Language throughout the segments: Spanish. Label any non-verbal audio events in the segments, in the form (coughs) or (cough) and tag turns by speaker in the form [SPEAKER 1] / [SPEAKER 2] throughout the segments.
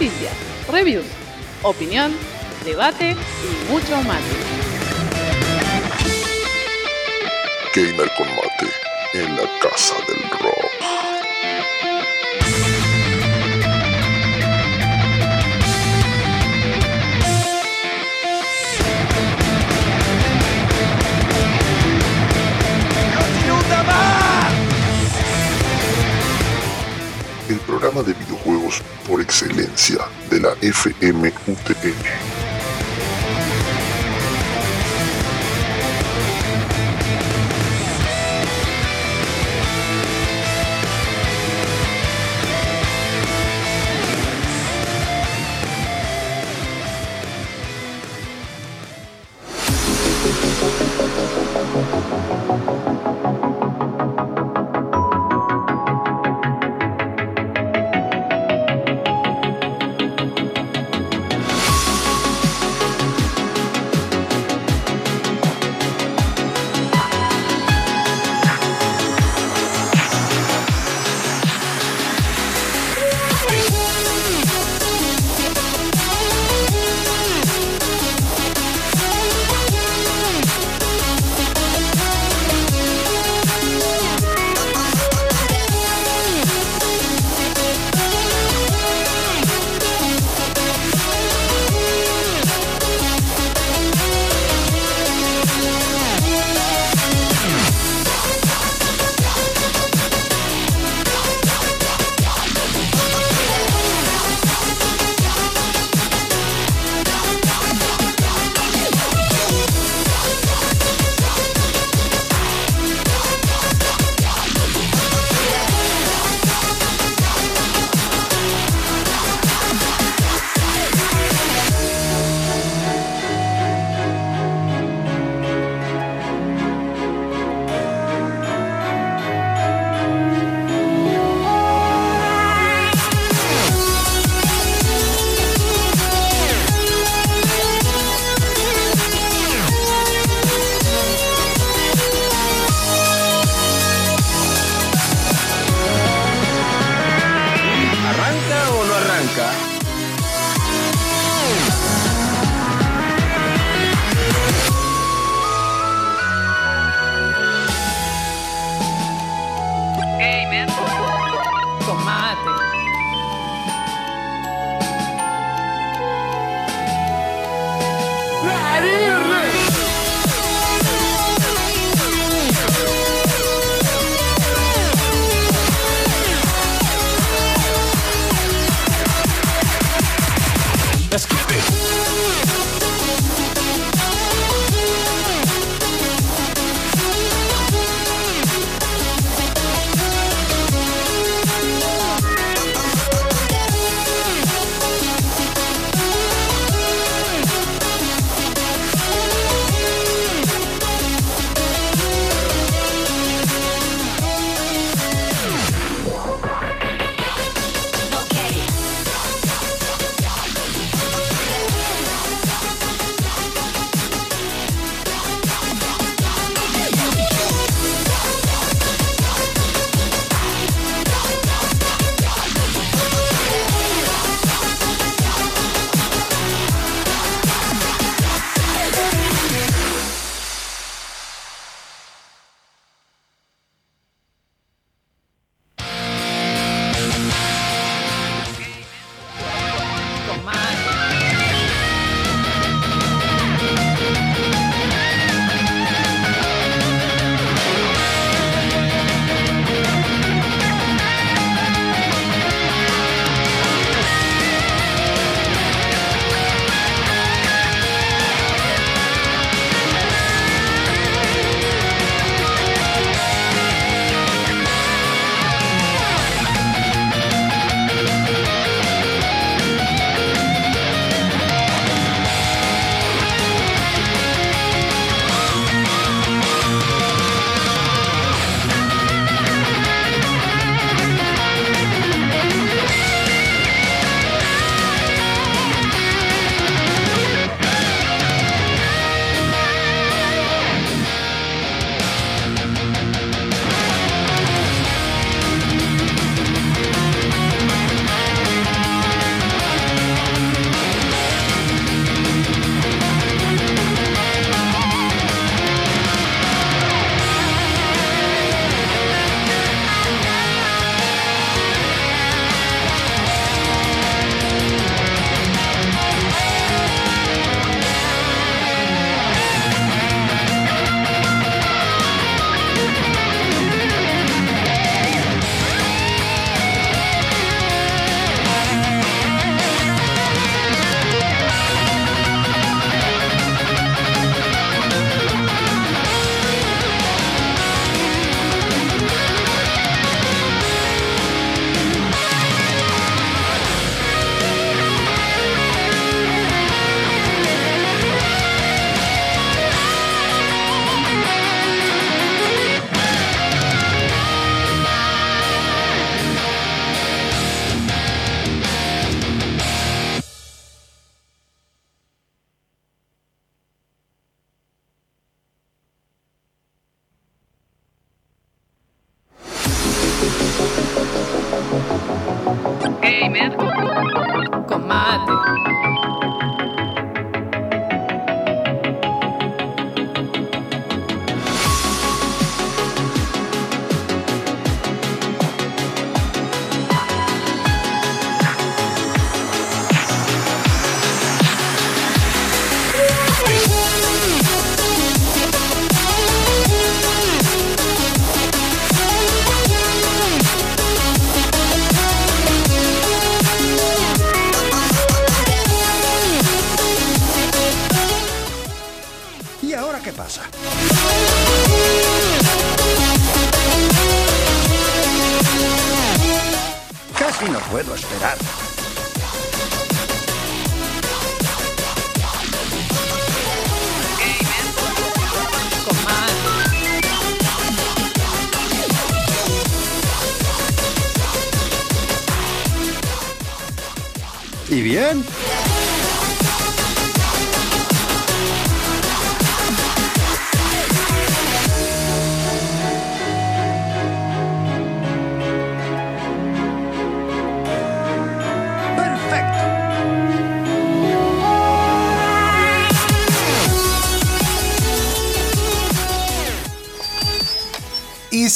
[SPEAKER 1] Noticias, reviews, opinión, debate y mucho más.
[SPEAKER 2] Gamer con mate en la casa del rock. El programa de videojuegos por excelencia de la FMUTN.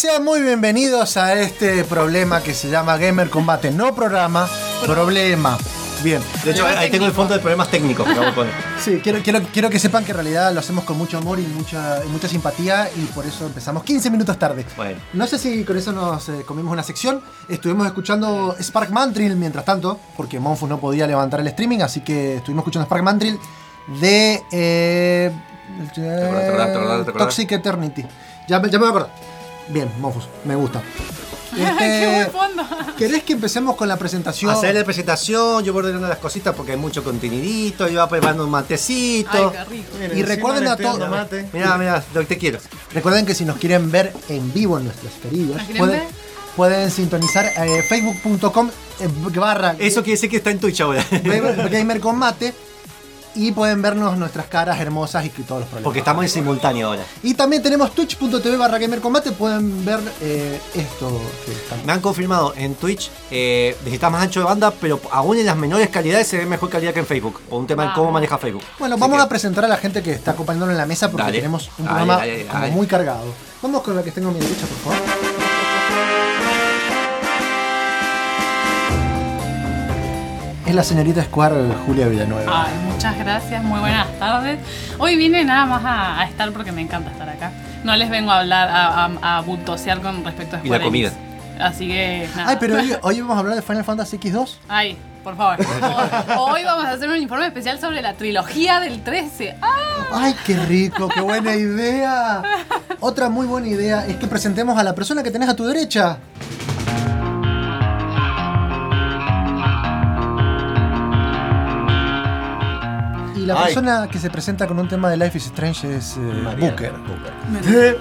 [SPEAKER 3] Sean muy bienvenidos a este problema que se llama Gamer Combate. No programa, problema. Bien.
[SPEAKER 4] De hecho, ahí tengo el fondo de problemas técnicos que acabo de poner.
[SPEAKER 3] Sí, quiero, quiero, quiero que sepan que en realidad lo hacemos con mucho amor y mucha, y mucha simpatía y por eso empezamos 15 minutos tarde.
[SPEAKER 4] Bueno.
[SPEAKER 3] No sé si con eso nos eh, comimos una sección. Estuvimos escuchando Spark Mantrill mientras tanto, porque Monfus no podía levantar el streaming, así que estuvimos escuchando Spark Mantrill de eh,
[SPEAKER 4] acordás?
[SPEAKER 3] Toxic Eternity. Ya, me- ya me voy a acordar. Bien, Monfus, me gusta. (laughs) Este,
[SPEAKER 5] Qué buen fondo.
[SPEAKER 3] ¿Querés que empecemos con la presentación?
[SPEAKER 4] Hacer la presentación, yo voy ordenando las cositas porque hay mucho contenidito, yo voy preparando un matecito.
[SPEAKER 5] Ay, qué rico.
[SPEAKER 3] Y recuerden a todos.
[SPEAKER 4] Mira, mira, lo que te quiero.
[SPEAKER 3] Recuerden que si nos quieren ver en vivo en nuestras queridas,
[SPEAKER 5] ¿Nos quieren
[SPEAKER 3] pueden,
[SPEAKER 5] ver?
[SPEAKER 3] pueden sintonizar eh, facebook.com eh, barra
[SPEAKER 4] Eso quiere decir que está en Twitch ahora.
[SPEAKER 3] Gamer con Mate y pueden vernos nuestras caras hermosas y todos los problemas.
[SPEAKER 4] Porque estamos en simultáneo ahora.
[SPEAKER 3] Y también tenemos twitch.tv barra Gamer con Mate, pueden ver eh, esto que
[SPEAKER 4] Me han confirmado en Twitch, eh, necesitas más ancho de banda, pero aún en las menores calidades se ve mejor calidad que en Facebook. Por un tema de cómo maneja Facebook.
[SPEAKER 3] Bueno,
[SPEAKER 4] Así
[SPEAKER 3] vamos
[SPEAKER 4] que-
[SPEAKER 3] a presentar a la gente que está acompañándonos en la mesa porque
[SPEAKER 4] Dale.
[SPEAKER 3] tenemos un
[SPEAKER 4] Dale,
[SPEAKER 3] programa
[SPEAKER 4] dale,
[SPEAKER 3] como
[SPEAKER 4] dale.
[SPEAKER 3] muy cargado. Vamos con la que tengo a mi derecha, por favor. Es la señorita Square Julia Villanueva.
[SPEAKER 1] Ay, muchas gracias, muy buenas tardes. Hoy vine nada más a, a estar porque me encanta estar acá. No les vengo a hablar, a, a, a bultosear con respecto a
[SPEAKER 4] Y la
[SPEAKER 1] Square
[SPEAKER 4] comida.
[SPEAKER 1] Enix. Así que nada.
[SPEAKER 3] Ay, pero hoy, (laughs) hoy vamos a hablar de Final Fantasy X2.
[SPEAKER 1] Ay, por favor. Hoy vamos a hacer un informe especial sobre la trilogía del 13. ¡Ah!
[SPEAKER 3] Ay, qué rico, qué buena idea. Otra muy buena idea es que presentemos a la persona que tenés a tu derecha. Y la
[SPEAKER 6] Ay.
[SPEAKER 3] persona que se presenta con un tema de Life is Strange es eh, Booker.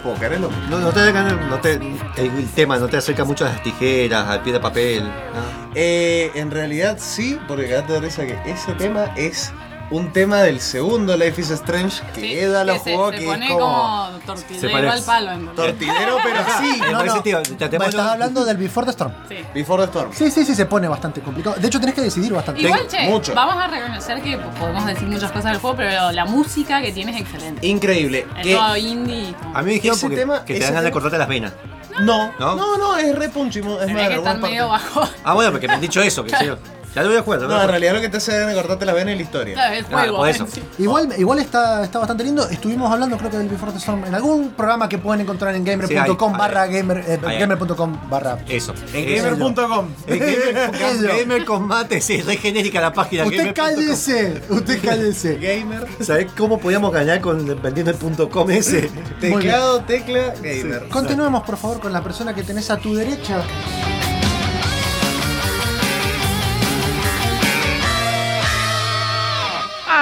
[SPEAKER 6] Póker es lo mismo.
[SPEAKER 4] No, no te, no te- el, el tema no te acerca mucho a las tijeras, al pie de papel. ¿no?
[SPEAKER 7] Eh, en realidad sí, porque risa que ese tema es un tema del segundo Life is Strange que
[SPEAKER 1] Sí,
[SPEAKER 7] Eda lo
[SPEAKER 1] que se-
[SPEAKER 7] jugó,
[SPEAKER 1] se,
[SPEAKER 7] que
[SPEAKER 1] pone
[SPEAKER 7] es como
[SPEAKER 1] tortillero al palo. ¿entendés?
[SPEAKER 7] tortidero, pero (laughs) sí.
[SPEAKER 3] No, no.
[SPEAKER 4] tío,
[SPEAKER 3] Estás
[SPEAKER 4] de-
[SPEAKER 3] hablando del Before the Storm.
[SPEAKER 1] Sí.
[SPEAKER 7] Before the Storm.
[SPEAKER 3] Sí, sí, sí, se pone bastante complicado. De hecho, tenés que decidir bastante.
[SPEAKER 1] Igual, che,
[SPEAKER 7] mucho.
[SPEAKER 1] vamos a reconocer que pues, podemos decir muchas cosas del juego, pero la música que tiene es excelente.
[SPEAKER 7] Increíble.
[SPEAKER 1] El
[SPEAKER 7] Que
[SPEAKER 1] modo indie. como-
[SPEAKER 4] A mí me dijeron porque-
[SPEAKER 7] tema-
[SPEAKER 4] que te dan ganas de cortarte las venas.
[SPEAKER 7] no,
[SPEAKER 4] ¿No?
[SPEAKER 7] no, no, es re punchy. Es
[SPEAKER 1] Tenés
[SPEAKER 7] más,
[SPEAKER 1] que estar medio bajo.
[SPEAKER 4] Ah, bueno, porque me han dicho eso. Que (laughs) sí. Ya lo voy a jugar. lo voy a
[SPEAKER 7] No, en
[SPEAKER 4] jugar.
[SPEAKER 7] realidad lo que te hace de cortarte la vena es la historia.
[SPEAKER 1] Claro, el
[SPEAKER 4] Ah,
[SPEAKER 1] juego.
[SPEAKER 4] por eso.
[SPEAKER 1] en (laughs) sí.
[SPEAKER 3] Igual, igual está, está bastante lindo. Estuvimos hablando, creo que del Before the Storm en algún programa que pueden encontrar en gamer.com
[SPEAKER 4] hay,
[SPEAKER 3] barra
[SPEAKER 4] hay.
[SPEAKER 3] gamer, eh,
[SPEAKER 4] Hay, hay.
[SPEAKER 3] gamer.com barra.
[SPEAKER 4] Eso.
[SPEAKER 7] En
[SPEAKER 4] Eso.
[SPEAKER 7] gamer.com.
[SPEAKER 4] El gamer, (laughs)
[SPEAKER 3] Eso.
[SPEAKER 4] gamer Combate, sí, es re genérica la página.
[SPEAKER 3] Usted
[SPEAKER 4] gamer.com.
[SPEAKER 3] cállese, usted cállese. (laughs)
[SPEAKER 7] Gamer.
[SPEAKER 4] ¿Sabés cómo podíamos ganar con vendiendo el punto .com ese?
[SPEAKER 7] Teclado, tecla, gamer.
[SPEAKER 3] Continuemos, por favor, con la persona que tenés a tu derecha.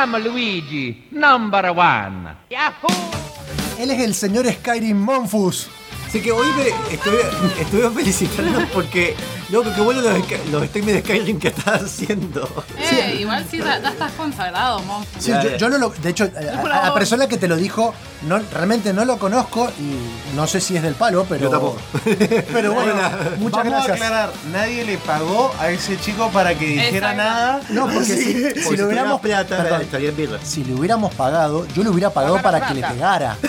[SPEAKER 8] I'm Luigi, number one.
[SPEAKER 3] Él es el señor Skyrim Monfus.
[SPEAKER 4] Así que hoy me estuve, estuve felicitando porque, loco, qué bueno los, los streams de Skyrim que estás haciendo.
[SPEAKER 1] Eh, igual sí, ya, ya estás consagrado, monstruo.
[SPEAKER 3] Sí, yo, yo no lo. De hecho, a, a la persona que te lo dijo, no, realmente no lo conozco y no sé si es del palo, pero.
[SPEAKER 4] Yo tampoco. (laughs)
[SPEAKER 3] Pero bueno, muchas
[SPEAKER 7] Vamos a
[SPEAKER 3] gracias.
[SPEAKER 7] aclarar, nadie le pagó a ese chico para que dijera
[SPEAKER 1] Exacto.
[SPEAKER 7] nada.
[SPEAKER 3] No, porque
[SPEAKER 7] Sí.
[SPEAKER 3] si, si
[SPEAKER 4] Porque
[SPEAKER 3] le
[SPEAKER 4] si
[SPEAKER 3] hubiéramos
[SPEAKER 4] plata,
[SPEAKER 3] perdón,
[SPEAKER 4] estaría en birra.
[SPEAKER 3] si le hubiéramos pagado, yo le hubiera pagado para que le pegara. (laughs)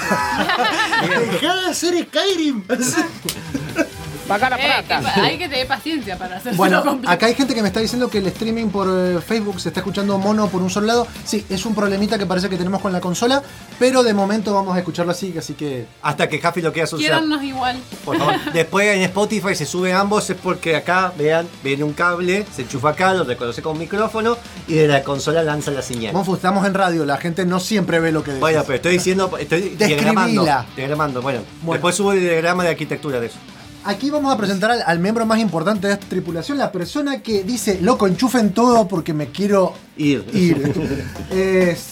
[SPEAKER 3] (laughs) Dejá de hacer Skyrim.
[SPEAKER 1] crime (laughs) Eh, que pa- hay que tener paciencia para hacerlo
[SPEAKER 3] Bueno, (laughs)
[SPEAKER 1] complicado.
[SPEAKER 3] acá hay gente que me está diciendo que el streaming por eh, Facebook se está escuchando mono por un solo lado. Sí, es un problemita que parece que tenemos con la consola, pero de momento vamos a escucharlo así, así que
[SPEAKER 4] Hasta que Jaffi lo quiera solucionar.
[SPEAKER 1] Quiérannos igual.
[SPEAKER 4] Por favor. (laughs) Después en Spotify se suben ambos, es porque acá, vean, viene un cable, se enchufa acá, lo reconoce con micrófono y de la consola lanza la señal.
[SPEAKER 3] Monfu, estamos en radio, la gente no siempre ve lo que decís.
[SPEAKER 4] Bueno, pero estoy diciendo, estoy diagramando. Diagramando, bueno.
[SPEAKER 3] Bueno.
[SPEAKER 4] Después subo el diagrama de arquitectura de eso.
[SPEAKER 3] Aquí vamos a presentar al, al miembro más importante de esta tripulación, la persona que dice, loco, enchufen todo porque me quiero
[SPEAKER 4] Ir.
[SPEAKER 3] ir. (laughs) es...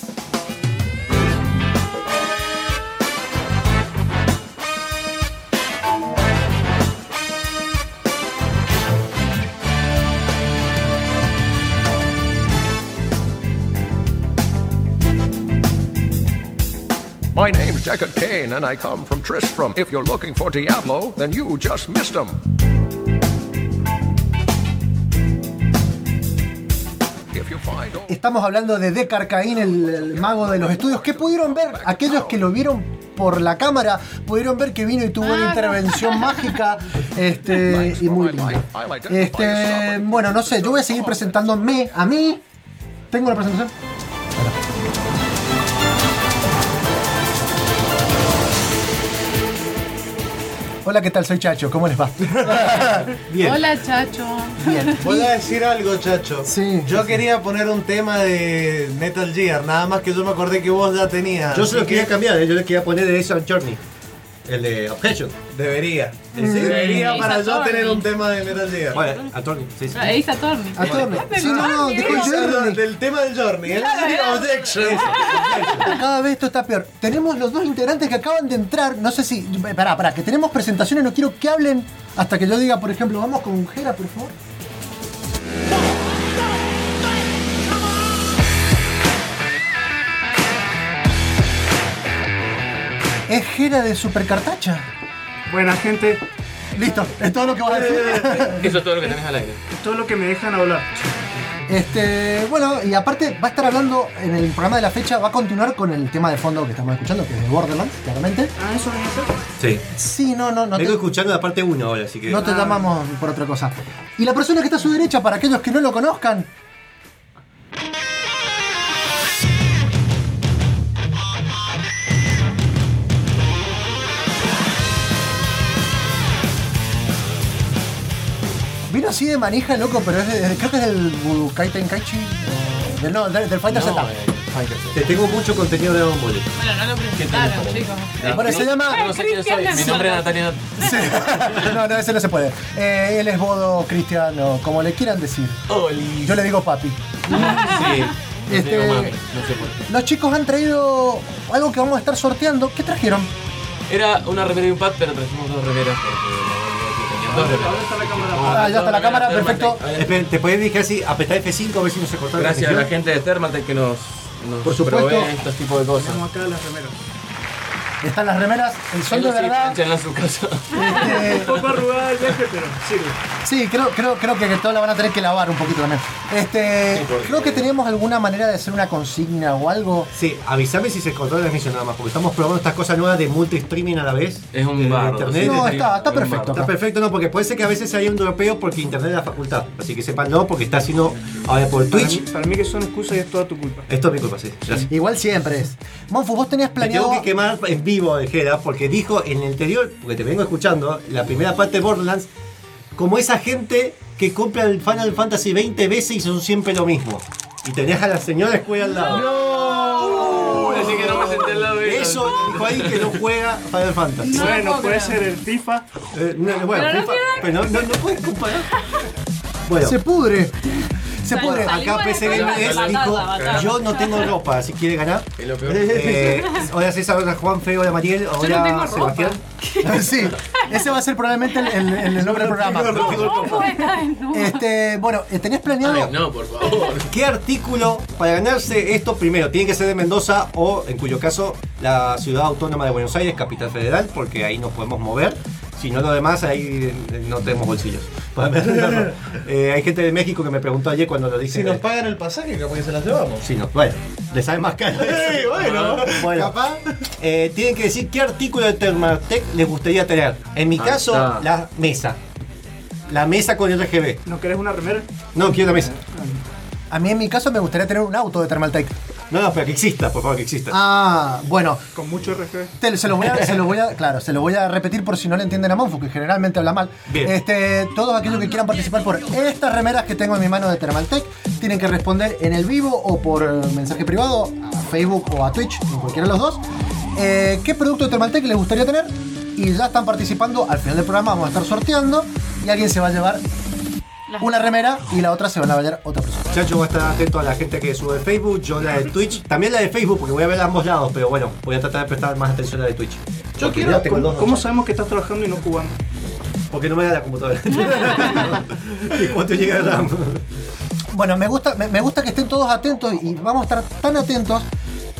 [SPEAKER 9] My name's Deckard Kane, and I come from Tristram. If you're looking for Diablo, then you just missed him. If you find old
[SPEAKER 3] Estamos hablando de Deckard Cain, el, el mago de los estudios. ¿Qué pudieron ver? Aquellos que lo vieron por la cámara, pudieron ver que vino y tuvo una
[SPEAKER 1] Ah,
[SPEAKER 3] intervención (laughs) mágica este, y muy lindo. Este, bueno, no sé, yo voy a seguir presentándome a mí. ¿Tengo la presentación? Hola, ¿qué tal? Soy Chacho, ¿cómo les va? (laughs)
[SPEAKER 4] Bien.
[SPEAKER 1] Hola, chacho.
[SPEAKER 3] Bien.
[SPEAKER 7] Voy a decir algo, chacho.
[SPEAKER 3] Sí.
[SPEAKER 7] Yo quería poner un tema de Metal Gear, nada más que yo me acordé que vos ya tenías.
[SPEAKER 4] Yo se lo quería
[SPEAKER 7] que
[SPEAKER 4] cambiar, ¿eh? yo le quería poner de Ace Journey. El de Objection.
[SPEAKER 7] Debería.
[SPEAKER 4] ¿En serio?
[SPEAKER 7] Debería
[SPEAKER 1] Ace
[SPEAKER 7] para yo
[SPEAKER 1] Attorney.
[SPEAKER 7] tener un tema de Metal Gear.
[SPEAKER 4] Bueno, Attorney, sí, sí.
[SPEAKER 1] Ace Attorney.
[SPEAKER 3] A Torne. Sí, no, no, dijo Journey.
[SPEAKER 7] del tema del Journey, ¿eh? Objection.
[SPEAKER 3] Cada vez esto está peor. Tenemos los dos integrantes que acaban de entrar. No sé si. Pará, pará, que tenemos presentaciones. No quiero que hablen hasta que yo diga, por ejemplo, vamos con Jera, por favor. Es Jera de Supercartacha.
[SPEAKER 10] Buena gente,
[SPEAKER 3] Listo, es todo lo que voy a decir. (laughs)
[SPEAKER 11] Eso es todo lo que tenés al aire.
[SPEAKER 10] todo lo que me dejan hablar.
[SPEAKER 3] Este, bueno, y aparte va a estar hablando en el programa de la fecha, va a continuar con el tema de fondo que estamos escuchando, que es de Borderlands, claramente.
[SPEAKER 10] Ah, eso es
[SPEAKER 4] Sí.
[SPEAKER 3] Sí, no, no, no
[SPEAKER 4] Vengo
[SPEAKER 3] te,
[SPEAKER 4] escuchando la parte 1 ahora, así que.
[SPEAKER 3] no te llamamos por otra cosa. Y la persona que está a su derecha, para aquellos que no lo conozcan, vino así de manija, loco, pero es de, creo que es del Budokai Tenkaichi, del, no, del, del Fighter Z.
[SPEAKER 4] Te tengo mucho contenido de Dragon Ball.
[SPEAKER 1] Bueno, no lo presentaron, chicos.
[SPEAKER 3] Bueno, se llama...
[SPEAKER 11] No sé quién soy. Mi nombre es Natalia.
[SPEAKER 3] Sí. (laughs) No, no, ese no se puede. Eh, él es Bodo, Cristiano, como le quieran decir.
[SPEAKER 11] Oli.
[SPEAKER 3] Yo le digo papi.
[SPEAKER 11] Sí. (laughs)
[SPEAKER 3] Este,
[SPEAKER 11] Digo, mami, no sé por qué.
[SPEAKER 3] los chicos han traído algo que vamos a estar sorteando. ¿Qué trajeron?
[SPEAKER 11] Era una remera y un pad, pero trajimos dos remeras porque
[SPEAKER 3] Ah, ya está la cámara, perfecto.
[SPEAKER 4] ¿Te puedes fijar si apretar F5 a ver si no se cortó la
[SPEAKER 11] Gracias a la gente de Thermaltech que nos, nos
[SPEAKER 3] Por supuesto.
[SPEAKER 11] provee estos tipos de cosas.
[SPEAKER 10] Tenemos acá las remeras.
[SPEAKER 3] Están las remeras, el sol de
[SPEAKER 11] sí,
[SPEAKER 3] verdad.
[SPEAKER 11] en su casa.
[SPEAKER 3] Este, (laughs)
[SPEAKER 10] Un poco arrugada el viaje, pero sirve.
[SPEAKER 3] sí, creo, creo, creo que todos la van a tener que lavar un poquito también. Este, creo que teníamos alguna manera de hacer una consigna o algo.
[SPEAKER 4] Sí, avísame si se cortó la transmisión nada más, porque estamos probando estas cosas nuevas de multi-streaming a la vez.
[SPEAKER 11] Es un
[SPEAKER 4] de
[SPEAKER 11] bardo,
[SPEAKER 4] internet.
[SPEAKER 11] sí,
[SPEAKER 3] No, está, perfecto.
[SPEAKER 4] Está perfecto, no, porque puede ser que a veces haya un dropeo porque internet es la facultad. Así que sepanlo, porque está haciendo ahora por
[SPEAKER 10] Para mí,
[SPEAKER 4] Twitch.
[SPEAKER 10] para mí que son excusas y es toda tu culpa.
[SPEAKER 4] Esto es mi culpa, sí. Gracias.
[SPEAKER 3] Igual siempre es. Monfu, vos tenías
[SPEAKER 4] Me
[SPEAKER 3] planeado.
[SPEAKER 4] tengo que quemar en vivo de Jera porque dijo en el anterior, porque te vengo escuchando, la primera parte de Borderlands, como esa gente que compra el Final Fantasy 20 veces y son siempre lo mismo. Y tenés a la señora escuela al lado.
[SPEAKER 11] Uy, así que no me senté al lado de.
[SPEAKER 4] Eso dijo ahí que no juega Final Fantasy.
[SPEAKER 1] No
[SPEAKER 10] bueno, puede ser el FIFA.
[SPEAKER 4] Eh, no, no, bueno,
[SPEAKER 1] Pero no
[SPEAKER 4] FIFA,
[SPEAKER 1] quiero-
[SPEAKER 4] pero no, no, no puedes comparar. (laughs) Bueno,
[SPEAKER 3] Se pudre. Se pudre.
[SPEAKER 4] acá PC Gamer dijo, yo no tengo ropa, así quiere ganar.
[SPEAKER 11] Es lo peor.
[SPEAKER 4] Eh, hola César, hola Juan, Feo, hola Mariel, hola. Sebastián. (laughs)
[SPEAKER 3] Sí. Ese va a ser probablemente el, el- el nombre del programa. (laughs) (laughs) Este, bueno, eh, ¿tenías planeado?
[SPEAKER 11] No, por favor.
[SPEAKER 4] ¿Qué artículo para ganarse esto primero? Tiene que ser de Mendoza o, en cuyo caso, la ciudad autónoma de Buenos Aires, capital federal, porque ahí nos podemos mover. Si no, lo demás, ahí eh, no tenemos bolsillos. (laughs) Eh, hay gente de México que me preguntó ayer cuando lo dije.
[SPEAKER 7] Si nos pagan el pasaje, capaz que se las llevamos.
[SPEAKER 4] Sí, no, bueno, le sale más caro.
[SPEAKER 7] Sí, bueno,
[SPEAKER 4] Bueno,
[SPEAKER 7] capaz.
[SPEAKER 4] eh, tienen que decir qué artículo de Thermaltech les gustaría tener. En mi caso,
[SPEAKER 8] está.
[SPEAKER 4] la mesa. La mesa con RGB.
[SPEAKER 10] ¿No querés una remera?
[SPEAKER 4] No, quiero la mesa.
[SPEAKER 3] A mí en mi caso me gustaría tener un auto de Thermaltake.
[SPEAKER 4] No, no, pero que exista, por favor, que exista.
[SPEAKER 3] Ah, bueno,
[SPEAKER 10] Con mucho RGB.
[SPEAKER 3] te- se los voy a, se los voy a, claro, se los voy a repetir por si no le entienden a Monfu, que generalmente habla mal.
[SPEAKER 4] Bien.
[SPEAKER 3] Este, todos aquellos que quieran participar por estas remeras que tengo en mi mano de Thermaltake tienen que responder en el vivo o por eh, mensaje privado a Facebook o a Twitch, en cualquiera de los dos. eh, ¿Qué producto de Thermaltake les gustaría tener? Y ya están participando. Al final del programa vamos a estar sorteando y alguien se va a llevar una remera y la otra se van a llevar otra persona.
[SPEAKER 4] Chacho va a estar atento a la gente que sube Facebook, yo la de Twitch, también la de Facebook porque voy a ver a ambos lados, pero bueno, voy a tratar de prestar más atención a la de Twitch.
[SPEAKER 10] Yo
[SPEAKER 4] Porque
[SPEAKER 10] quiero.
[SPEAKER 4] tengo
[SPEAKER 10] ¿Cómo, sabemos que estás trabajando y no jugando?
[SPEAKER 4] Porque no me da la computadora. (laughs) ¿Y cuánto llega el RAM?
[SPEAKER 3] Bueno, me gusta, me, me gusta que estén todos atentos y vamos a estar tan atentos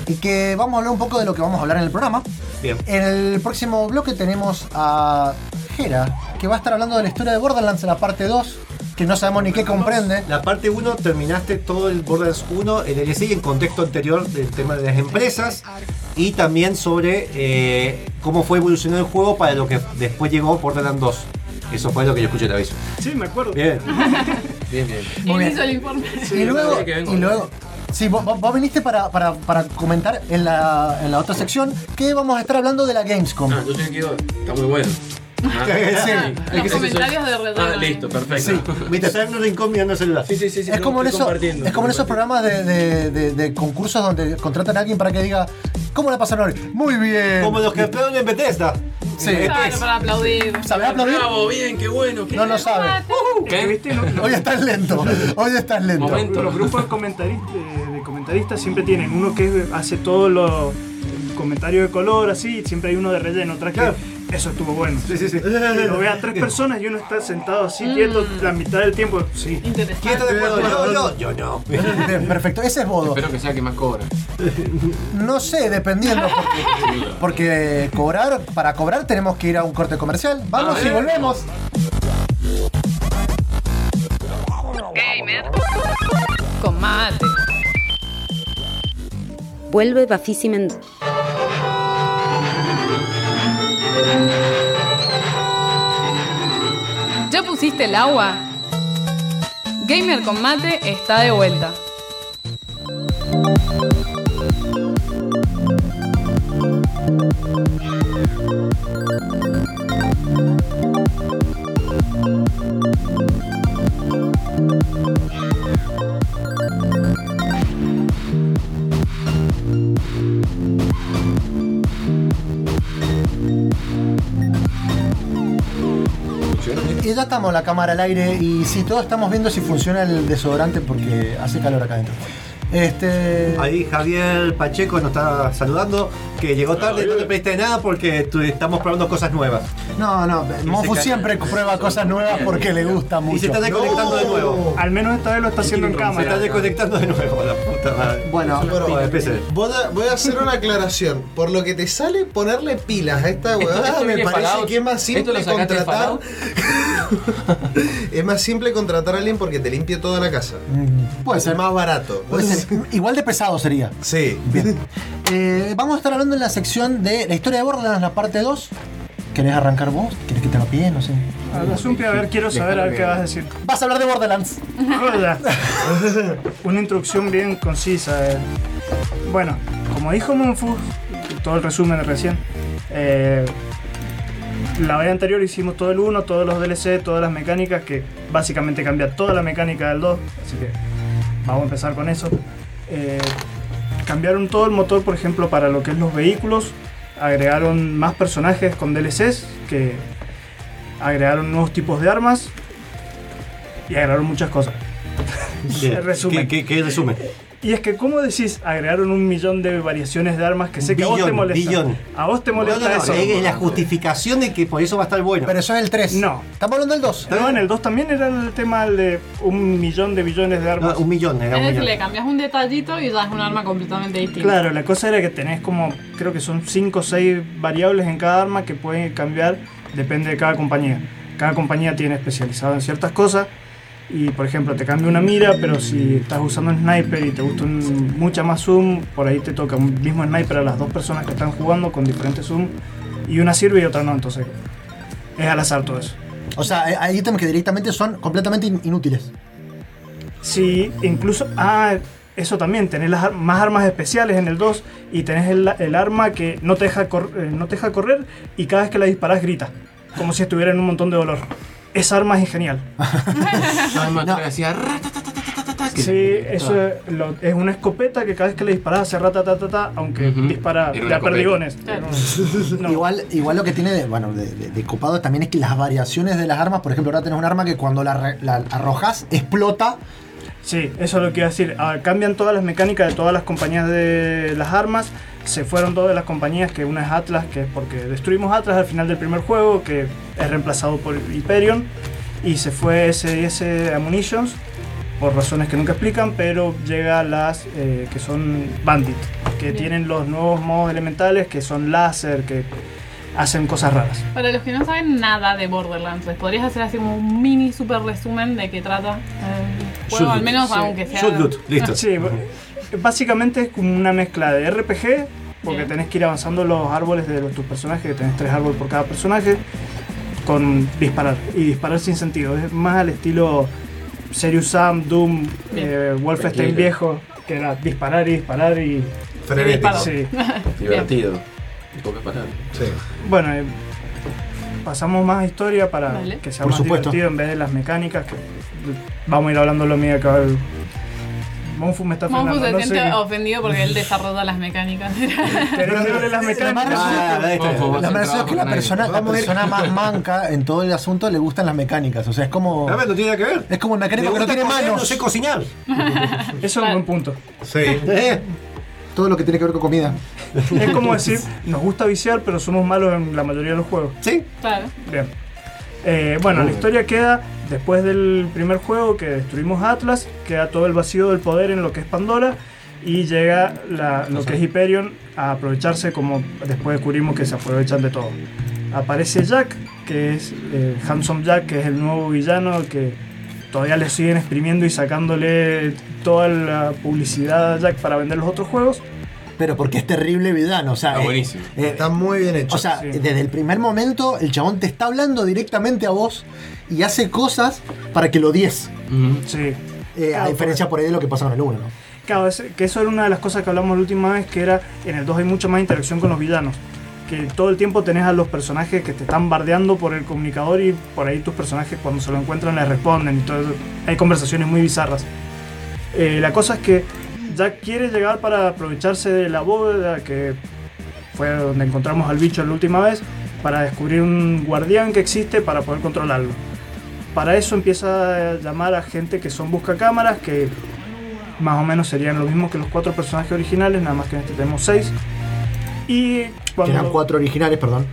[SPEAKER 3] y que vamos a hablar un poco de lo que vamos a hablar en el programa.
[SPEAKER 4] Bien.
[SPEAKER 3] En el próximo bloque tenemos a Jera, que va a estar hablando de la historia de Borderlands en la parte 2, que no sabemos ni qué comprende.
[SPEAKER 4] La parte 1 terminaste todo el Borderlands 1, el DLC y en contexto anterior del tema de las empresas y también sobre eh, cómo fue evolucionando el juego para lo que después llegó Borderlands 2. Eso fue lo que yo escuché, te aviso.
[SPEAKER 10] Sí, me acuerdo.
[SPEAKER 4] Bien. (laughs)
[SPEAKER 11] Bien, bien.
[SPEAKER 3] Muy bien.
[SPEAKER 1] hizo el informe.
[SPEAKER 3] y luego,
[SPEAKER 11] sí que vengo.
[SPEAKER 3] y luego, sí, vos, vos- viniste para, para- para comentar en la, en la otra sección que vamos a estar hablando de la Gamescom.
[SPEAKER 11] Ah, yo soy aquí, está muy bueno. Ah,
[SPEAKER 3] Sí.
[SPEAKER 11] es que
[SPEAKER 1] Los comentarios de Red Dead
[SPEAKER 11] Ah, listo, perfecto.
[SPEAKER 4] Mientras estás en un rincón mirando el celular.
[SPEAKER 11] Sí, sí, sí. sí,
[SPEAKER 3] es como en,
[SPEAKER 11] estoy
[SPEAKER 3] eso-
[SPEAKER 11] compartiendo,
[SPEAKER 3] es como en esos programas de, de- de- de concursos donde contratan a alguien para que diga, ¿cómo la pasaron hoy? Muy bien.
[SPEAKER 4] Como los que esperan en Bethesda.
[SPEAKER 3] Sí.
[SPEAKER 1] Claro, para aplaudir.
[SPEAKER 3] ¿Sabés aplaudir?
[SPEAKER 11] Bravo, bien, qué bueno. qué-
[SPEAKER 3] No lo sabe.
[SPEAKER 11] ¿Qué?
[SPEAKER 10] ¿Viste?
[SPEAKER 3] Hoy estás lento. Hoy estás lento.
[SPEAKER 11] Momento.
[SPEAKER 10] los grupos de comentaristas, de, comentaristas siempre tienen uno que hace todo lo el comentario de color así, siempre hay uno de relleno, otra que
[SPEAKER 4] Claro.
[SPEAKER 10] Eso estuvo bueno.
[SPEAKER 4] Sí, sí, sí.
[SPEAKER 10] Lo ve a tres personas y uno está sentado así quieto la mitad del tiempo. Sí.
[SPEAKER 4] ¿Quién está
[SPEAKER 1] Interesante.
[SPEAKER 4] de acuerdo? Yo, yo, yo no.
[SPEAKER 3] Perfecto. Ese es Bodo.
[SPEAKER 11] Espero que sea que más cobra.
[SPEAKER 3] No sé, dependiendo. Porque, (laughs) porque cobrar, para cobrar tenemos que ir a un corte comercial. Vamos y volvemos.
[SPEAKER 5] Con mate.
[SPEAKER 12] Vuelve Bafisimen.
[SPEAKER 5] ¿Ya pusiste el agua? Gamer con mate está de vuelta.
[SPEAKER 3] Y ya estamos la cámara al aire y si todos estamos viendo si funciona el desodorante porque hace calor acá adentro. Este.
[SPEAKER 4] Ahí Javier Pacheco nos está saludando, que llegó tarde y no te pediste nada porque estamos probando cosas nuevas.
[SPEAKER 3] No, no, Mofu siempre prueba cosas nuevas porque le gusta mucho.
[SPEAKER 4] Y se está desconectando de nuevo.
[SPEAKER 10] Al menos esta vez lo está haciendo en
[SPEAKER 4] Se está
[SPEAKER 10] cámara.
[SPEAKER 4] desconectando de nuevo, la puta madre.
[SPEAKER 3] Bueno,
[SPEAKER 4] empecé.
[SPEAKER 7] Voy a, voy a hacer una aclaración. Por lo que te sale ponerle pilas a esta huevada, me parece
[SPEAKER 11] Fallout.
[SPEAKER 7] que es más
[SPEAKER 11] ¿Esto
[SPEAKER 7] simple contratar. (laughs) es más simple contratar a alguien porque te limpie toda la casa.
[SPEAKER 3] mm, puede
[SPEAKER 7] Es
[SPEAKER 3] ser.
[SPEAKER 7] más barato.
[SPEAKER 3] Puede ser. Igual de pesado sería.
[SPEAKER 7] Sí.
[SPEAKER 3] Bien. Eh, vamos a estar hablando en la sección de la historia de Borderlands, la parte 2. ¿Querés arrancar vos? ¿Querés que te lo pide? No sé.
[SPEAKER 10] A ver, Zumpi, a ver, quiero saber a ver qué vas a decir.
[SPEAKER 3] Vas a hablar de Borderlands. (laughs)
[SPEAKER 10] Una introducción bien concisa. eh. Bueno, como dijo Monfu, todo el resumen de recién, eh, la vez anterior hicimos todo el 1, todos los DLC, todas las mecánicas, que básicamente cambia toda la mecánica del 2, así que vamos a empezar con eso. Eh, cambiaron todo el motor, por ejemplo, para lo que es los vehículos, agregaron más personajes con DLCs, que agregaron nuevos tipos de armas y agregaron muchas cosas. (laughs) Resumen.
[SPEAKER 4] ¿Qué, qué, qué resumen?
[SPEAKER 10] Y es que, ¿cómo decís? Agregaron un millón de variaciones de armas que sé que a vos te molesta.
[SPEAKER 4] billón.
[SPEAKER 10] A vos te
[SPEAKER 4] No,
[SPEAKER 10] molesta
[SPEAKER 4] no, no,
[SPEAKER 10] eso.
[SPEAKER 4] es la justificación de que por eso va a estar bueno.
[SPEAKER 3] Pero eso es el 3.
[SPEAKER 10] No.
[SPEAKER 3] Estamos hablando del 2.
[SPEAKER 10] No, en el 2 también era el tema de un millón de billones de armas.
[SPEAKER 4] No, un millón, era
[SPEAKER 1] Es
[SPEAKER 4] un
[SPEAKER 1] decir,
[SPEAKER 4] millón.
[SPEAKER 1] le cambias un detallito y ya es un arma completamente distinta.
[SPEAKER 10] Claro, la cosa era que tenés como, creo que son 5 o 6 variables en cada arma que pueden cambiar, depende de cada compañía. Cada compañía tiene especializado en ciertas cosas y, por ejemplo, te cambia una mira, pero si estás usando un sniper y te gusta un- mucha más zoom, por ahí te toca un mismo sniper a las dos personas que están jugando con diferentes zoom y una sirve y otra no, entonces es al azar todo eso.
[SPEAKER 3] O sea, hay- hay ítems que directamente son completamente in- inútiles.
[SPEAKER 10] Sí, incluso. Ah, eso también. Tenés las más armas especiales en el 2 y tenés el, el arma que no te, deja cor- eh, no te deja correr y cada vez que la disparas grita. Como si estuviera en un montón de dolor. Esa arma es genial.
[SPEAKER 11] No, hacía que-
[SPEAKER 10] Sí, eso es, lo- es una escopeta que cada vez que le disparas hace ratatatata, aunque dispara de a perdigones. No.
[SPEAKER 3] Igual, igual lo que tiene de, bueno, de, de- de copado también es que las variaciones de las armas, por ejemplo, ahora tenés un arma que cuando la, arrojas explota.
[SPEAKER 10] Sí, eso es lo que iba a decir. Ah, cambian todas las mecánicas de todas las compañías de las armas. Se fueron todas las compañías, que una es Atlas, que es porque destruimos Atlas al final del primer juego, que es reemplazado por Hyperion. Y se fue SS Ammunitions, por razones que nunca explican, pero llega las eh, que son Bandit, que
[SPEAKER 1] Bien.
[SPEAKER 10] tienen los nuevos modos elementales, que son láser, que hacen cosas raras.
[SPEAKER 1] Para los que no saben nada de Borderlands, ¿les podrías hacer así como un mini super resumen de qué trata el juego?
[SPEAKER 4] Shoot
[SPEAKER 1] Al menos
[SPEAKER 10] Sí.
[SPEAKER 1] aunque sea.
[SPEAKER 4] Shoot loot, listo.
[SPEAKER 10] Sí, básicamente es como una mezcla de RPG, porque
[SPEAKER 1] Bien.
[SPEAKER 10] tenés que ir avanzando los árboles de los- tus personajes, que tenés tres árboles por cada personaje, con disparar. Y disparar sin sentido. Es más al estilo Serious Sam, Doom, eh, Wolfenstein
[SPEAKER 11] Tranquilo.
[SPEAKER 10] viejo, que era disparar y disparar y.
[SPEAKER 7] Frenético.
[SPEAKER 10] Sí. (laughs)
[SPEAKER 11] Divertido. Y pocas palabras.
[SPEAKER 7] Sí.
[SPEAKER 10] Bueno, eh, pasamos más historia para que sea
[SPEAKER 3] Por
[SPEAKER 10] más
[SPEAKER 3] supuesto.
[SPEAKER 10] divertido en vez de las mecánicas. Que vamos a ir hablando lo mío que Monfu me está
[SPEAKER 1] Monfu se
[SPEAKER 10] no
[SPEAKER 1] siente ofendido porque él desarrolla las mecánicas.
[SPEAKER 10] ¿Querés que hable las mecánicas?
[SPEAKER 4] Ah,
[SPEAKER 3] La verdad es que la persona, la más manca en todo el asunto le gustan las mecánicas. O sea, es como.
[SPEAKER 7] A ver, no tiene nada que ver.
[SPEAKER 3] Es como el
[SPEAKER 4] Me
[SPEAKER 3] mecánico que no tiene manos.
[SPEAKER 4] no sé cocinar. (laughs)
[SPEAKER 10] Eso es un buen punto.
[SPEAKER 7] Sí.
[SPEAKER 4] Eh,
[SPEAKER 3] Todo lo que tiene que ver con comida.
[SPEAKER 10] Es como decir, nos gusta viciar, pero somos malos en la mayoría de los juegos.
[SPEAKER 4] Sí.
[SPEAKER 1] claro.
[SPEAKER 10] Bien. Eh, bueno, la historia queda después del primer juego que destruimos Atlas, queda todo el vacío del poder en lo que es Pandora y llega la- lo que es Hyperion a aprovecharse como después descubrimos que se aprovechan de todo. Aparece Jack, que es eh, Handsome Jack, que es el nuevo villano que todavía le siguen exprimiendo y sacándole toda la publicidad a Jack para vender los otros juegos.
[SPEAKER 3] Pero porque es terrible villano. O sea,
[SPEAKER 11] Está
[SPEAKER 3] eh,
[SPEAKER 11] buenísimo.
[SPEAKER 3] eh,
[SPEAKER 7] Está muy bien hecho.
[SPEAKER 3] O sea,
[SPEAKER 10] Sí.
[SPEAKER 3] desde el primer momento el chabón te está hablando directamente a vos y hace cosas para que lo odies.
[SPEAKER 10] Sí.
[SPEAKER 3] Eh, a diferencia por ahí de lo que pasa con el 1, ¿no?
[SPEAKER 10] Claro, es- que eso era una de las cosas que hablamos la última vez, que era en el 2 hay mucha más interacción con los villanos. Que todo el tiempo tenés a los personajes que te están bardeando por el comunicador y por ahí tus personajes cuando se lo encuentran les responden y todo eso. Hay conversaciones muy bizarras. Eh, la cosa es que Jack quiere llegar para aprovecharse de la bóveda que fue donde encontramos al bicho la última vez para descubrir un guardián que existe para poder controlarlo. Para eso empieza a llamar a gente que son buscacámaras, que más o menos serían lo mismo que los cuatro personajes originales, nada más que en este tenemos seis. Y cuando...
[SPEAKER 3] eran cuatro originales, perdón.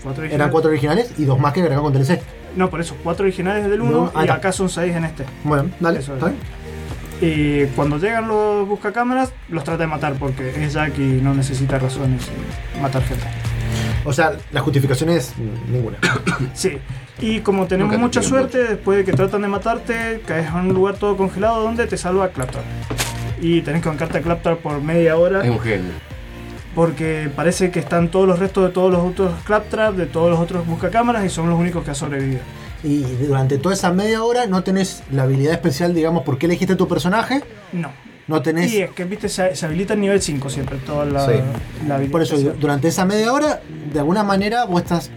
[SPEAKER 10] cuatro
[SPEAKER 3] Eran cuatro originales y dos más que agregaron con DLC.
[SPEAKER 10] No, por eso, cuatro originales del
[SPEAKER 3] No,
[SPEAKER 10] 1
[SPEAKER 3] ah,
[SPEAKER 10] y acá son seis en este.
[SPEAKER 3] Bueno, dale.
[SPEAKER 10] Eso es. Y cuando llegan los buscacámaras, los trata de matar porque es Jack y no necesita razones y matar gente.
[SPEAKER 3] O sea, la justificación es ninguna. (coughs)
[SPEAKER 10] Sí. Y como tenemos
[SPEAKER 11] Nunca
[SPEAKER 10] mucha suerte, después de que tratan de matarte, caes en un lugar todo congelado donde te salva Claptrap. Y tenés que bancarte a Claptrap por media hora.
[SPEAKER 11] Es un genio.
[SPEAKER 10] Porque parece que están todos los restos de todos los otros Claptrap, de todos los otros buscacámaras y son los únicos que han sobrevivido.
[SPEAKER 3] Y durante toda esa media hora no tenés la habilidad especial, digamos, por qué elegiste tu personaje.
[SPEAKER 10] No.
[SPEAKER 3] No tenés.
[SPEAKER 10] Y es que, viste, se, se habilita en nivel 5 siempre toda la,
[SPEAKER 3] Sí.
[SPEAKER 10] la.
[SPEAKER 3] Por eso, durante esa media hora, de alguna manera, vos estás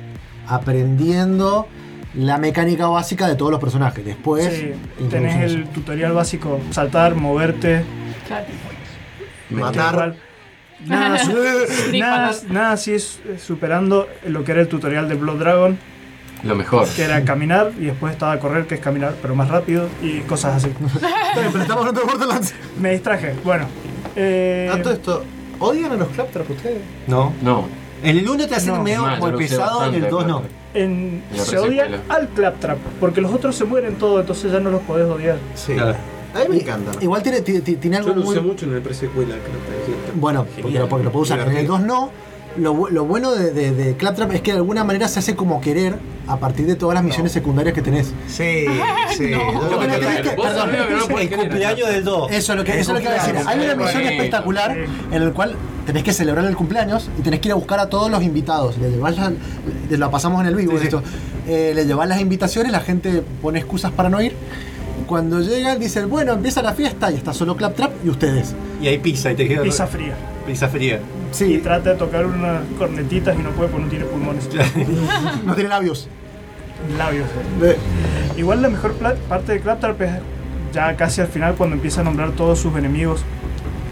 [SPEAKER 3] aprendiendo la mecánica básica de todos los personajes. Después,
[SPEAKER 10] Sí, tenés
[SPEAKER 3] eso.
[SPEAKER 10] el tutorial básico, saltar, moverte,
[SPEAKER 1] Claro.
[SPEAKER 7] Matar. (laughs)
[SPEAKER 10] Nada, nada, nada así es superando lo que era el tutorial de Blood Dragon,
[SPEAKER 11] Lo mejor.
[SPEAKER 10] Que era caminar y después estaba correr, que es caminar, pero más rápido y cosas así. (laughs)
[SPEAKER 3] pero estamos hablando de Borderlands.
[SPEAKER 10] Me distraje. Bueno. Eh,
[SPEAKER 7] A todo esto, ¿odian a los Claptrap ustedes?
[SPEAKER 4] No.
[SPEAKER 11] No.
[SPEAKER 4] En el 1 te hacen
[SPEAKER 10] No.
[SPEAKER 4] medio como pesado, en el
[SPEAKER 11] bastante,
[SPEAKER 4] 2 no.
[SPEAKER 10] en, se odia al Claptrap, porque los otros se mueren todos, entonces ya no los podés odiar.
[SPEAKER 7] Sí.
[SPEAKER 4] Claro.
[SPEAKER 7] A mí me encanta.
[SPEAKER 3] Igual tiene, tiene, tiene algo
[SPEAKER 13] Yo lo
[SPEAKER 3] muy...
[SPEAKER 13] usé mucho en el presecuela, creo que
[SPEAKER 3] Bueno, porque lo, porque lo puedo usar. En el 2 no. Lo, lo bueno de, de, de Claptrap es que de alguna manera se hace como querer a partir de todas las misiones secundarias que tenés.
[SPEAKER 7] Sí, (laughs) sí.
[SPEAKER 3] Lo que tenés que- perdón,
[SPEAKER 11] no
[SPEAKER 4] El cumpleaños del 2.
[SPEAKER 3] Eso es lo que, eso es lo que iba a decir. Hay una misión
[SPEAKER 11] Bonito.
[SPEAKER 3] espectacular en el cual tenés que celebrar el cumpleaños y tenés que ir a buscar a todos los invitados. Le llevás la- le- lo pasamos en el vivo
[SPEAKER 4] Sí, sí.
[SPEAKER 3] Eh, le llevás las invitaciones, la gente pone excusas para no ir. Cuando llegan dicen, bueno, empieza la fiesta y está solo Claptrap y ustedes.
[SPEAKER 4] Y hay pizza y te queda
[SPEAKER 10] Pizza fría.
[SPEAKER 4] pizza fría.
[SPEAKER 10] Y
[SPEAKER 3] Sí,
[SPEAKER 10] trata de tocar unas cornetitas y no puede porque no tiene pulmones. (laughs)
[SPEAKER 3] no tiene labios.
[SPEAKER 10] Labios. eh. Igual la mejor parte de Claptrap es ya casi al final cuando empieza a nombrar todos sus enemigos.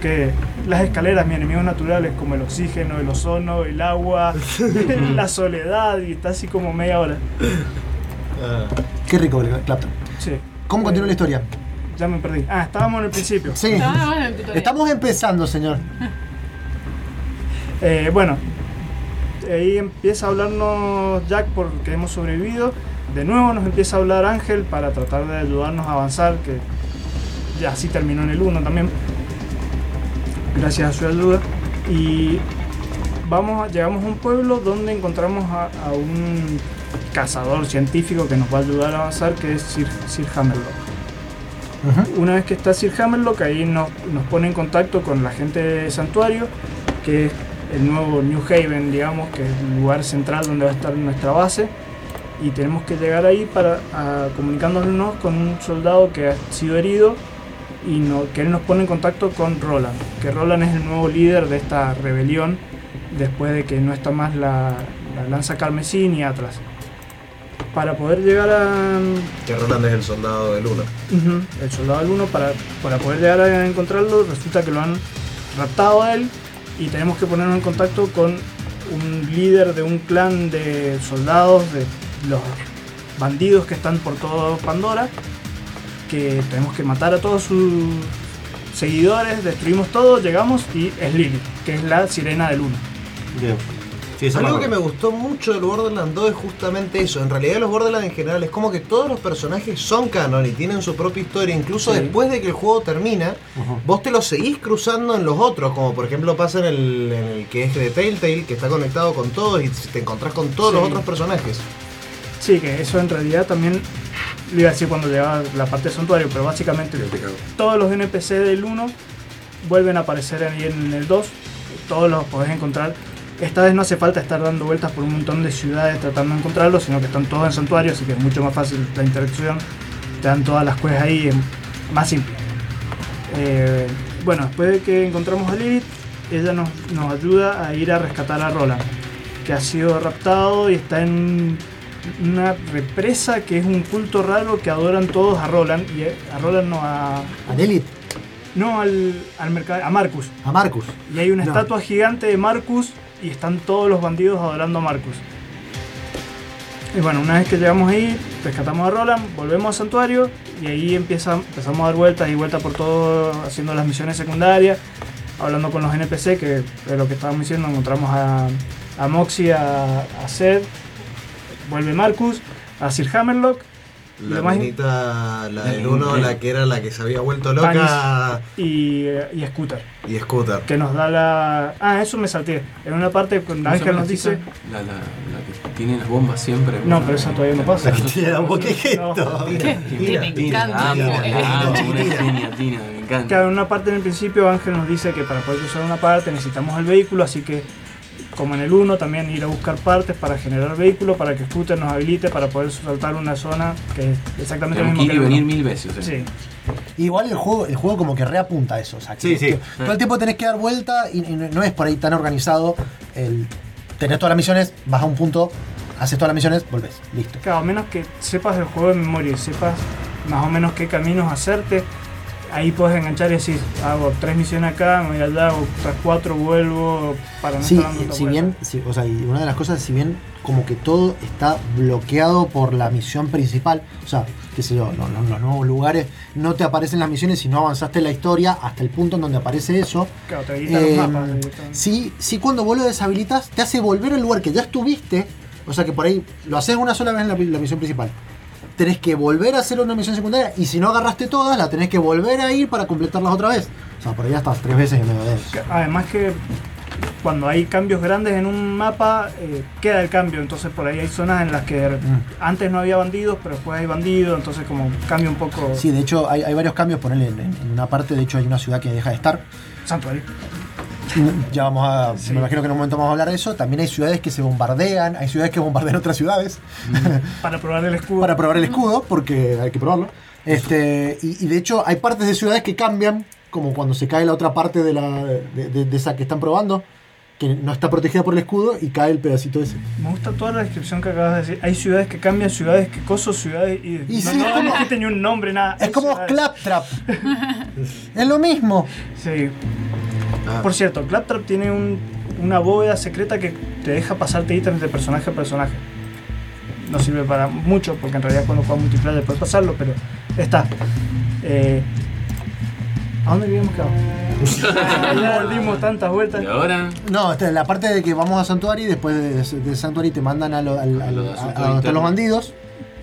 [SPEAKER 10] Que las escaleras, mis enemigos naturales, como el oxígeno, el ozono, el agua, (laughs) (laughs) la soledad, y está así como media hora.
[SPEAKER 3] Qué rico Claptrap.
[SPEAKER 10] Sí,
[SPEAKER 3] ¿Cómo continúa la historia?
[SPEAKER 10] ya me perdí. Ah, estábamos en el principio.
[SPEAKER 3] Sí.
[SPEAKER 1] Ah, el tutorial.
[SPEAKER 3] Estamos empezando, señor. (laughs)
[SPEAKER 10] Eh, bueno, ahí empieza a hablarnos Jack porque hemos sobrevivido. De nuevo nos empieza a hablar Ángel para tratar de ayudarnos a avanzar, que ya así terminó en el 1 también. Gracias a su ayuda. Y vamos a- llegamos a un pueblo donde encontramos a, a un cazador científico que nos va a ayudar a avanzar, que es Sir, Sir Hammerlock. Una vez que está Sir Hammerlock, ahí nos, nos pone en contacto con la gente de Santuario, que es el nuevo New Haven, digamos, que es el lugar central donde va a estar nuestra base. Y tenemos que llegar ahí para a- comunicándonos con un soldado que ha sido herido y no- que él nos pone en contacto con Roland, que Roland es el nuevo líder de esta rebelión después de que no está más la, la lanza carmesí ni Atlas. Para poder llegar a,
[SPEAKER 7] Que Roland es el soldado del 1.
[SPEAKER 10] Ujú, El soldado del 1, para, para poder llegar a encontrarlo, resulta que lo han raptado a él y tenemos que ponernos en contacto con un líder de un clan de soldados, de los bandidos que están por todo Pandora, que tenemos que matar a todos sus seguidores, destruimos todo, llegamos y es Lily, que es la sirena del 1.
[SPEAKER 4] Bien. Sí, eso
[SPEAKER 7] Algo
[SPEAKER 4] me
[SPEAKER 7] que me gustó mucho del Borderlands 2 es justamente eso. En realidad los Borderlands en general es como que todos los personajes son canon y tienen su propia historia. Incluso
[SPEAKER 10] Sí.
[SPEAKER 7] después de que el juego termina, vos te lo seguís cruzando en los otros. Como por ejemplo pasa en el, en el que es de Telltale, que está conectado con todos y te encontrás con todos los otros personajes.
[SPEAKER 10] Sí, que eso en realidad también lo iba a decir cuando llegaba la parte de santuario, pero básicamente todos los NPC del 1 vuelven a aparecer ahí en el 2, todos los podés encontrar. Esta vez no hace falta estar dando vueltas por un montón de ciudades tratando de encontrarlos, sino que están todos en santuario, así que es mucho más fácil la interacción. Te dan todas las quests ahí, en- más simple. Eh, bueno, después de que encontramos a Lilith, ella nos, nos ayuda a ir a rescatar a Roland, que ha sido raptado y está en una represa que es un culto raro que adoran todos a Roland, y a Roland no a...
[SPEAKER 3] A Lilith,
[SPEAKER 10] No, al, al mercado, a Marcus.
[SPEAKER 3] a Marcus.
[SPEAKER 10] Y hay una
[SPEAKER 3] No.
[SPEAKER 10] estatua gigante de Marcus y están todos los bandidos adorando a Marcus. Y bueno, una vez que llegamos ahí, rescatamos a Roland, volvemos al santuario y ahí empieza, empezamos a dar vueltas y vueltas por todo, haciendo las misiones secundarias, hablando con los NPC, que es lo que estábamos diciendo, encontramos a, a Moxie, a, a vuelve Marcus, a Sir Hammerlock.
[SPEAKER 7] La minita, la del 1, la que era la que se había vuelto loca.
[SPEAKER 10] Y, y Scooter.
[SPEAKER 7] Y Scooter.
[SPEAKER 10] que nos da la. Ah, eso me salté. En una parte cuando
[SPEAKER 11] ¿Cómo se
[SPEAKER 10] Ángel
[SPEAKER 11] llama
[SPEAKER 10] nos
[SPEAKER 11] la
[SPEAKER 10] dice.
[SPEAKER 11] La, la, la que tiene las bombas siempre.
[SPEAKER 10] No, pero esa todavía no pasa.
[SPEAKER 4] La que te da un boquejeto.
[SPEAKER 11] Tina,
[SPEAKER 1] Me
[SPEAKER 11] Tina,
[SPEAKER 1] encanta. Tina,
[SPEAKER 11] la me encanta.
[SPEAKER 10] Claro, en una parte en el principio Ángel nos dice que para poder usar una parte necesitamos el vehículo, así que como en el 1 también ir a buscar partes para generar vehículo, para que Scooter nos habilite para poder saltar una zona que es exactamente lo mismo
[SPEAKER 11] que ir y venir mil veces.
[SPEAKER 10] Sí.
[SPEAKER 3] Igual el juego, el juego como que reapunta a eso. O sea, que-
[SPEAKER 4] Sí, sí.
[SPEAKER 3] que todo el tiempo tenés que dar vuelta y, y no es por ahí tan organizado. El, tenés todas las misiones, vas a un punto, haces todas las misiones, volvés. Listo.
[SPEAKER 10] Claro, a menos que sepas el juego de memoria y sepas más o menos qué caminos hacerte. Ahí puedes enganchar y decir, hago tres misiones acá, me voy allá, hago otras cuatro, vuelvo para no
[SPEAKER 3] Sí,
[SPEAKER 10] estar dando
[SPEAKER 3] si bien, sí, o sea, y una de las cosas, si bien como que todo está bloqueado por la misión principal, o sea, qué sé yo, los, los- los nuevos lugares no te aparecen las misiones si no avanzaste en la historia hasta el punto en donde aparece eso.
[SPEAKER 10] Claro, te
[SPEAKER 3] Eh,
[SPEAKER 10] los mapas
[SPEAKER 3] sí, sí, cuando vos lo deshabilitas, te hace volver al lugar que ya estuviste, o sea que por ahí lo haces una sola vez en la, la misión principal. Tenés que volver a hacer una misión secundaria y si no agarraste todas, la tenés que volver a ir para completarlas otra vez. O sea, por ahí estás tres veces en medio de eso.
[SPEAKER 10] Además que cuando hay cambios grandes en un mapa, eh, queda el cambio. Entonces por ahí hay zonas en las que
[SPEAKER 3] Mm.
[SPEAKER 10] antes no había bandidos, pero después hay bandidos. Entonces como cambia un poco.
[SPEAKER 3] Sí, de hecho hay, hay varios cambios, ponele en, en una parte, de hecho hay una ciudad que deja de estar.
[SPEAKER 10] Santuario. (laughs)
[SPEAKER 3] Ya vamos a, me imagino que en un momento vamos a hablar de eso. También hay ciudades que se bombardean, hay ciudades que bombardean otras ciudades (laughs)
[SPEAKER 10] Para probar el escudo.
[SPEAKER 3] para probar el escudo, porque hay que probarlo. Este, y, y de hecho hay partes de ciudades que cambian, como cuando se cae la otra parte de, la, de, de- de esa que están probando, que no está protegida por el escudo y cae el pedacito ese.
[SPEAKER 10] Me gusta toda la descripción que acabas de decir. Hay ciudades que cambian, ciudades que coso, ciudades y,
[SPEAKER 3] Y
[SPEAKER 10] no,
[SPEAKER 3] sí,
[SPEAKER 10] no,
[SPEAKER 3] es como-
[SPEAKER 10] no ni un nombre, nada.
[SPEAKER 3] Es
[SPEAKER 10] Hay
[SPEAKER 3] como
[SPEAKER 10] ciudades.
[SPEAKER 3] Claptrap. (laughs) es lo mismo.
[SPEAKER 10] Sí. Por cierto, Claptrap tiene un- una bóveda secreta que te deja pasarte ítems de personaje a personaje. No sirve para mucho, porque en realidad cuando juegas multiplayer puedes pasarlo, pero está. Eh, ¿A dónde habíamos quedado? (laughs) ya dimos tantas vueltas.
[SPEAKER 11] Y ahora.
[SPEAKER 3] No, esta es la parte de que vamos a Santuari y después de, de Santuari te mandan a, lo- al- al-
[SPEAKER 11] los
[SPEAKER 3] a- los bandidos.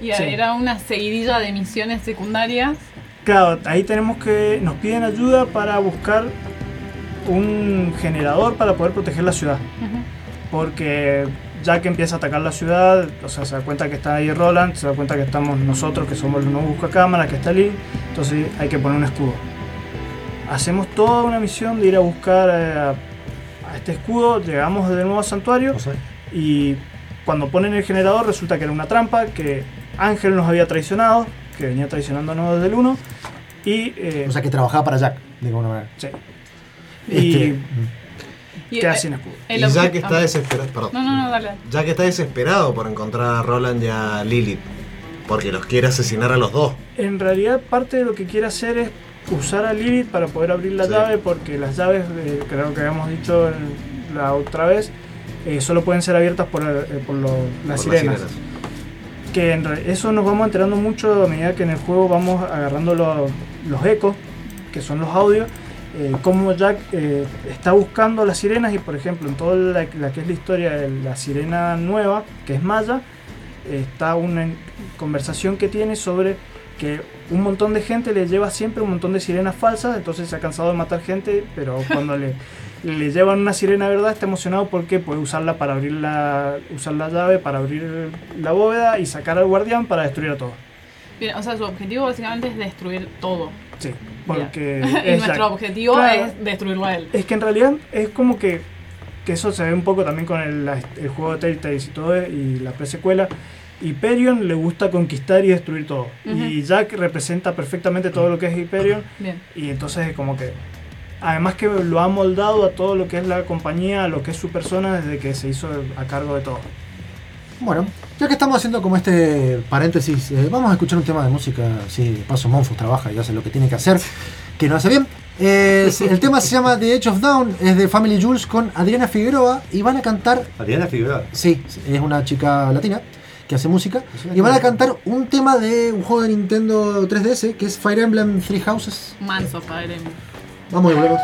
[SPEAKER 1] Y
[SPEAKER 10] Sí.
[SPEAKER 1] era una seguidilla de misiones secundarias.
[SPEAKER 10] Claro, ahí tenemos que. Nos piden ayuda para buscar un generador para poder proteger la ciudad. Porque ya que empieza a atacar la ciudad, o sea, se da cuenta que está ahí Roland, se da cuenta que estamos nosotros, que somos los nuevos buscacámaras, que está Lee, entonces hay que poner un escudo. Hacemos toda una misión de ir a buscar eh, a, a este escudo, llegamos de nuevo al santuario y cuando ponen el generador resulta que era una trampa, que Ángel nos había traicionado, que venía traicionándonos desde el 1 y... eh,
[SPEAKER 3] O sea que trabajaba para Jack, de alguna manera.
[SPEAKER 10] sí. Y
[SPEAKER 1] Y
[SPEAKER 10] queda sin escudo.
[SPEAKER 7] Y
[SPEAKER 1] obje-
[SPEAKER 7] Jack está desesperado. Perdón.
[SPEAKER 1] No, no, no, dale.
[SPEAKER 7] Jack está desesperado por encontrar a Roland y a Lilith. Porque los quiere asesinar a los dos.
[SPEAKER 10] En realidad parte de lo que quiere hacer es usar a Lilith para poder abrir la
[SPEAKER 7] Sí.
[SPEAKER 10] llave porque las llaves, eh, creo que habíamos dicho la otra vez, eh, solo pueden ser abiertas por, eh, por lo- las
[SPEAKER 7] Por las
[SPEAKER 10] sirenas.
[SPEAKER 7] sirenas.
[SPEAKER 10] Que en re- eso nos vamos enterando mucho a medida que en el juego vamos agarrando lo- los ecos, que son los audios, eh, cómo Jack eh, está buscando las sirenas y por ejemplo en toda la, la que es la historia de la sirena nueva, que es Maya, eh, está una conversación que tiene sobre que un montón de gente le lleva siempre un montón de sirenas falsas, entonces se ha cansado de matar gente, pero (laughs) cuando le, le llevan una sirena verdad está emocionado porque puede usarla para abrir la, usar la llave, para abrir la bóveda y sacar al guardián para destruir a todos.
[SPEAKER 1] Bien, o sea, su objetivo básicamente es destruir todo.
[SPEAKER 10] Sí, porque (laughs)
[SPEAKER 1] y
[SPEAKER 10] es
[SPEAKER 1] nuestro objetivo
[SPEAKER 10] Claro.
[SPEAKER 1] es destruirlo a él.
[SPEAKER 10] Es que en realidad es como que, que eso se ve un poco también con el, juego de Telltale y todo, y la presecuela. Hyperion le gusta conquistar y destruir todo. Y Jack representa perfectamente todo lo que es Hyperion.
[SPEAKER 1] Bien.
[SPEAKER 10] Y entonces es como que... Además que lo ha moldado a todo lo que es la compañía, a lo que es su persona desde que se hizo a cargo de todo.
[SPEAKER 3] Bueno, ya que estamos haciendo como este paréntesis, eh, vamos a escuchar un tema de música. Sí, de paso Monfus trabaja y hace lo que tiene que hacer, que no hace bien. Eh, el tema se llama The Edge of Down, es de Family Jules con Adriana Figueroa y van a cantar.
[SPEAKER 4] Adriana Figueroa.
[SPEAKER 3] Sí, es una chica latina que hace música. Y van a cantar un tema de un juego de Nintendo 3DS que es Fire Emblem Three Houses.
[SPEAKER 1] Manso, padre.
[SPEAKER 3] Vamos y volvemos.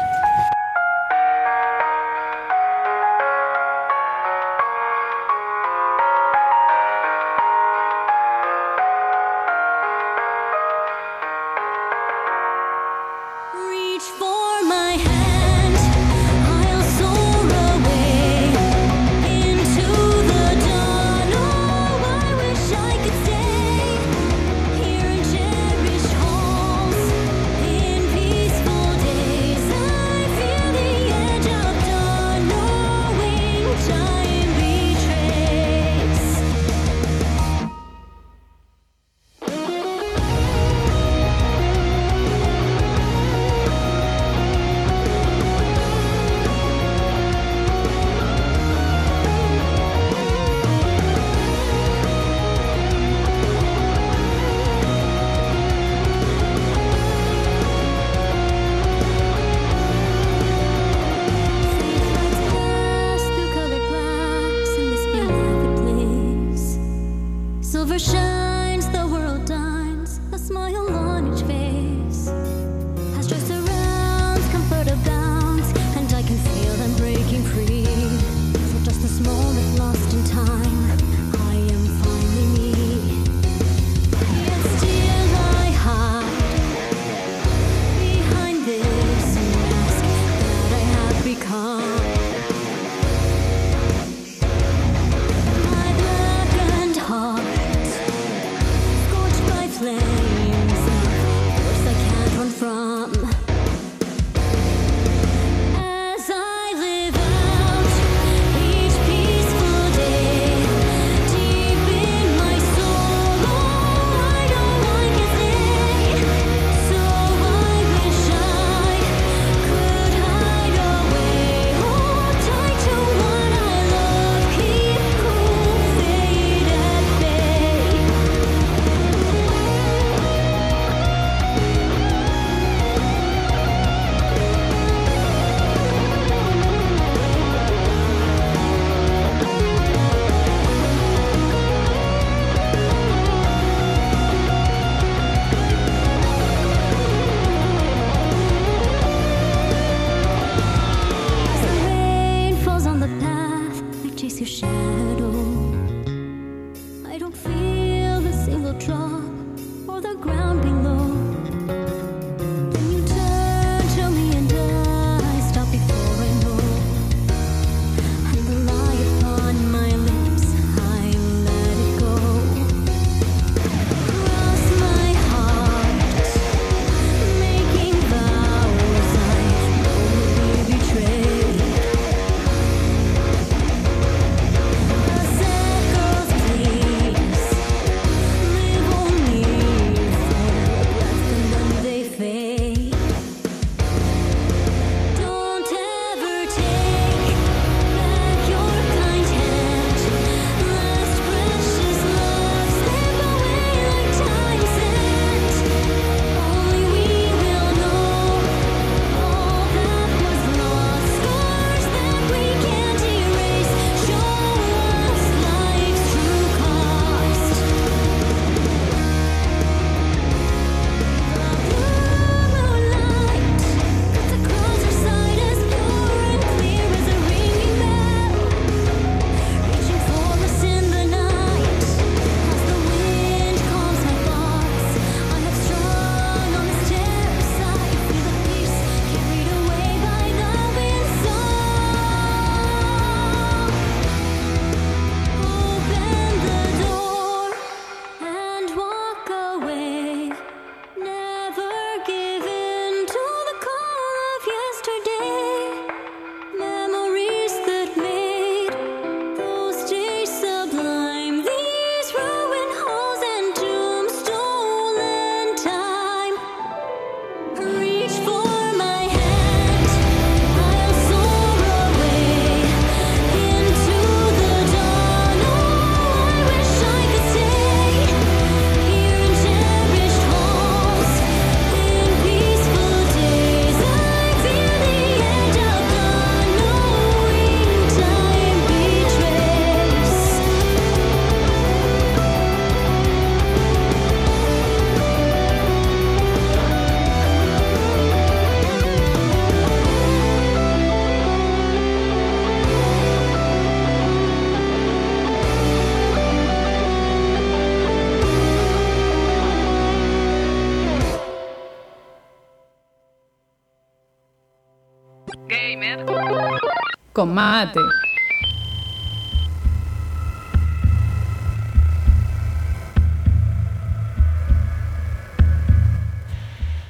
[SPEAKER 5] Con mate.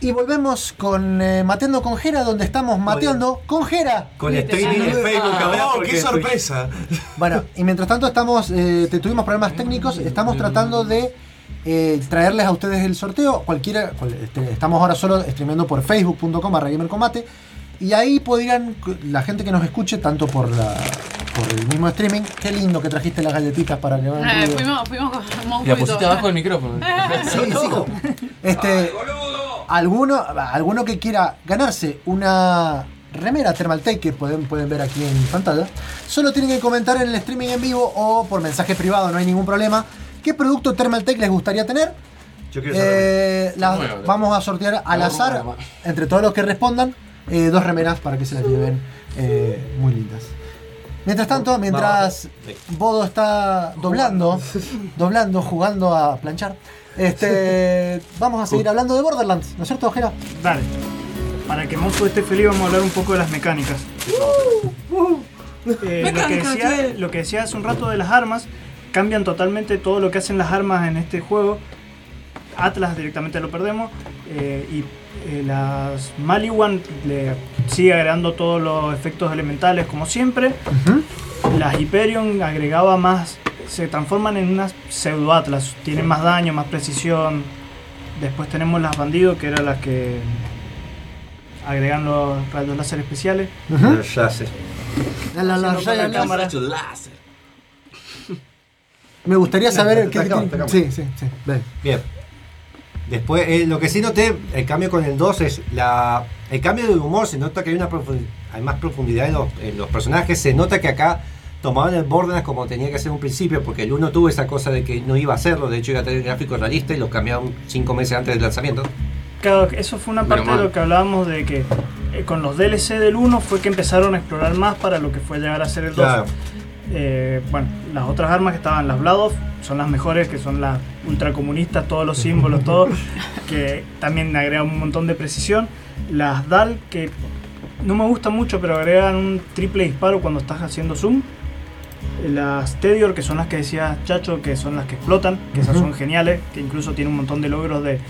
[SPEAKER 3] Y volvemos con eh, Mateando con Jera, donde estamos mateando con Jera.
[SPEAKER 4] Con streaming de Facebook.
[SPEAKER 6] ¡Oh, qué sorpresa! (laughs)
[SPEAKER 3] Bueno, y mientras tanto estamos, eh, te- tuvimos problemas técnicos, estamos tratando de eh, traerles a ustedes el sorteo. Cualquiera, cual- este, estamos ahora solo streameando por facebook.com barra gamercombate. Y ahí podrían, la gente que nos escuche, tanto por la por el mismo streaming, qué lindo que trajiste las galletitas para que hagan
[SPEAKER 1] Eh,
[SPEAKER 3] ruido.
[SPEAKER 1] fuimos, fuimos con
[SPEAKER 11] Y la pusiste abajo del micrófono. (laughs)
[SPEAKER 3] Sí, sí. (laughs) Este, alguno, alguno que quiera ganarse una remera Thermaltake que pueden, pueden ver aquí en pantalla, solo tienen que comentar en el streaming en vivo o por mensaje privado, no hay ningún problema. ¿Qué producto Thermaltake les gustaría tener?
[SPEAKER 4] Yo quiero saber.
[SPEAKER 3] Eh, las- vamos a sortear al azar, entre todos los que respondan, eh, dos remeras para que se las lleven eh, muy lindas. Mientras tanto, mientras Bodo está doblando, doblando, jugando a planchar, este, (laughs) vamos a seguir hablando de Borderlands, ¿no es cierto, Ojera?
[SPEAKER 10] Dale. Para que Monfu esté feliz vamos a hablar un poco de las mecánicas. Eh, lo, que decía, lo que decía hace un rato de las armas, cambian totalmente todo lo que hacen las armas en este juego. Atlas directamente lo perdemos. eh, y eh, las Maliwan le sigue agregando todos los efectos elementales como siempre. Las Hyperion agregaba más, se transforman en unas pseudo Atlas, tienen más daño, más precisión. Después tenemos las bandidos, que eran las que agregan los rayos láser especiales.
[SPEAKER 4] Ya sé.
[SPEAKER 3] La, la, la,
[SPEAKER 10] Haciendo con
[SPEAKER 3] la,
[SPEAKER 10] la
[SPEAKER 3] la-
[SPEAKER 10] cámara.
[SPEAKER 3] Me gustaría saber
[SPEAKER 4] te
[SPEAKER 3] qué. Sí, sí, sí.
[SPEAKER 4] Bien. Después, eh, lo que sí noté, el cambio con el 2 es la, el cambio de humor. Se nota que hay, una profu- hay más profundidad en los, en los personajes. Se nota que acá tomaban el Borderlands como tenía que ser un principio, porque el 1 tuvo esa cosa de que no iba a hacerlo. De hecho, iba a tener gráficos realistas y los cambiaron 5 meses antes del lanzamiento.
[SPEAKER 10] Claro, eso fue una parte de lo que hablábamos de que eh, con los DLC del 1 fue que empezaron a explorar más para lo que fue llegar a ser el 2.
[SPEAKER 4] Claro.
[SPEAKER 10] Eh, bueno, las otras armas que estaban, las Bladoff, son las mejores, que son las ultracomunistas, todos los símbolos, (laughs) todo, que también agregan un montón de precisión. Las DAL, que no me gustan mucho, pero agregan un triple disparo cuando estás haciendo zoom. Las Tedior, que son las que decía Chacho, que son las que explotan, que esas son geniales, que incluso tienen un montón de logros de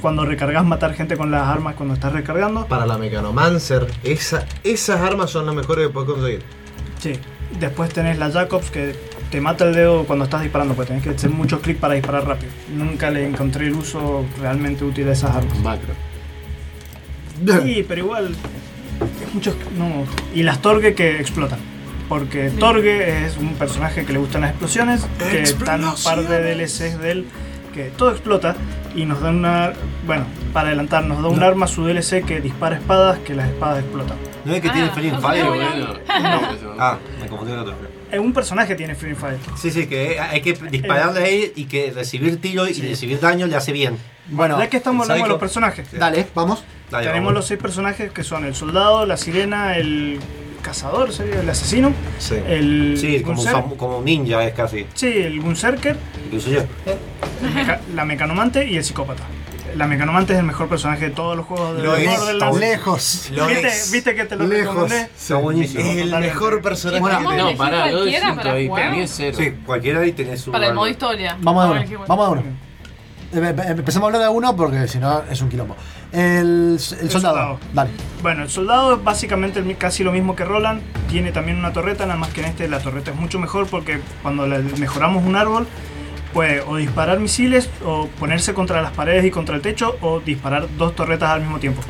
[SPEAKER 10] cuando recargas matar gente con las armas cuando estás recargando.
[SPEAKER 7] Para la Mecanomancer, esa, esas armas son las mejores que puedes conseguir.
[SPEAKER 10] Sí. Después tenés la Jacobs que te mata el dedo cuando estás disparando, porque tenés que hacer muchos clics para disparar rápido. Nunca le encontré el uso realmente útil a esas armas.
[SPEAKER 11] Macro.
[SPEAKER 10] Sí, pero igual. es Muchos, no. Y las Torgue que explotan. Porque Torgue es un personaje que le gustan las explosiones, que están un par de DLCs de él que todo explota y nos da una. Bueno, para adelantar, nos da un arma su DLC que dispara espadas, que las espadas explotan.
[SPEAKER 4] ¿No es que tiene Free
[SPEAKER 10] Ah,
[SPEAKER 4] Fire?
[SPEAKER 10] bueno.
[SPEAKER 4] Ah, me confundí con otro.
[SPEAKER 10] Eh, Un personaje tiene Free Fire.
[SPEAKER 4] Sí, sí, que hay que dispararle a él y que recibir tiro y recibir daño le hace bien.
[SPEAKER 3] Bueno,
[SPEAKER 10] ya que estamos hablando de los personajes.
[SPEAKER 3] Dale, vamos.
[SPEAKER 4] Dale,
[SPEAKER 10] Tenemos
[SPEAKER 4] vamos.
[SPEAKER 10] los seis personajes que son el soldado, la sirena, el cazador, sería el asesino,
[SPEAKER 4] Sí,
[SPEAKER 10] el
[SPEAKER 4] sí como, un como ninja es casi.
[SPEAKER 10] sí, el gunserker,
[SPEAKER 4] Incluso yo.
[SPEAKER 10] el meca- la mecanomante y el psicópata. La mecanomante es el mejor personaje de todos los juegos de
[SPEAKER 7] Lo es.
[SPEAKER 10] Borderlands.
[SPEAKER 3] Lejos.
[SPEAKER 7] Lo
[SPEAKER 10] ¿Viste,
[SPEAKER 7] es.
[SPEAKER 10] viste que te lo
[SPEAKER 7] Lejos.
[SPEAKER 10] recomendé?
[SPEAKER 4] Está buenísimo.
[SPEAKER 7] Es el mejor personaje
[SPEAKER 11] Bueno,
[SPEAKER 7] que
[SPEAKER 11] no, pará, yo de
[SPEAKER 1] cualquiera
[SPEAKER 11] 5
[SPEAKER 1] para
[SPEAKER 11] ahí, para mí es cero.
[SPEAKER 4] Sí, cualquiera ahí tenés su.
[SPEAKER 1] Para el modo historia.
[SPEAKER 3] Vamos a
[SPEAKER 1] ver
[SPEAKER 3] uno.
[SPEAKER 1] bueno.
[SPEAKER 3] Vamos a uno. Empecemos a hablar de uno porque si no es un quilombo. El, el soldado.
[SPEAKER 10] soldado.
[SPEAKER 3] Dale.
[SPEAKER 10] Bueno, el soldado es básicamente el casi lo mismo que Roland. Tiene también una torreta, nada más que en este la torreta es mucho mejor porque cuando le mejoramos un árbol puede o disparar misiles o ponerse contra las paredes y contra el techo o disparar dos torretas al mismo tiempo.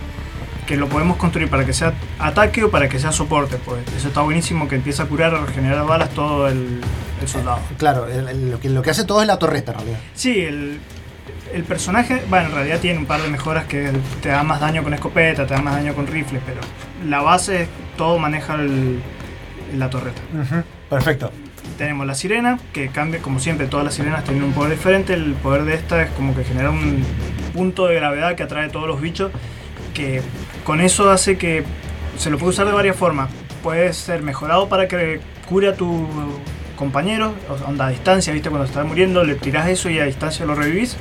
[SPEAKER 10] Que lo podemos construir para que sea ataque o para que sea soporte. Pues eso está buenísimo que empieza a curar, a regenerar balas todo el, el soldado.
[SPEAKER 3] Claro, el- el- lo, que, lo que hace todo es la torreta en realidad.
[SPEAKER 10] Sí, el, el personaje, bueno, en realidad tiene un par de mejoras que te da más daño con escopeta, te da más daño con rifles, pero la base es todo maneja el- la torreta.
[SPEAKER 3] Perfecto.
[SPEAKER 10] Tenemos la sirena, que cambia, como siempre, todas las sirenas tienen un poder diferente. El poder de esta es como que genera un punto de gravedad que atrae a todos los bichos, que con eso hace que se lo puede usar de varias formas. Puede ser mejorado para que cure a tu compañero, onda a distancia, ¿viste? Cuando está muriendo, le tirás eso y a distancia lo revivís.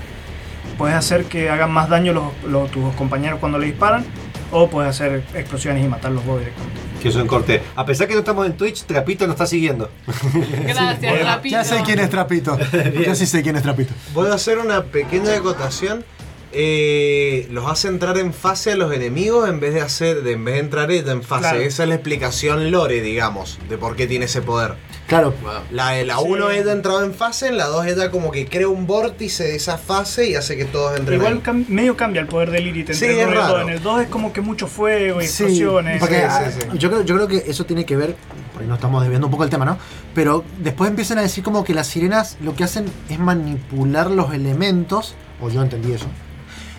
[SPEAKER 10] Puedes hacer que hagan más daño los, tus compañeros cuando le disparan. O puedes hacer explosiones y matar los bots directamente.
[SPEAKER 4] En corte. A pesar que no estamos en Twitch, Trapito nos está siguiendo. (laughs)
[SPEAKER 1] Gracias, Trapito.
[SPEAKER 3] Ya sé quién es Trapito. (laughs) Yo sí sé quién es Trapito.
[SPEAKER 7] Voy a hacer una pequeña acotación. Eh, los hace entrar en fase a los enemigos en vez de hacer de, en vez de entrar ella en fase.
[SPEAKER 10] Claro.
[SPEAKER 7] Esa es la explicación lore, digamos, de por qué tiene ese poder.
[SPEAKER 3] Claro.
[SPEAKER 7] La de la 1 ella entrado en fase, en la 2 ella como que crea un vórtice de esa fase y hace que todos entren
[SPEAKER 10] Igual cam- medio cambia el poder de Lilith entre
[SPEAKER 7] Sí,
[SPEAKER 10] el
[SPEAKER 7] es
[SPEAKER 10] 1 y el 2.
[SPEAKER 7] raro.
[SPEAKER 10] En el 2 es como que mucho fuego y
[SPEAKER 3] Sí,
[SPEAKER 10] explosiones.
[SPEAKER 3] porque,
[SPEAKER 10] Sí,
[SPEAKER 3] ah,
[SPEAKER 10] sí, sí.
[SPEAKER 3] Yo, creo, yo creo que eso tiene que ver, por ahí no estamos desviando un poco el tema, ¿no? Pero después empiezan a decir como que las sirenas lo que hacen es manipular los elementos, o yo entendí eso.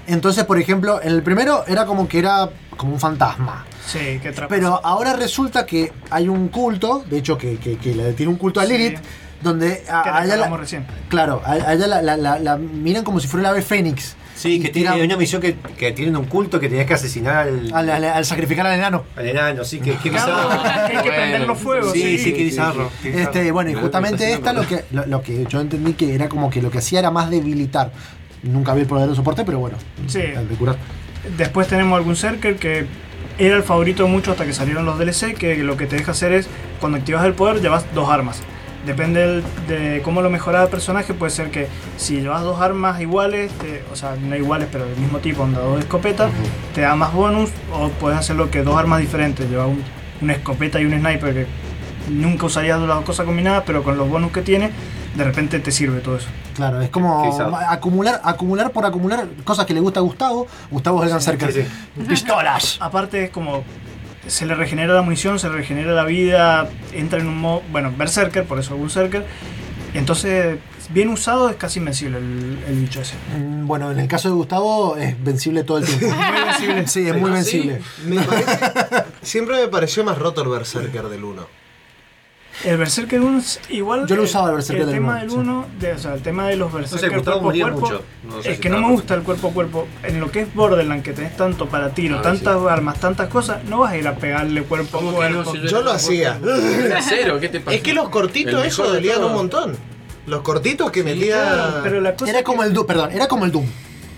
[SPEAKER 3] Entonces, por ejemplo, en el primero era como que era como un fantasma.
[SPEAKER 10] Sí, que atrapa.
[SPEAKER 3] Pero ahora resulta que hay un culto, de hecho que, que- que le tiene un culto a
[SPEAKER 10] Sí.
[SPEAKER 3] Lilith, donde a,
[SPEAKER 10] Que
[SPEAKER 3] a ella la,
[SPEAKER 10] recién.
[SPEAKER 3] claro, a, a ella la, la- la- la miran como si fuera el ave fénix.
[SPEAKER 4] Sí, que tiene una misión que, que tienen un culto que tenías que asesinar al,
[SPEAKER 3] al, al- al sacrificar al enano.
[SPEAKER 4] al enano, sí, que, que bizarro. (laughs)
[SPEAKER 10] que hay que prender los fuegos.
[SPEAKER 4] Sí,
[SPEAKER 10] sí.
[SPEAKER 4] sí, que bizarro. qué bizarro.
[SPEAKER 3] Este, bueno, y justamente esta lo que, lo, lo que yo entendí que era como que lo que hacía era más debilitar. Nunca vi el poder de soporte, pero bueno.
[SPEAKER 10] Sí.
[SPEAKER 3] el de curar.
[SPEAKER 10] Después tenemos algún Cerker que era el favorito de muchos hasta que salieron los DLC, que lo que te deja hacer es, cuando activas el poder, llevas dos armas. Depende de cómo lo mejoras el personaje, puede ser que si llevas dos armas iguales, te- o sea, no iguales, pero del mismo tipo, onda dos escopetas, te da más bonus, o puedes hacerlo que dos armas diferentes, llevas un- una escopeta y un sniper que nunca usarías las dos cosas combinadas, pero con los bonus que tiene, de repente te sirve todo eso.
[SPEAKER 3] Claro, es como acumular, acumular por acumular cosas que le gusta a Gustavo. Gustavo es el Berserker.
[SPEAKER 4] sí,
[SPEAKER 3] Pistolas.
[SPEAKER 10] Aparte es como se le regenera la munición, se le regenera la vida, entra en un modo, bueno, berserker, por eso berserker. Entonces, bien usado es casi invencible el, el bicho ese.
[SPEAKER 3] Mm, Bueno, en el caso de Gustavo es vencible todo el tiempo. (laughs)
[SPEAKER 10] Muy vencible.
[SPEAKER 3] Sí, es muy vencible.
[SPEAKER 7] Me parece- siempre me pareció más roto el Berserker del 1.
[SPEAKER 10] El berserker 1 es igual.
[SPEAKER 3] Yo lo
[SPEAKER 10] el-
[SPEAKER 3] usaba el berserker
[SPEAKER 10] El
[SPEAKER 3] del
[SPEAKER 10] tema
[SPEAKER 3] uno,
[SPEAKER 10] del
[SPEAKER 3] sí.
[SPEAKER 10] 1, de- o sea, el tema de los berserker
[SPEAKER 4] Gustavo
[SPEAKER 10] cuerpo a
[SPEAKER 4] moría
[SPEAKER 10] cuerpo,
[SPEAKER 4] mucho. No sé
[SPEAKER 10] es
[SPEAKER 4] si
[SPEAKER 10] que no me gusta el cuerpo a cuerpo. En lo que es Borderland, que tenés tanto para tiro,
[SPEAKER 11] Ah,
[SPEAKER 10] tantas armas, tantas cosas, no vas a ir a pegarle cuerpo a
[SPEAKER 11] ¿Cómo que no?
[SPEAKER 10] cuerpo.
[SPEAKER 11] Si
[SPEAKER 7] Yo lo hacía. (laughs)
[SPEAKER 11] Cero, ¿qué te pasa?
[SPEAKER 7] Es que los cortitos
[SPEAKER 11] El
[SPEAKER 7] eso dolían un montón. Los cortitos que metía.
[SPEAKER 10] Claro, pero la cosa
[SPEAKER 3] Era como
[SPEAKER 10] que-
[SPEAKER 3] el Doom, perdón, era como el Doom.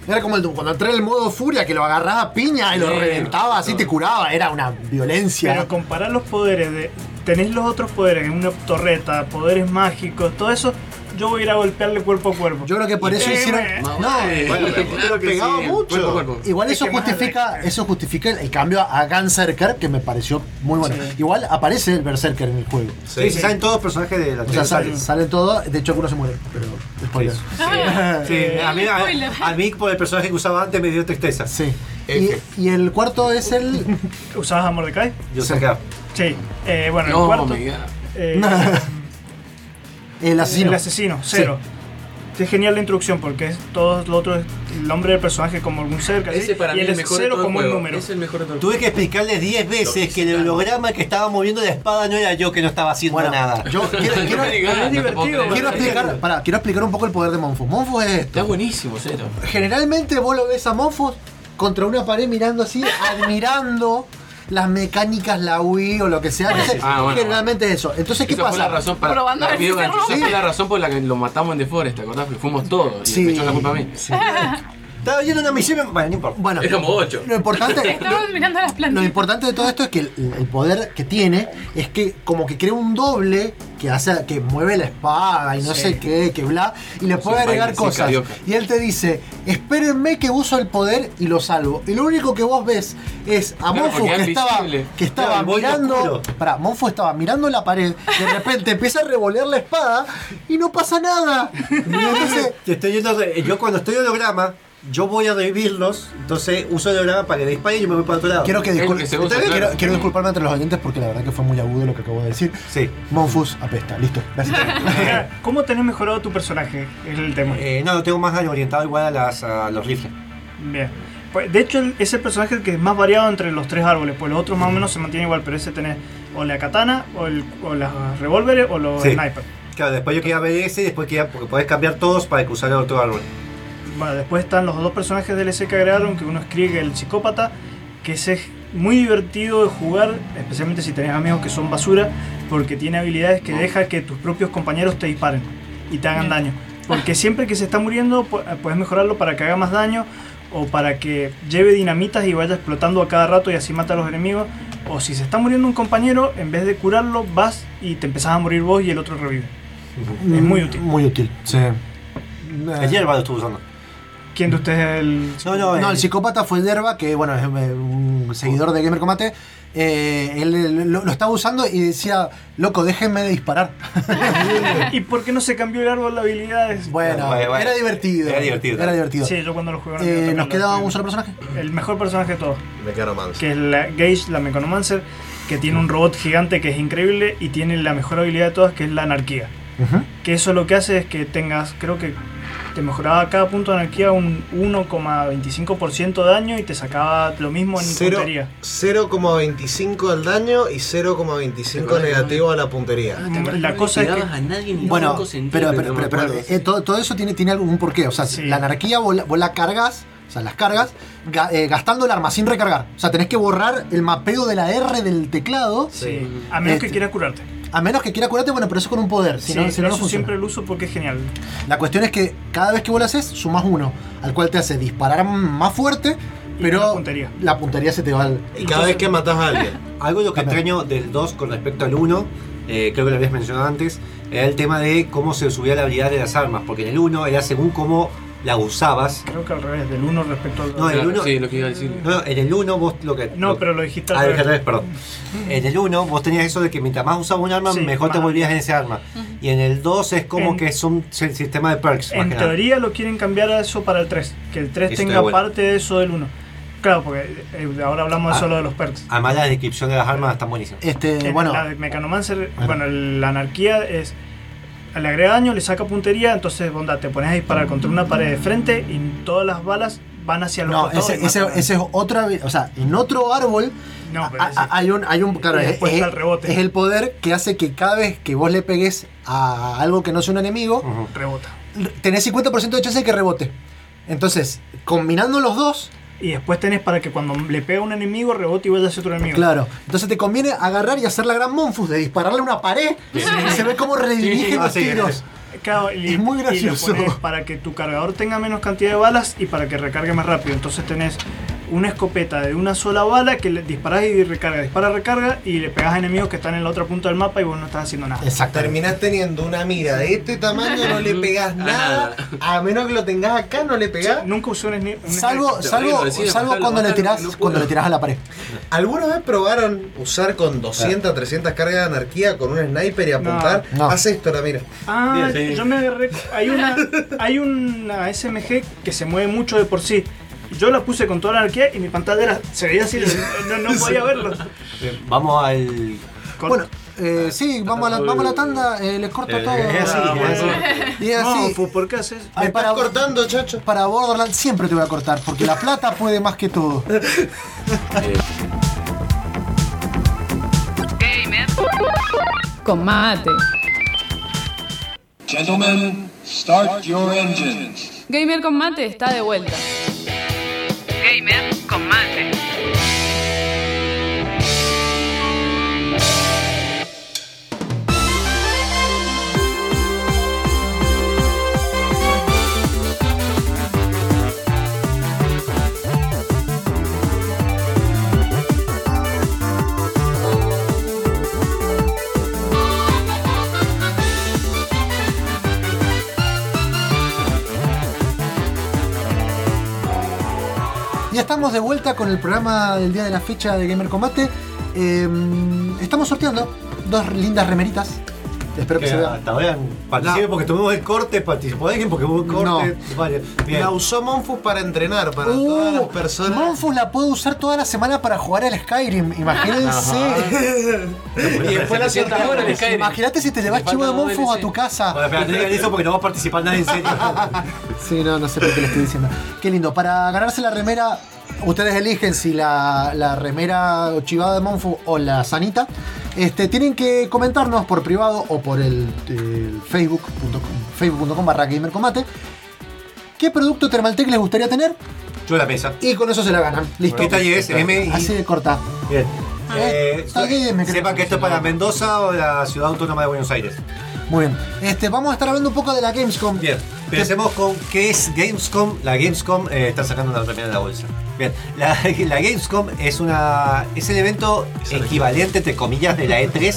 [SPEAKER 3] Era como el Doom. Cuando entré en el modo furia, que lo agarraba a piña y lo
[SPEAKER 11] Sí,
[SPEAKER 3] reventaba, así te curaba. Era una violencia.
[SPEAKER 10] Pero comparar los poderes de. Tenés los otros poderes, una torreta, poderes mágicos, todo eso. Yo voy a ir a golpearle cuerpo a cuerpo.
[SPEAKER 3] Yo creo que por eso
[SPEAKER 10] Eh,
[SPEAKER 3] hicieron.
[SPEAKER 10] bueno.
[SPEAKER 3] No,
[SPEAKER 11] Bueno,
[SPEAKER 7] pero pegaba mucho.
[SPEAKER 11] Cuerpo a cuerpo.
[SPEAKER 3] Igual
[SPEAKER 10] Es
[SPEAKER 3] eso justifica, eso justifica el cambio a Gunzerker, que me pareció muy bueno.
[SPEAKER 10] Sí.
[SPEAKER 3] Igual aparece el Berserker en el juego.
[SPEAKER 4] Sí, sí, salen todos los personajes de la
[SPEAKER 3] O sea,
[SPEAKER 4] serie.
[SPEAKER 3] sale, sale todo, de hecho algunos se mueren, pero spoiler.
[SPEAKER 4] Sí, a mí, a, mí por el personaje que usaba antes me dio tristeza.
[SPEAKER 3] Sí. Y, y el cuarto es el.
[SPEAKER 10] ¿Usabas a Mordecai?
[SPEAKER 4] Yo sé que
[SPEAKER 10] Sí. Eh, bueno, el
[SPEAKER 11] No,
[SPEAKER 10] cuarto.
[SPEAKER 11] me diga.
[SPEAKER 10] eh, (laughs)
[SPEAKER 3] el asesino.
[SPEAKER 10] El asesino, cero. Es genial la introducción porque es todo lo otro es el nombre del personaje como algún cerca
[SPEAKER 11] Ese para
[SPEAKER 10] y
[SPEAKER 11] mí el
[SPEAKER 10] es
[SPEAKER 11] mejor
[SPEAKER 10] cero como el número.
[SPEAKER 11] Es el mejor de todo el
[SPEAKER 4] Tuve que explicarle 10 veces que el holograma que estaba moviendo la espada no era yo que no estaba haciendo
[SPEAKER 3] Bueno,
[SPEAKER 4] nada.
[SPEAKER 3] yo quiero, (laughs) quiero-
[SPEAKER 11] No me digas,
[SPEAKER 10] es divertido,
[SPEAKER 3] quiero explicar, pará, quiero explicar un poco el poder de Monfus. Monfus es esto.
[SPEAKER 11] Está buenísimo, cero.
[SPEAKER 3] Generalmente vos lo ves a Monfus contra una pared mirando así, (laughs) admirando las mecánicas, la Wii o lo que sea. Entonces,
[SPEAKER 11] Ah, bueno,
[SPEAKER 3] generalmente es eso. Entonces, ¿qué
[SPEAKER 11] Esa fue
[SPEAKER 3] pasa?
[SPEAKER 11] la razón para.
[SPEAKER 1] Probando a ver
[SPEAKER 11] Rápido
[SPEAKER 1] si se
[SPEAKER 3] rompe.
[SPEAKER 11] fue la razón por la que lo matamos en The Forest, ¿te acordás? Porque fuimos todos. Y
[SPEAKER 3] Sí.
[SPEAKER 11] me echó la culpa a mí. (laughs)
[SPEAKER 4] Estaba viendo una misión. Bueno, no importa.
[SPEAKER 3] Bueno,
[SPEAKER 11] Éramos ocho.
[SPEAKER 3] lo importante, (laughs)
[SPEAKER 1] Estamos mirando las
[SPEAKER 3] Lo
[SPEAKER 1] plantas.
[SPEAKER 3] importante de todo esto es que el, el poder que tiene es que como que crea un doble que hace que mueve la espada y no
[SPEAKER 10] Sí.
[SPEAKER 3] sé qué, que bla, y le puede
[SPEAKER 11] un
[SPEAKER 3] agregar
[SPEAKER 11] baile, sí,
[SPEAKER 3] cosas.
[SPEAKER 11] carioca.
[SPEAKER 3] Y él te dice, espérenme que uso el poder y lo salvo. Y lo único que vos ves es a
[SPEAKER 11] Claro,
[SPEAKER 3] Monfu
[SPEAKER 11] porque
[SPEAKER 3] que
[SPEAKER 11] es
[SPEAKER 3] estaba, que estaba
[SPEAKER 4] Claro, el
[SPEAKER 3] mirando.
[SPEAKER 4] oscuro.
[SPEAKER 3] Pará, Monfu estaba mirando la pared, de repente empieza a revolear la espada y no pasa nada. (laughs) Y entonces,
[SPEAKER 4] Te estoy yendo de- yo cuando estoy holograma, yo voy a revivirlos, entonces uso el holograma para que dispare y yo me voy para otro lado.
[SPEAKER 3] quiero que discul-
[SPEAKER 11] usa,
[SPEAKER 3] quiero,
[SPEAKER 11] claro.
[SPEAKER 3] quiero disculparme entre los oyentes porque la verdad que fue muy agudo lo que acabo de decir.
[SPEAKER 4] Sí.
[SPEAKER 3] Monfus apesta, listo. Gracias. (laughs)
[SPEAKER 10] ¿Cómo tenés mejorado tu personaje? Es el tema.
[SPEAKER 4] Eh, no, lo tengo más orientado igual a, las, a los rifles.
[SPEAKER 10] Bien. Pues, de hecho, es el personaje el que es más variado entre los tres árboles, pues los otros más o menos se mantienen igual, pero ese tenés o la katana, o, el, o las revólveres, o los
[SPEAKER 4] Sí.
[SPEAKER 10] snipers.
[SPEAKER 4] Claro, después yo quería ver ese y después quería, porque podés cambiar todos para que usar el otro árbol.
[SPEAKER 10] Bueno, después están los dos personajes DLC que agregaron, que uno es Krieg, el psicópata, que ese es muy divertido de jugar, especialmente si tenés amigos que son basura, porque tiene habilidades que deja que tus propios compañeros te disparen y te hagan daño. Porque siempre que se está muriendo, pu- puedes mejorarlo para que haga más daño, o para que lleve dinamitas y vaya explotando a cada rato y así mata a los enemigos. O si se está muriendo un compañero, en vez de curarlo, vas y te empezás a morir vos y el otro revive. Es muy útil.
[SPEAKER 3] Muy útil, sí.
[SPEAKER 4] El hierba lo estuve usando.
[SPEAKER 10] ¿Quién de ustedes es el.?
[SPEAKER 4] No, no,
[SPEAKER 3] No,
[SPEAKER 4] el-
[SPEAKER 3] el psicópata fue el Derba, que bueno, es eh, un seguidor de Gamer Combate. Eh, él eh, lo, lo estaba usando y decía, loco, déjenme de disparar. (laughs)
[SPEAKER 10] ¿Y por qué no se cambió el árbol de habilidades?
[SPEAKER 3] Bueno,
[SPEAKER 4] Bueno, bueno.
[SPEAKER 3] era divertido.
[SPEAKER 4] Era divertido.
[SPEAKER 3] Era divertido.
[SPEAKER 10] Sí, yo cuando lo jugué.
[SPEAKER 3] Eh, ¿Nos
[SPEAKER 10] tocarlo,
[SPEAKER 3] queda
[SPEAKER 10] sí.
[SPEAKER 3] un solo personaje?
[SPEAKER 10] El mejor personaje de todos.
[SPEAKER 7] Mechanomancer.
[SPEAKER 10] que es la Gage, la Mechanomancer, que tiene un robot gigante que es increíble y tiene la mejor habilidad de todas, que es la anarquía. Que eso lo que hace es que tengas, creo que te mejoraba cada punto de anarquía un 1,25% de daño y te sacaba lo mismo en
[SPEAKER 7] Cero-
[SPEAKER 10] puntería.
[SPEAKER 7] 0,25 al daño y 0,25 negativo a la puntería.
[SPEAKER 10] La cosa es que
[SPEAKER 11] a nadie ni
[SPEAKER 3] Bueno, pero,
[SPEAKER 11] centímetros,
[SPEAKER 3] pero, pero, pero, eh, todo, todo eso tiene, tiene algún porqué. O sea,
[SPEAKER 10] Sí.
[SPEAKER 3] la anarquía vos la, vos la cargas, o sea, las cargas, ga- eh, gastando el arma sin recargar. O sea, tenés que borrar el mapeo de la R del teclado.
[SPEAKER 10] Sí. A menos
[SPEAKER 3] Este,
[SPEAKER 10] que quieras curarte.
[SPEAKER 3] A menos que quiera curarte, bueno, pero eso con un poder. Si
[SPEAKER 10] Sí,
[SPEAKER 3] no, si no,
[SPEAKER 10] eso siempre lo uso porque es genial.
[SPEAKER 3] La cuestión es que cada vez que vos lo haces, sumás uno, al cual te hace disparar más fuerte,
[SPEAKER 10] Y
[SPEAKER 3] pero
[SPEAKER 10] la puntería.
[SPEAKER 3] la puntería se te va al.
[SPEAKER 7] Y cada vez que matas a alguien. (laughs)
[SPEAKER 4] Algo de lo que extraño del 2 con respecto al 1, eh, creo que lo habías mencionado antes, era el tema de cómo se subía la habilidad de las armas. Porque en el 1 era según cómo la usabas.
[SPEAKER 10] Creo que al revés, del 1 respecto al 2.
[SPEAKER 4] No, el
[SPEAKER 11] Claro,
[SPEAKER 4] 1.
[SPEAKER 11] sí, lo que iba a decir.
[SPEAKER 4] No, en el 1 vos lo que.
[SPEAKER 10] No,
[SPEAKER 4] lo-
[SPEAKER 10] pero lo dijiste al
[SPEAKER 4] Ah,
[SPEAKER 10] revés.
[SPEAKER 4] al revés, perdón. En el 1 vos tenías eso de que mientras más usabas un arma,
[SPEAKER 10] Sí,
[SPEAKER 4] mejor te
[SPEAKER 10] más.
[SPEAKER 4] volvías en ese arma. Y en el 2 es como
[SPEAKER 10] En-
[SPEAKER 4] que es un si- sistema de perks. más
[SPEAKER 10] En
[SPEAKER 4] que nada.
[SPEAKER 10] teoría lo quieren cambiar a eso para el 3. Que el 3
[SPEAKER 4] Eso
[SPEAKER 10] tenga
[SPEAKER 4] está bueno.
[SPEAKER 10] parte de eso del 1. Claro, porque eh, ahora hablamos
[SPEAKER 4] Ah.
[SPEAKER 10] solo de los perks.
[SPEAKER 4] Además, la descripción de las armas están buenísimas.
[SPEAKER 3] Este,
[SPEAKER 10] En
[SPEAKER 3] bueno,
[SPEAKER 10] La de Mechanomancer, bueno, la anarquía es. Le agrega daño, le saca puntería, entonces onda, te pones a disparar contra una pared de frente y todas las balas van hacia los
[SPEAKER 3] no, ese, ese, ese es otra. O sea, en otro árbol.
[SPEAKER 10] No, pero
[SPEAKER 3] a-
[SPEAKER 10] ese-
[SPEAKER 3] a- hay un, hay un, claro, es, es-
[SPEAKER 10] el rebote.
[SPEAKER 3] es el poder que hace que cada vez que vos le pegues a algo que no sea un enemigo,
[SPEAKER 10] rebota.
[SPEAKER 3] tenés 50% de chance de que rebote. Entonces, combinando los dos,
[SPEAKER 10] Y después tenés para que cuando le pega a un enemigo rebote y vaya hacia otro enemigo.
[SPEAKER 3] Claro, entonces te conviene agarrar y hacer la gran Monfus de dispararle a una pared y se ve cómo redirige
[SPEAKER 10] Sí,
[SPEAKER 3] los
[SPEAKER 10] sí,
[SPEAKER 3] tiros.
[SPEAKER 10] Claro, y,
[SPEAKER 3] Es muy
[SPEAKER 10] y lo
[SPEAKER 3] gracioso.
[SPEAKER 10] pones para que tu cargador tenga menos cantidad de balas y para que recargue más rápido. Entonces tenés una escopeta de una sola bala que le disparás y recarga, dispara, recarga y le pegas a enemigos que están en la otra punta del mapa y vos no estás haciendo nada.
[SPEAKER 3] Exacto.
[SPEAKER 7] Terminás teniendo una mira de este tamaño, no le (laughs) pegás nada. A menos que lo tengas acá, no le pegás.
[SPEAKER 10] Nunca usé un
[SPEAKER 3] Salvo, salvo, salvo cuando le tirás, cuando le tirás a la pared.
[SPEAKER 7] ¿Alguna vez probaron usar con 200, 300 cargas de anarquía con un sniper y apuntar?
[SPEAKER 3] No.
[SPEAKER 7] Haz esto, la mira.
[SPEAKER 10] Ah,
[SPEAKER 7] Sí.
[SPEAKER 10] yo me agarré. Hay una, hay una SMG que se mueve mucho de por sí. Yo la puse con toda la anarquía y mi pantalla era, se veía así, no, no podía verlo.
[SPEAKER 4] Vamos al.
[SPEAKER 3] Bueno, eh, sí, vamos a la, vamos a la tanda, eh, les corto
[SPEAKER 4] Eh,
[SPEAKER 3] todo.
[SPEAKER 4] es así,
[SPEAKER 3] Ah,
[SPEAKER 4] es
[SPEAKER 3] bueno. Y es así.
[SPEAKER 10] No, ¿por qué haces?
[SPEAKER 3] Ay, para,
[SPEAKER 7] cortando, chacho.
[SPEAKER 3] Para Borderlands siempre te voy a cortar, porque la plata puede más que todo.
[SPEAKER 5] Con mate.
[SPEAKER 14] Gentlemen, start your engines.
[SPEAKER 5] Gamer con mate está de vuelta. Gamer con
[SPEAKER 3] estamos de vuelta con el programa del día de la fecha de Gamer Combate. Eh, estamos sorteando dos lindas remeritas. Espero que
[SPEAKER 4] Que
[SPEAKER 3] se vean.
[SPEAKER 4] hasta ahora participe porque tuvimos el corte, participó alguien porque hubo un corte. Vale, bien.
[SPEAKER 7] La usó Monfus para entrenar, para
[SPEAKER 3] Uh,
[SPEAKER 7] todas las personas.
[SPEAKER 3] Monfus la puedo usar toda la semana para jugar al Skyrim, imagínense. (laughs)
[SPEAKER 7] Y después la sorteamos.
[SPEAKER 3] Imagínate si te llevas chivo de Monfus a tu casa.
[SPEAKER 4] Bueno, digan eso porque no va a participar nadie en serio. (laughs)
[SPEAKER 3] Sí, no, no sé por qué le estoy diciendo. Qué lindo. Para ganarse la remera, ustedes eligen si la, la remera chivada de Monfu o la sanita. Este, tienen que comentarnos por privado o por el, el facebook.com facebook.com barra gamercombate qué producto Thermaltec les gustaría tener
[SPEAKER 4] Yo la mesa.
[SPEAKER 3] y con eso se la ganan. Listo.
[SPEAKER 4] ¿Qué talle es? M y-
[SPEAKER 3] Así de corta.
[SPEAKER 4] Bien.
[SPEAKER 3] Eh,
[SPEAKER 4] Eh, sepan que esto es para Mendoza o la ciudad autónoma de Buenos Aires.
[SPEAKER 3] Muy bien. Este, vamos a estar hablando un poco de la Gamescom.
[SPEAKER 4] Bien. Empecemos con qué es Gamescom. La Gamescom eh, está sacando una remera de la bolsa. Bien, la, (laughs) la Gamescom es una es el evento equivalente, entre comillas, de la E3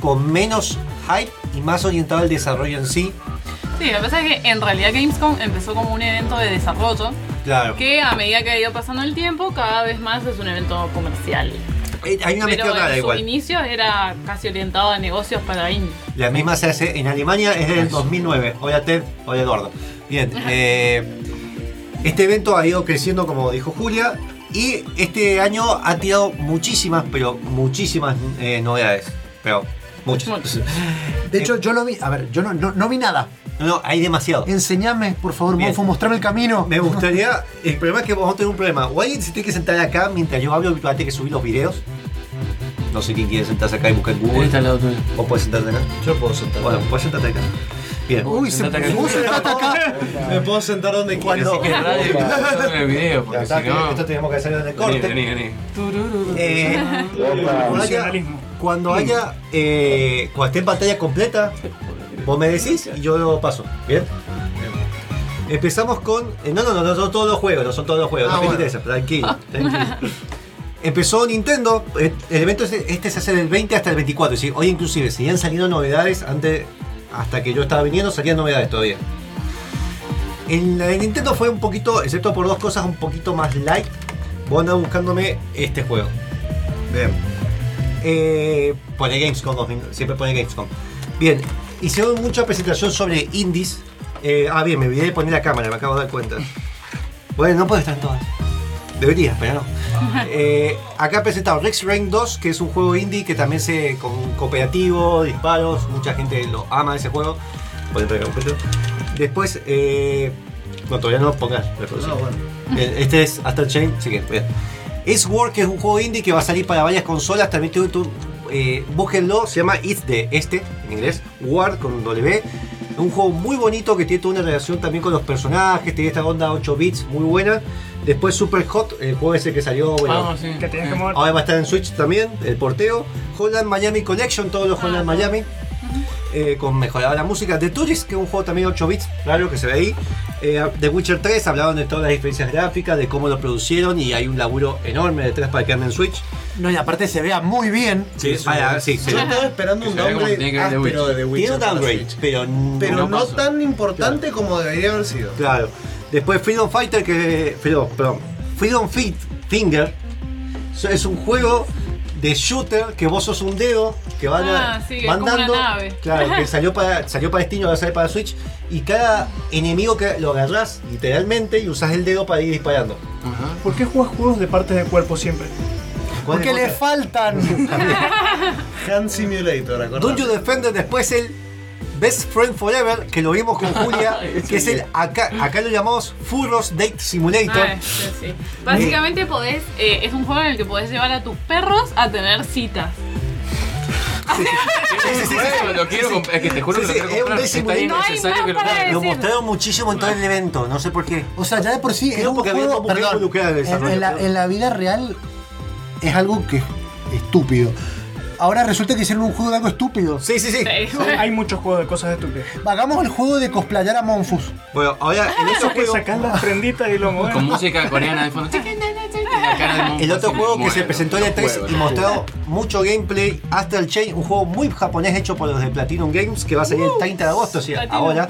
[SPEAKER 4] con menos hype y más orientado al desarrollo en sí.
[SPEAKER 1] Sí, lo que pasa es que en realidad Gamescom empezó como un evento de desarrollo
[SPEAKER 4] Claro.
[SPEAKER 1] que a medida que ha ido pasando el tiempo, cada vez más es un evento comercial.
[SPEAKER 4] Eh, Hay una
[SPEAKER 1] Pero
[SPEAKER 4] mezcla rara
[SPEAKER 1] en su
[SPEAKER 4] igual.
[SPEAKER 1] inicio era casi orientado a negocios para indie.
[SPEAKER 4] La misma se hace en Alemania, es del 2009. Hola Ted, hola Eduardo. Bien, eh, este evento ha ido creciendo, como dijo Julia, y este año ha tirado muchísimas, pero muchísimas eh, novedades. Pero muchas. (laughs)
[SPEAKER 3] De hecho, yo lo vi. A ver, yo no, no, no vi nada.
[SPEAKER 4] No, no, hay demasiado.
[SPEAKER 3] Enseñame, por favor,
[SPEAKER 4] Bien.
[SPEAKER 3] Monfo, mostrame el camino.
[SPEAKER 4] Me gustaría. El problema es que vamos a tener un problema. O alguien se tiene que sentar acá mientras yo hablo, tener que subir los videos. No sé quién quiere sentarse acá y buscar en Google.
[SPEAKER 11] Está al lado tuyo.
[SPEAKER 4] ¿O puedes sentarte acá?
[SPEAKER 7] Yo puedo sentar.
[SPEAKER 4] Bueno, puedes sentarte acá. Bien.
[SPEAKER 3] Uy, se
[SPEAKER 11] acá.
[SPEAKER 3] acá.
[SPEAKER 7] Me puedo sentar donde quiera.
[SPEAKER 4] Cuando-
[SPEAKER 11] Así que radio en el video,
[SPEAKER 4] Ya
[SPEAKER 11] porque
[SPEAKER 4] está,
[SPEAKER 11] si
[SPEAKER 4] que
[SPEAKER 11] no.
[SPEAKER 4] esto tenemos que hacer en el
[SPEAKER 11] Vení,
[SPEAKER 4] corte.
[SPEAKER 11] vení, vení.
[SPEAKER 4] Eh, cuando haya, cuando haya eh, cuando esté en pantalla completa, vos me decís y yo lo paso. ¿Bien? Empezamos con. eh, no, no, no, no son todos los juegos, no son todos los juegos,
[SPEAKER 7] Ah,
[SPEAKER 4] no te
[SPEAKER 7] bueno.
[SPEAKER 4] interesa, tranquilo, tranquilo. (laughs) Empezó Nintendo, eh, el evento este, este se hace del 20 hasta el 24, es decir, hoy inclusive seguían saliendo novedades antes, hasta que yo estaba viniendo, salían novedades todavía. En la de Nintendo fue un poquito, excepto por dos cosas, un poquito más light. Voy a andar buscándome este juego.
[SPEAKER 7] Bien.
[SPEAKER 4] Eh, pone Gamescom, 2000, siempre pone Gamescom. Bien, hicieron mucha presentación sobre indies. Eh, ah, bien, me olvidé de poner la cámara, me acabo de dar cuenta. Bueno, no puede estar en todas. Debería, pero no. (laughs) Eh, acá he presentado Rex Rain 2, que es un juego indie que también se con cooperativo, disparos, mucha gente lo ama ese juego. Pueden pegar un poquito. Después, eh, no, todavía no pongas.
[SPEAKER 7] No, bueno.
[SPEAKER 4] Bien, Este es Astral Chain, sí que bien. Es War, que es un juego indie que va a salir para varias consolas. También tuve tu, eh, búsquenlo, se llama It's de este, en inglés. War con W. Es un juego muy bonito que tiene toda una relación también con los personajes. Tiene esta onda 8 bits muy buena. Después Super Hot, el juego ese que salió, bueno,
[SPEAKER 11] Ah, sí.
[SPEAKER 10] Que tenías que mover.
[SPEAKER 4] Ahora va a estar en Switch también, el porteo. Holland Miami Collection, todos los Holland Miami. Eh, con mejorada la música. The Tourist, que es un juego también 8 bits, claro que se ve ahí. Eh, The Witcher 3, hablaron de todas las diferencias gráficas, de cómo lo producieron y hay un laburo enorme detrás para que ande en Switch.
[SPEAKER 3] No, y aparte se vea muy bien.
[SPEAKER 4] Sí, vaya, sí, sí.
[SPEAKER 7] Yo estaba esperando un downgrade áspero de
[SPEAKER 11] Witcher.
[SPEAKER 7] The Witcher.
[SPEAKER 4] Tiene un
[SPEAKER 7] para
[SPEAKER 4] downgrade, pero,
[SPEAKER 7] Pero
[SPEAKER 11] no
[SPEAKER 7] tan importante como debería haber sido.
[SPEAKER 4] Claro. Después Freedom Fighter, que. Freedom, perdón. Freedom Fit Finger. Es un juego de shooter que vos sos un dedo que van, a-
[SPEAKER 1] Ah, sí, que es
[SPEAKER 4] van
[SPEAKER 1] como una
[SPEAKER 4] dando.
[SPEAKER 1] nave.
[SPEAKER 4] Claro, que salió para, salió para Steam, ahora sale para Switch. Y cada enemigo que lo agarrás literalmente y usás el dedo para ir disparando.
[SPEAKER 11] Ajá.
[SPEAKER 10] ¿Por qué juegas juegos de partes de cuerpo siempre?
[SPEAKER 4] ¿Cuál
[SPEAKER 3] Porque le faltan. (laughs) (laughs)
[SPEAKER 7] Hand Simulator, acordate.
[SPEAKER 4] Dungeon Defender, después el Best Friend Forever, que lo vimos con Julia, (laughs) que es el. Acá, acá lo llamamos Furros Date Simulator.
[SPEAKER 1] Ah, sí, sí. Básicamente podés, eh, es un juego en el que podés llevar a tus perros a tener citas.
[SPEAKER 11] Sí, sí, sí, sí, lo quiero Es que te juro que lo
[SPEAKER 4] es
[SPEAKER 11] quiero. Está.
[SPEAKER 1] No
[SPEAKER 11] innecesario
[SPEAKER 1] más
[SPEAKER 11] que lo compre.
[SPEAKER 4] Lo mostraron muchísimo en todo el evento, no sé por qué.
[SPEAKER 3] O sea, ya de por sí es un juego. Perdón,
[SPEAKER 4] en
[SPEAKER 3] en, la, en la vida real es algo que es estúpido. Ahora resulta que hicieron un juego de algo estúpido.
[SPEAKER 4] Sí, sí, sí.
[SPEAKER 1] Sí.
[SPEAKER 10] Hay muchos juegos de cosas estúpidas.
[SPEAKER 3] Hagamos el juego de cosplayar a Monfus.
[SPEAKER 4] Bueno, ahora el otro
[SPEAKER 10] Eso que sacás las prenditas y lo mueves.
[SPEAKER 11] Con música coreana de fondo. Y la cara de Monfort
[SPEAKER 4] el otro juego que se presentó en el 3
[SPEAKER 11] juego,
[SPEAKER 4] y mostró mucho gameplay, Astral Chain, un juego muy japonés hecho por los de Platinum Games que va a salir el 30 de agosto, o sea,
[SPEAKER 1] Platinum.
[SPEAKER 4] ahora.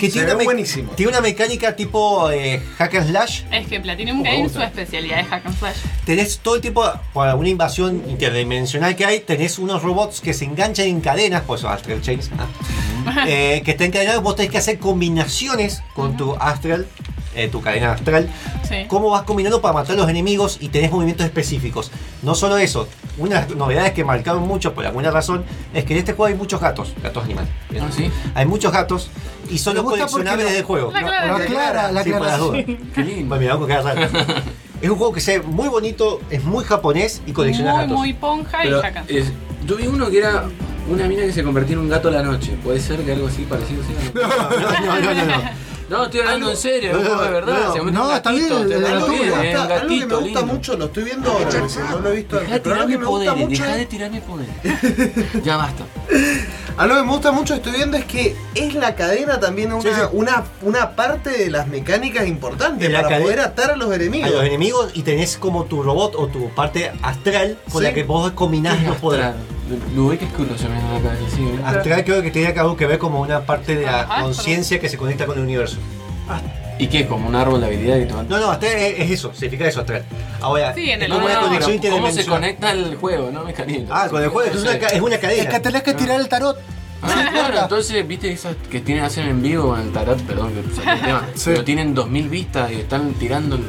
[SPEAKER 4] Que
[SPEAKER 7] Se
[SPEAKER 4] tiene
[SPEAKER 7] ve
[SPEAKER 4] una,
[SPEAKER 7] buenísimo.
[SPEAKER 4] tiene una mecánica tipo eh, hack and slash.
[SPEAKER 1] Es que Platinum Games su especialidad es hack and slash.
[SPEAKER 4] Tenés todo el tiempo, para una invasión interdimensional que hay, tenés unos robots que se enganchan en cadenas, por eso Astral Chains, ah, eh, que están encadenados, vos tenés que hacer combinaciones con tu Astral, eh, tu cadena astral,
[SPEAKER 1] Sí.
[SPEAKER 4] cómo vas combinando para matar a los enemigos y tenés movimientos específicos. No solo eso, una de las novedades que marcaron mucho por alguna razón es que en este juego hay muchos gatos, gatos animales.
[SPEAKER 11] Ah, ¿sí?
[SPEAKER 4] Hay muchos gatos y son los coleccionables
[SPEAKER 3] lo-
[SPEAKER 4] del juego.
[SPEAKER 1] La clara, la
[SPEAKER 3] aclara, la
[SPEAKER 4] dudas. (laughs)
[SPEAKER 11] Qué lindo. (laughs)
[SPEAKER 4] Es un juego que se ve muy bonito, es muy japonés y colecciona
[SPEAKER 1] Muy,
[SPEAKER 4] gatos.
[SPEAKER 1] muy ponja y
[SPEAKER 11] es- yo vi uno que era una mina que se convertía en un gato a la noche. ¿Puede ser que algo así parecido sea?
[SPEAKER 4] No, no, no, no, no.
[SPEAKER 11] No, estoy hablando en serio, es un juego de verdad.
[SPEAKER 4] no,
[SPEAKER 3] está bien, de
[SPEAKER 11] algo
[SPEAKER 7] que me gusta
[SPEAKER 11] lindo.
[SPEAKER 7] mucho, lo estoy viendo ahora, no lo he visto
[SPEAKER 11] Deja de
[SPEAKER 7] antes. Pero algo
[SPEAKER 11] tirarme poderes, deja de tirarme poderes. ya basta.
[SPEAKER 7] Algo que me gusta mucho estoy viendo es que es la cadena también una,
[SPEAKER 4] Sí, sí.
[SPEAKER 7] una, una parte de las mecánicas importantes para
[SPEAKER 4] cadena-
[SPEAKER 7] poder atar a los enemigos.
[SPEAKER 4] A los enemigos y tenés como tu robot o tu parte astral con
[SPEAKER 7] Sí.
[SPEAKER 4] la que vos combinás los poderes.
[SPEAKER 11] Lo ve que es curioso me la cabeza, sí.
[SPEAKER 4] Astral creo que tenía algo que ver como una parte de la conciencia que se conecta con el universo.
[SPEAKER 11] ¿Y qué? ¿Como un árbol de habilidad y todo?
[SPEAKER 4] No, no, astral es, es eso, significa eso, astral. Ahora,
[SPEAKER 11] Sí, en
[SPEAKER 4] es
[SPEAKER 11] el
[SPEAKER 4] como una
[SPEAKER 11] no,
[SPEAKER 4] conexión
[SPEAKER 11] pero ¿Cómo se
[SPEAKER 4] interdimensional.
[SPEAKER 11] conecta el juego, no? Mecanismo.
[SPEAKER 4] Ah, con el juego, es una, ca- es una cadena.
[SPEAKER 3] Es que tenés que tirar el tarot.
[SPEAKER 11] Ah, claro, entonces, viste esas que tienen hacen en vivo en el tarot, perdón que saqué el tema, (laughs)
[SPEAKER 3] Sí.
[SPEAKER 11] pero tienen 2000 vistas y están tirando el...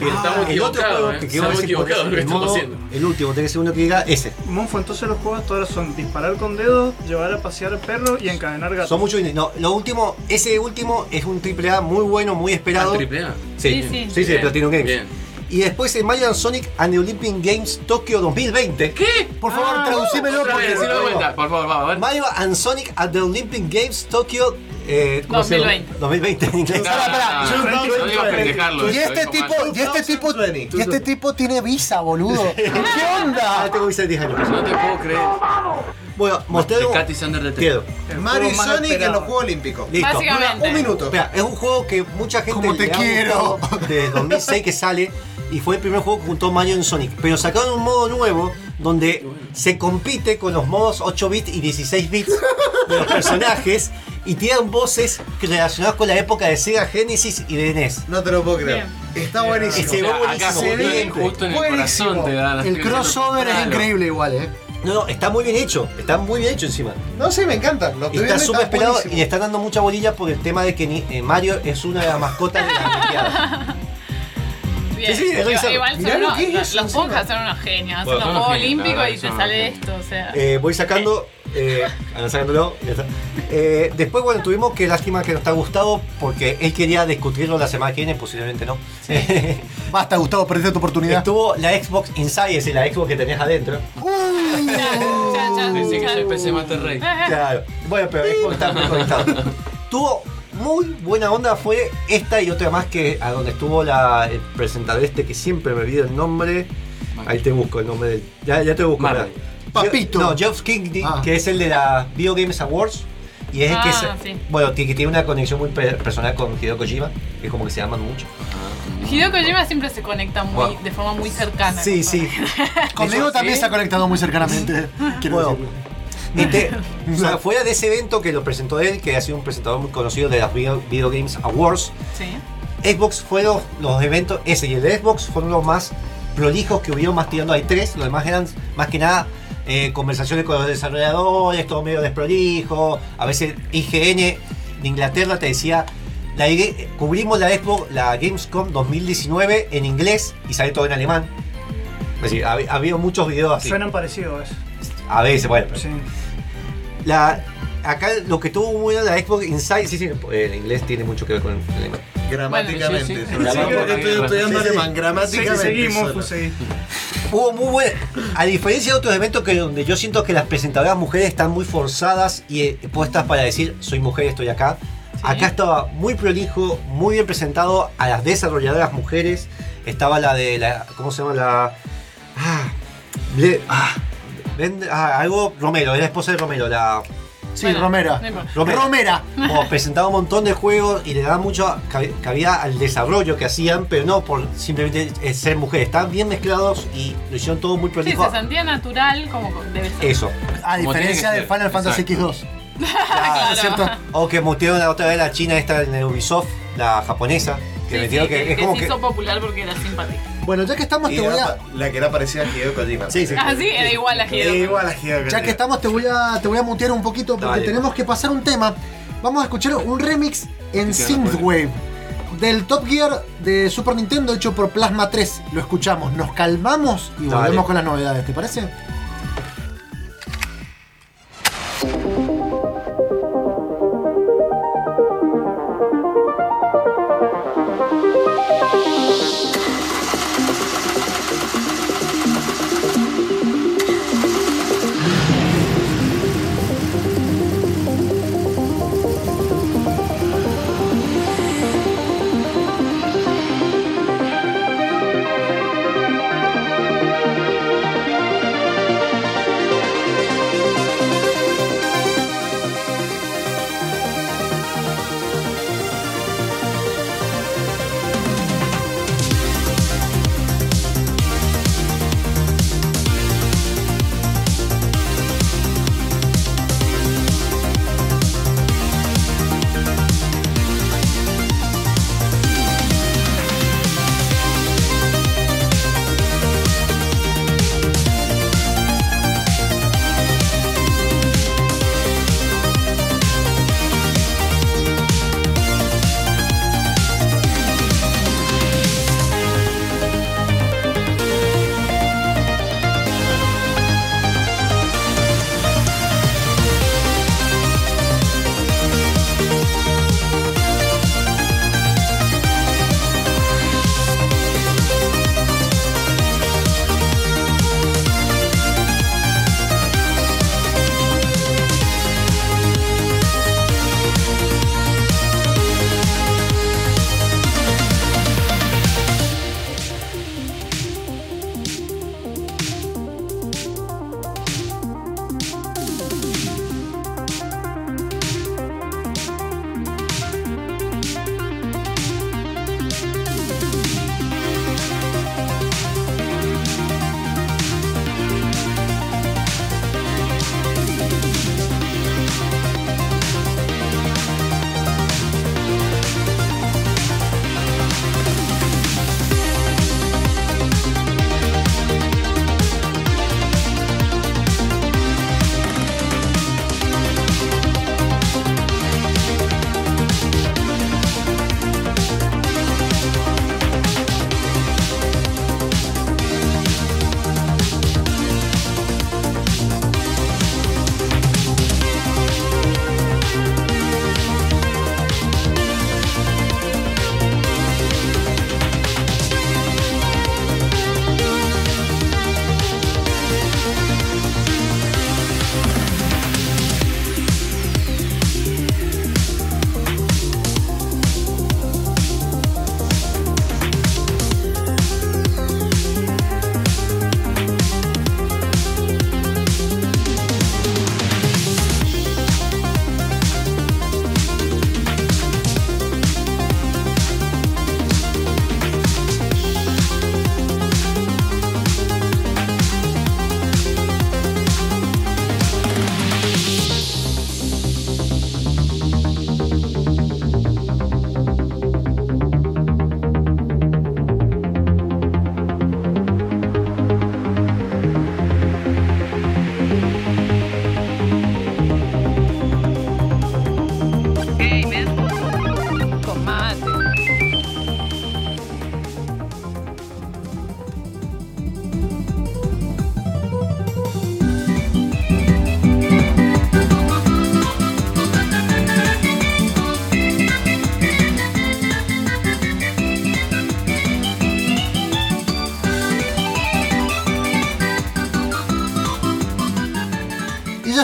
[SPEAKER 11] Y estamos
[SPEAKER 4] el otro juego
[SPEAKER 11] eh. Estamos
[SPEAKER 4] por
[SPEAKER 11] equivocados en lo que
[SPEAKER 4] el,
[SPEAKER 11] estamos
[SPEAKER 4] modo-
[SPEAKER 11] haciendo.
[SPEAKER 4] el último, tiene que ser uno que diga ese.
[SPEAKER 10] Monfo, entonces los juegos ahora son disparar con dedos, llevar a pasear perro y encadenar gatos.
[SPEAKER 4] Son muchos. No, lo último, ese último es un triple A muy bueno, muy esperado.
[SPEAKER 11] Ah, triple A.
[SPEAKER 4] Sí,
[SPEAKER 11] Sí,
[SPEAKER 4] sí,
[SPEAKER 11] sí.
[SPEAKER 4] sí, de
[SPEAKER 11] Bien,
[SPEAKER 4] Platinum Games.
[SPEAKER 11] bien.
[SPEAKER 4] Y después el Mario and Sonic and the Olympic Games Tokyo 2020.
[SPEAKER 11] ¿Qué?
[SPEAKER 3] Por favor, traducímelo porque.
[SPEAKER 11] vez, de vuelta, por favor, vamos a ver.
[SPEAKER 4] Mario and Sonic at the Olympic Games Tokyo eh, ¿cómo se llama?
[SPEAKER 1] 2020.
[SPEAKER 4] 2020 en inglés.
[SPEAKER 11] Ah.
[SPEAKER 3] Y este tipo, y este tipo, y este tipo tiene visa, boludo. (laughs) ¿Qué
[SPEAKER 4] Ah,
[SPEAKER 3] onda?
[SPEAKER 4] tengo visa de 10 años.
[SPEAKER 11] No te puedo creer.
[SPEAKER 4] Bueno.
[SPEAKER 7] Mario y Sonic en los Juegos Olímpicos.
[SPEAKER 4] Listo.
[SPEAKER 1] Básicamente.
[SPEAKER 7] Un minuto.
[SPEAKER 4] Mira, es un juego que mucha gente
[SPEAKER 3] Como te quiero.
[SPEAKER 4] de (laughs) 2006 que sale y fue el primer juego que juntó Mario en Sonic. Pero sacaron un modo nuevo donde se compite con los modos 8 bits y 16 bits de los (laughs) personajes y tiran voces relacionadas con la época de Sega Genesis y de NES.
[SPEAKER 7] No te lo puedo creer. Está
[SPEAKER 4] Y
[SPEAKER 7] buenísimo.
[SPEAKER 4] se ve
[SPEAKER 11] Acá
[SPEAKER 4] buenísimo.
[SPEAKER 11] justo,
[SPEAKER 4] bien,
[SPEAKER 11] justo en el
[SPEAKER 7] buenísimo.
[SPEAKER 11] corazón te
[SPEAKER 3] El crossover es increíble igual, eh.
[SPEAKER 4] No, no, está muy bien hecho. Está muy bien hecho encima.
[SPEAKER 7] No, sí, me encanta. Lo
[SPEAKER 4] Y está súper esperado y
[SPEAKER 7] buenísimo.
[SPEAKER 4] le están dando mucha bolilla por el tema de que eh, Mario es una de las mascotas de la. (laughs)
[SPEAKER 1] Bien.
[SPEAKER 4] Sí, sí, es revisable.
[SPEAKER 1] Igual son
[SPEAKER 7] lo
[SPEAKER 1] unos- los,
[SPEAKER 7] eso
[SPEAKER 1] los Ponjas son unos genios.
[SPEAKER 11] Bueno,
[SPEAKER 1] Hacen
[SPEAKER 11] son
[SPEAKER 1] los
[SPEAKER 11] unos
[SPEAKER 1] Juegos Olímpicos y te sale esto. O sea.
[SPEAKER 4] Eh, voy sacando. Eh, anda sacándolo. ya está. Eh, después, bueno, tuvimos que lástima que no está Gustavo porque él quería discutirlo la semana que viene, posiblemente no. (laughs)
[SPEAKER 3] Basta, Gustavo, perdiste tu oportunidad.
[SPEAKER 4] Estuvo la Xbox Inside, es decir, la Xbox que tenías adentro. (laughs)
[SPEAKER 11] Que
[SPEAKER 1] chan.
[SPEAKER 11] soy PC Master Race.
[SPEAKER 4] Claro. Bueno, pero Xbox está muy conectado. Tuvo muy buena onda, fue esta y otra más que a donde estuvo la, el presentador este que siempre me olvido el nombre. Ahí te busco el nombre del. Ya, ya te busco.
[SPEAKER 11] Marvel.
[SPEAKER 3] Papito.
[SPEAKER 4] No, Geoff Keighley,
[SPEAKER 3] Ah.
[SPEAKER 4] que es el de la Video Games Awards. Y es el que
[SPEAKER 1] Ah, sí.
[SPEAKER 4] bueno, que tiene una conexión muy pe- personal con Hideo Kojima, que como que se aman mucho.
[SPEAKER 1] Hideo Kojima siempre se conecta muy,
[SPEAKER 4] Bueno.
[SPEAKER 1] de forma muy cercana.
[SPEAKER 4] Sí, sí. (laughs)
[SPEAKER 3] Conmigo también
[SPEAKER 11] ¿sí?
[SPEAKER 3] se ha conectado muy cercanamente. (laughs) Quiero
[SPEAKER 4] Bueno,
[SPEAKER 3] decirlo.
[SPEAKER 4] Este, (laughs) o sea, fuera de ese evento que lo presentó él, que ha sido un presentador muy conocido de las Video, Video Games Awards,
[SPEAKER 1] Sí.
[SPEAKER 4] Xbox fueron los eventos, ese y el de Xbox fueron los más prolijos que hubieron, más tirando hay tres, los demás eran más que nada eh, conversaciones con los desarrolladores, todo medio desprolijo, a veces IGN de Inglaterra te decía, la, cubrimos la Xbox, la Gamescom 2019 en inglés y sale todo en alemán. Es decir, hab- había muchos videos así.
[SPEAKER 10] Suenan parecidos.
[SPEAKER 4] A veces, bueno. pero-
[SPEAKER 10] Sí.
[SPEAKER 4] La, acá lo que tuvo muy bueno la Xbox Inside, sí, sí, el inglés tiene mucho que ver con el alemán.
[SPEAKER 7] Gramáticamente.
[SPEAKER 11] Bueno, sí, sí.
[SPEAKER 7] estoy estudiando alemán.
[SPEAKER 10] Sí,
[SPEAKER 7] Gramáticamente.
[SPEAKER 10] seguimos, pues.
[SPEAKER 4] Hubo muy buen. A diferencia de otros eventos que donde yo siento que las presentadoras mujeres están muy forzadas y eh, puestas para decir soy mujer, estoy acá. Acá estaba muy prolijo, muy bien presentado a las desarrolladoras mujeres. Estaba la de la. ¿Cómo se llama? La. Ah. Ble- ah, ven- ah, algo Romero, era esposa de Romero, la.
[SPEAKER 3] Sí,
[SPEAKER 1] Bueno,
[SPEAKER 3] Romera. Romera.
[SPEAKER 4] Como presentaba un montón de juegos y le daba mucho cabi- cabida al desarrollo que hacían, pero no por simplemente eh, ser mujeres. Estaban bien mezclados y lo hicieron todo muy
[SPEAKER 1] Sí,
[SPEAKER 4] prolijo.
[SPEAKER 1] se sentía natural como debe ser.
[SPEAKER 4] Eso.
[SPEAKER 3] A diferencia de. Final Fantasy
[SPEAKER 11] Exacto. (laughs)
[SPEAKER 3] X2.
[SPEAKER 1] Claro.
[SPEAKER 3] ¿Cierto?
[SPEAKER 4] O que mutearon la otra vez la china esta en el Ubisoft, la japonesa. Que
[SPEAKER 1] Sí, sí,
[SPEAKER 4] que,
[SPEAKER 1] que,
[SPEAKER 4] es
[SPEAKER 1] que
[SPEAKER 4] como
[SPEAKER 1] se
[SPEAKER 4] que.
[SPEAKER 1] hizo popular porque era simpática.
[SPEAKER 3] Bueno, ya que estamos,
[SPEAKER 7] Y
[SPEAKER 3] te voy a.
[SPEAKER 7] la que era parecida a Hideo Kojima.
[SPEAKER 4] Sí, sí.
[SPEAKER 1] Ah, sí, era igual a Hideo.
[SPEAKER 7] Igual a Hideo Kojima.
[SPEAKER 3] Ya que estamos, te voy a, te voy a mutear un poquito porque
[SPEAKER 4] Dale.
[SPEAKER 3] tenemos que pasar un tema. Vamos a escuchar un remix en Synthwave del Top Gear de Super Nintendo hecho por Plasma 3. Lo escuchamos, nos calmamos y
[SPEAKER 4] Dale.
[SPEAKER 3] volvemos con las novedades, ¿te parece?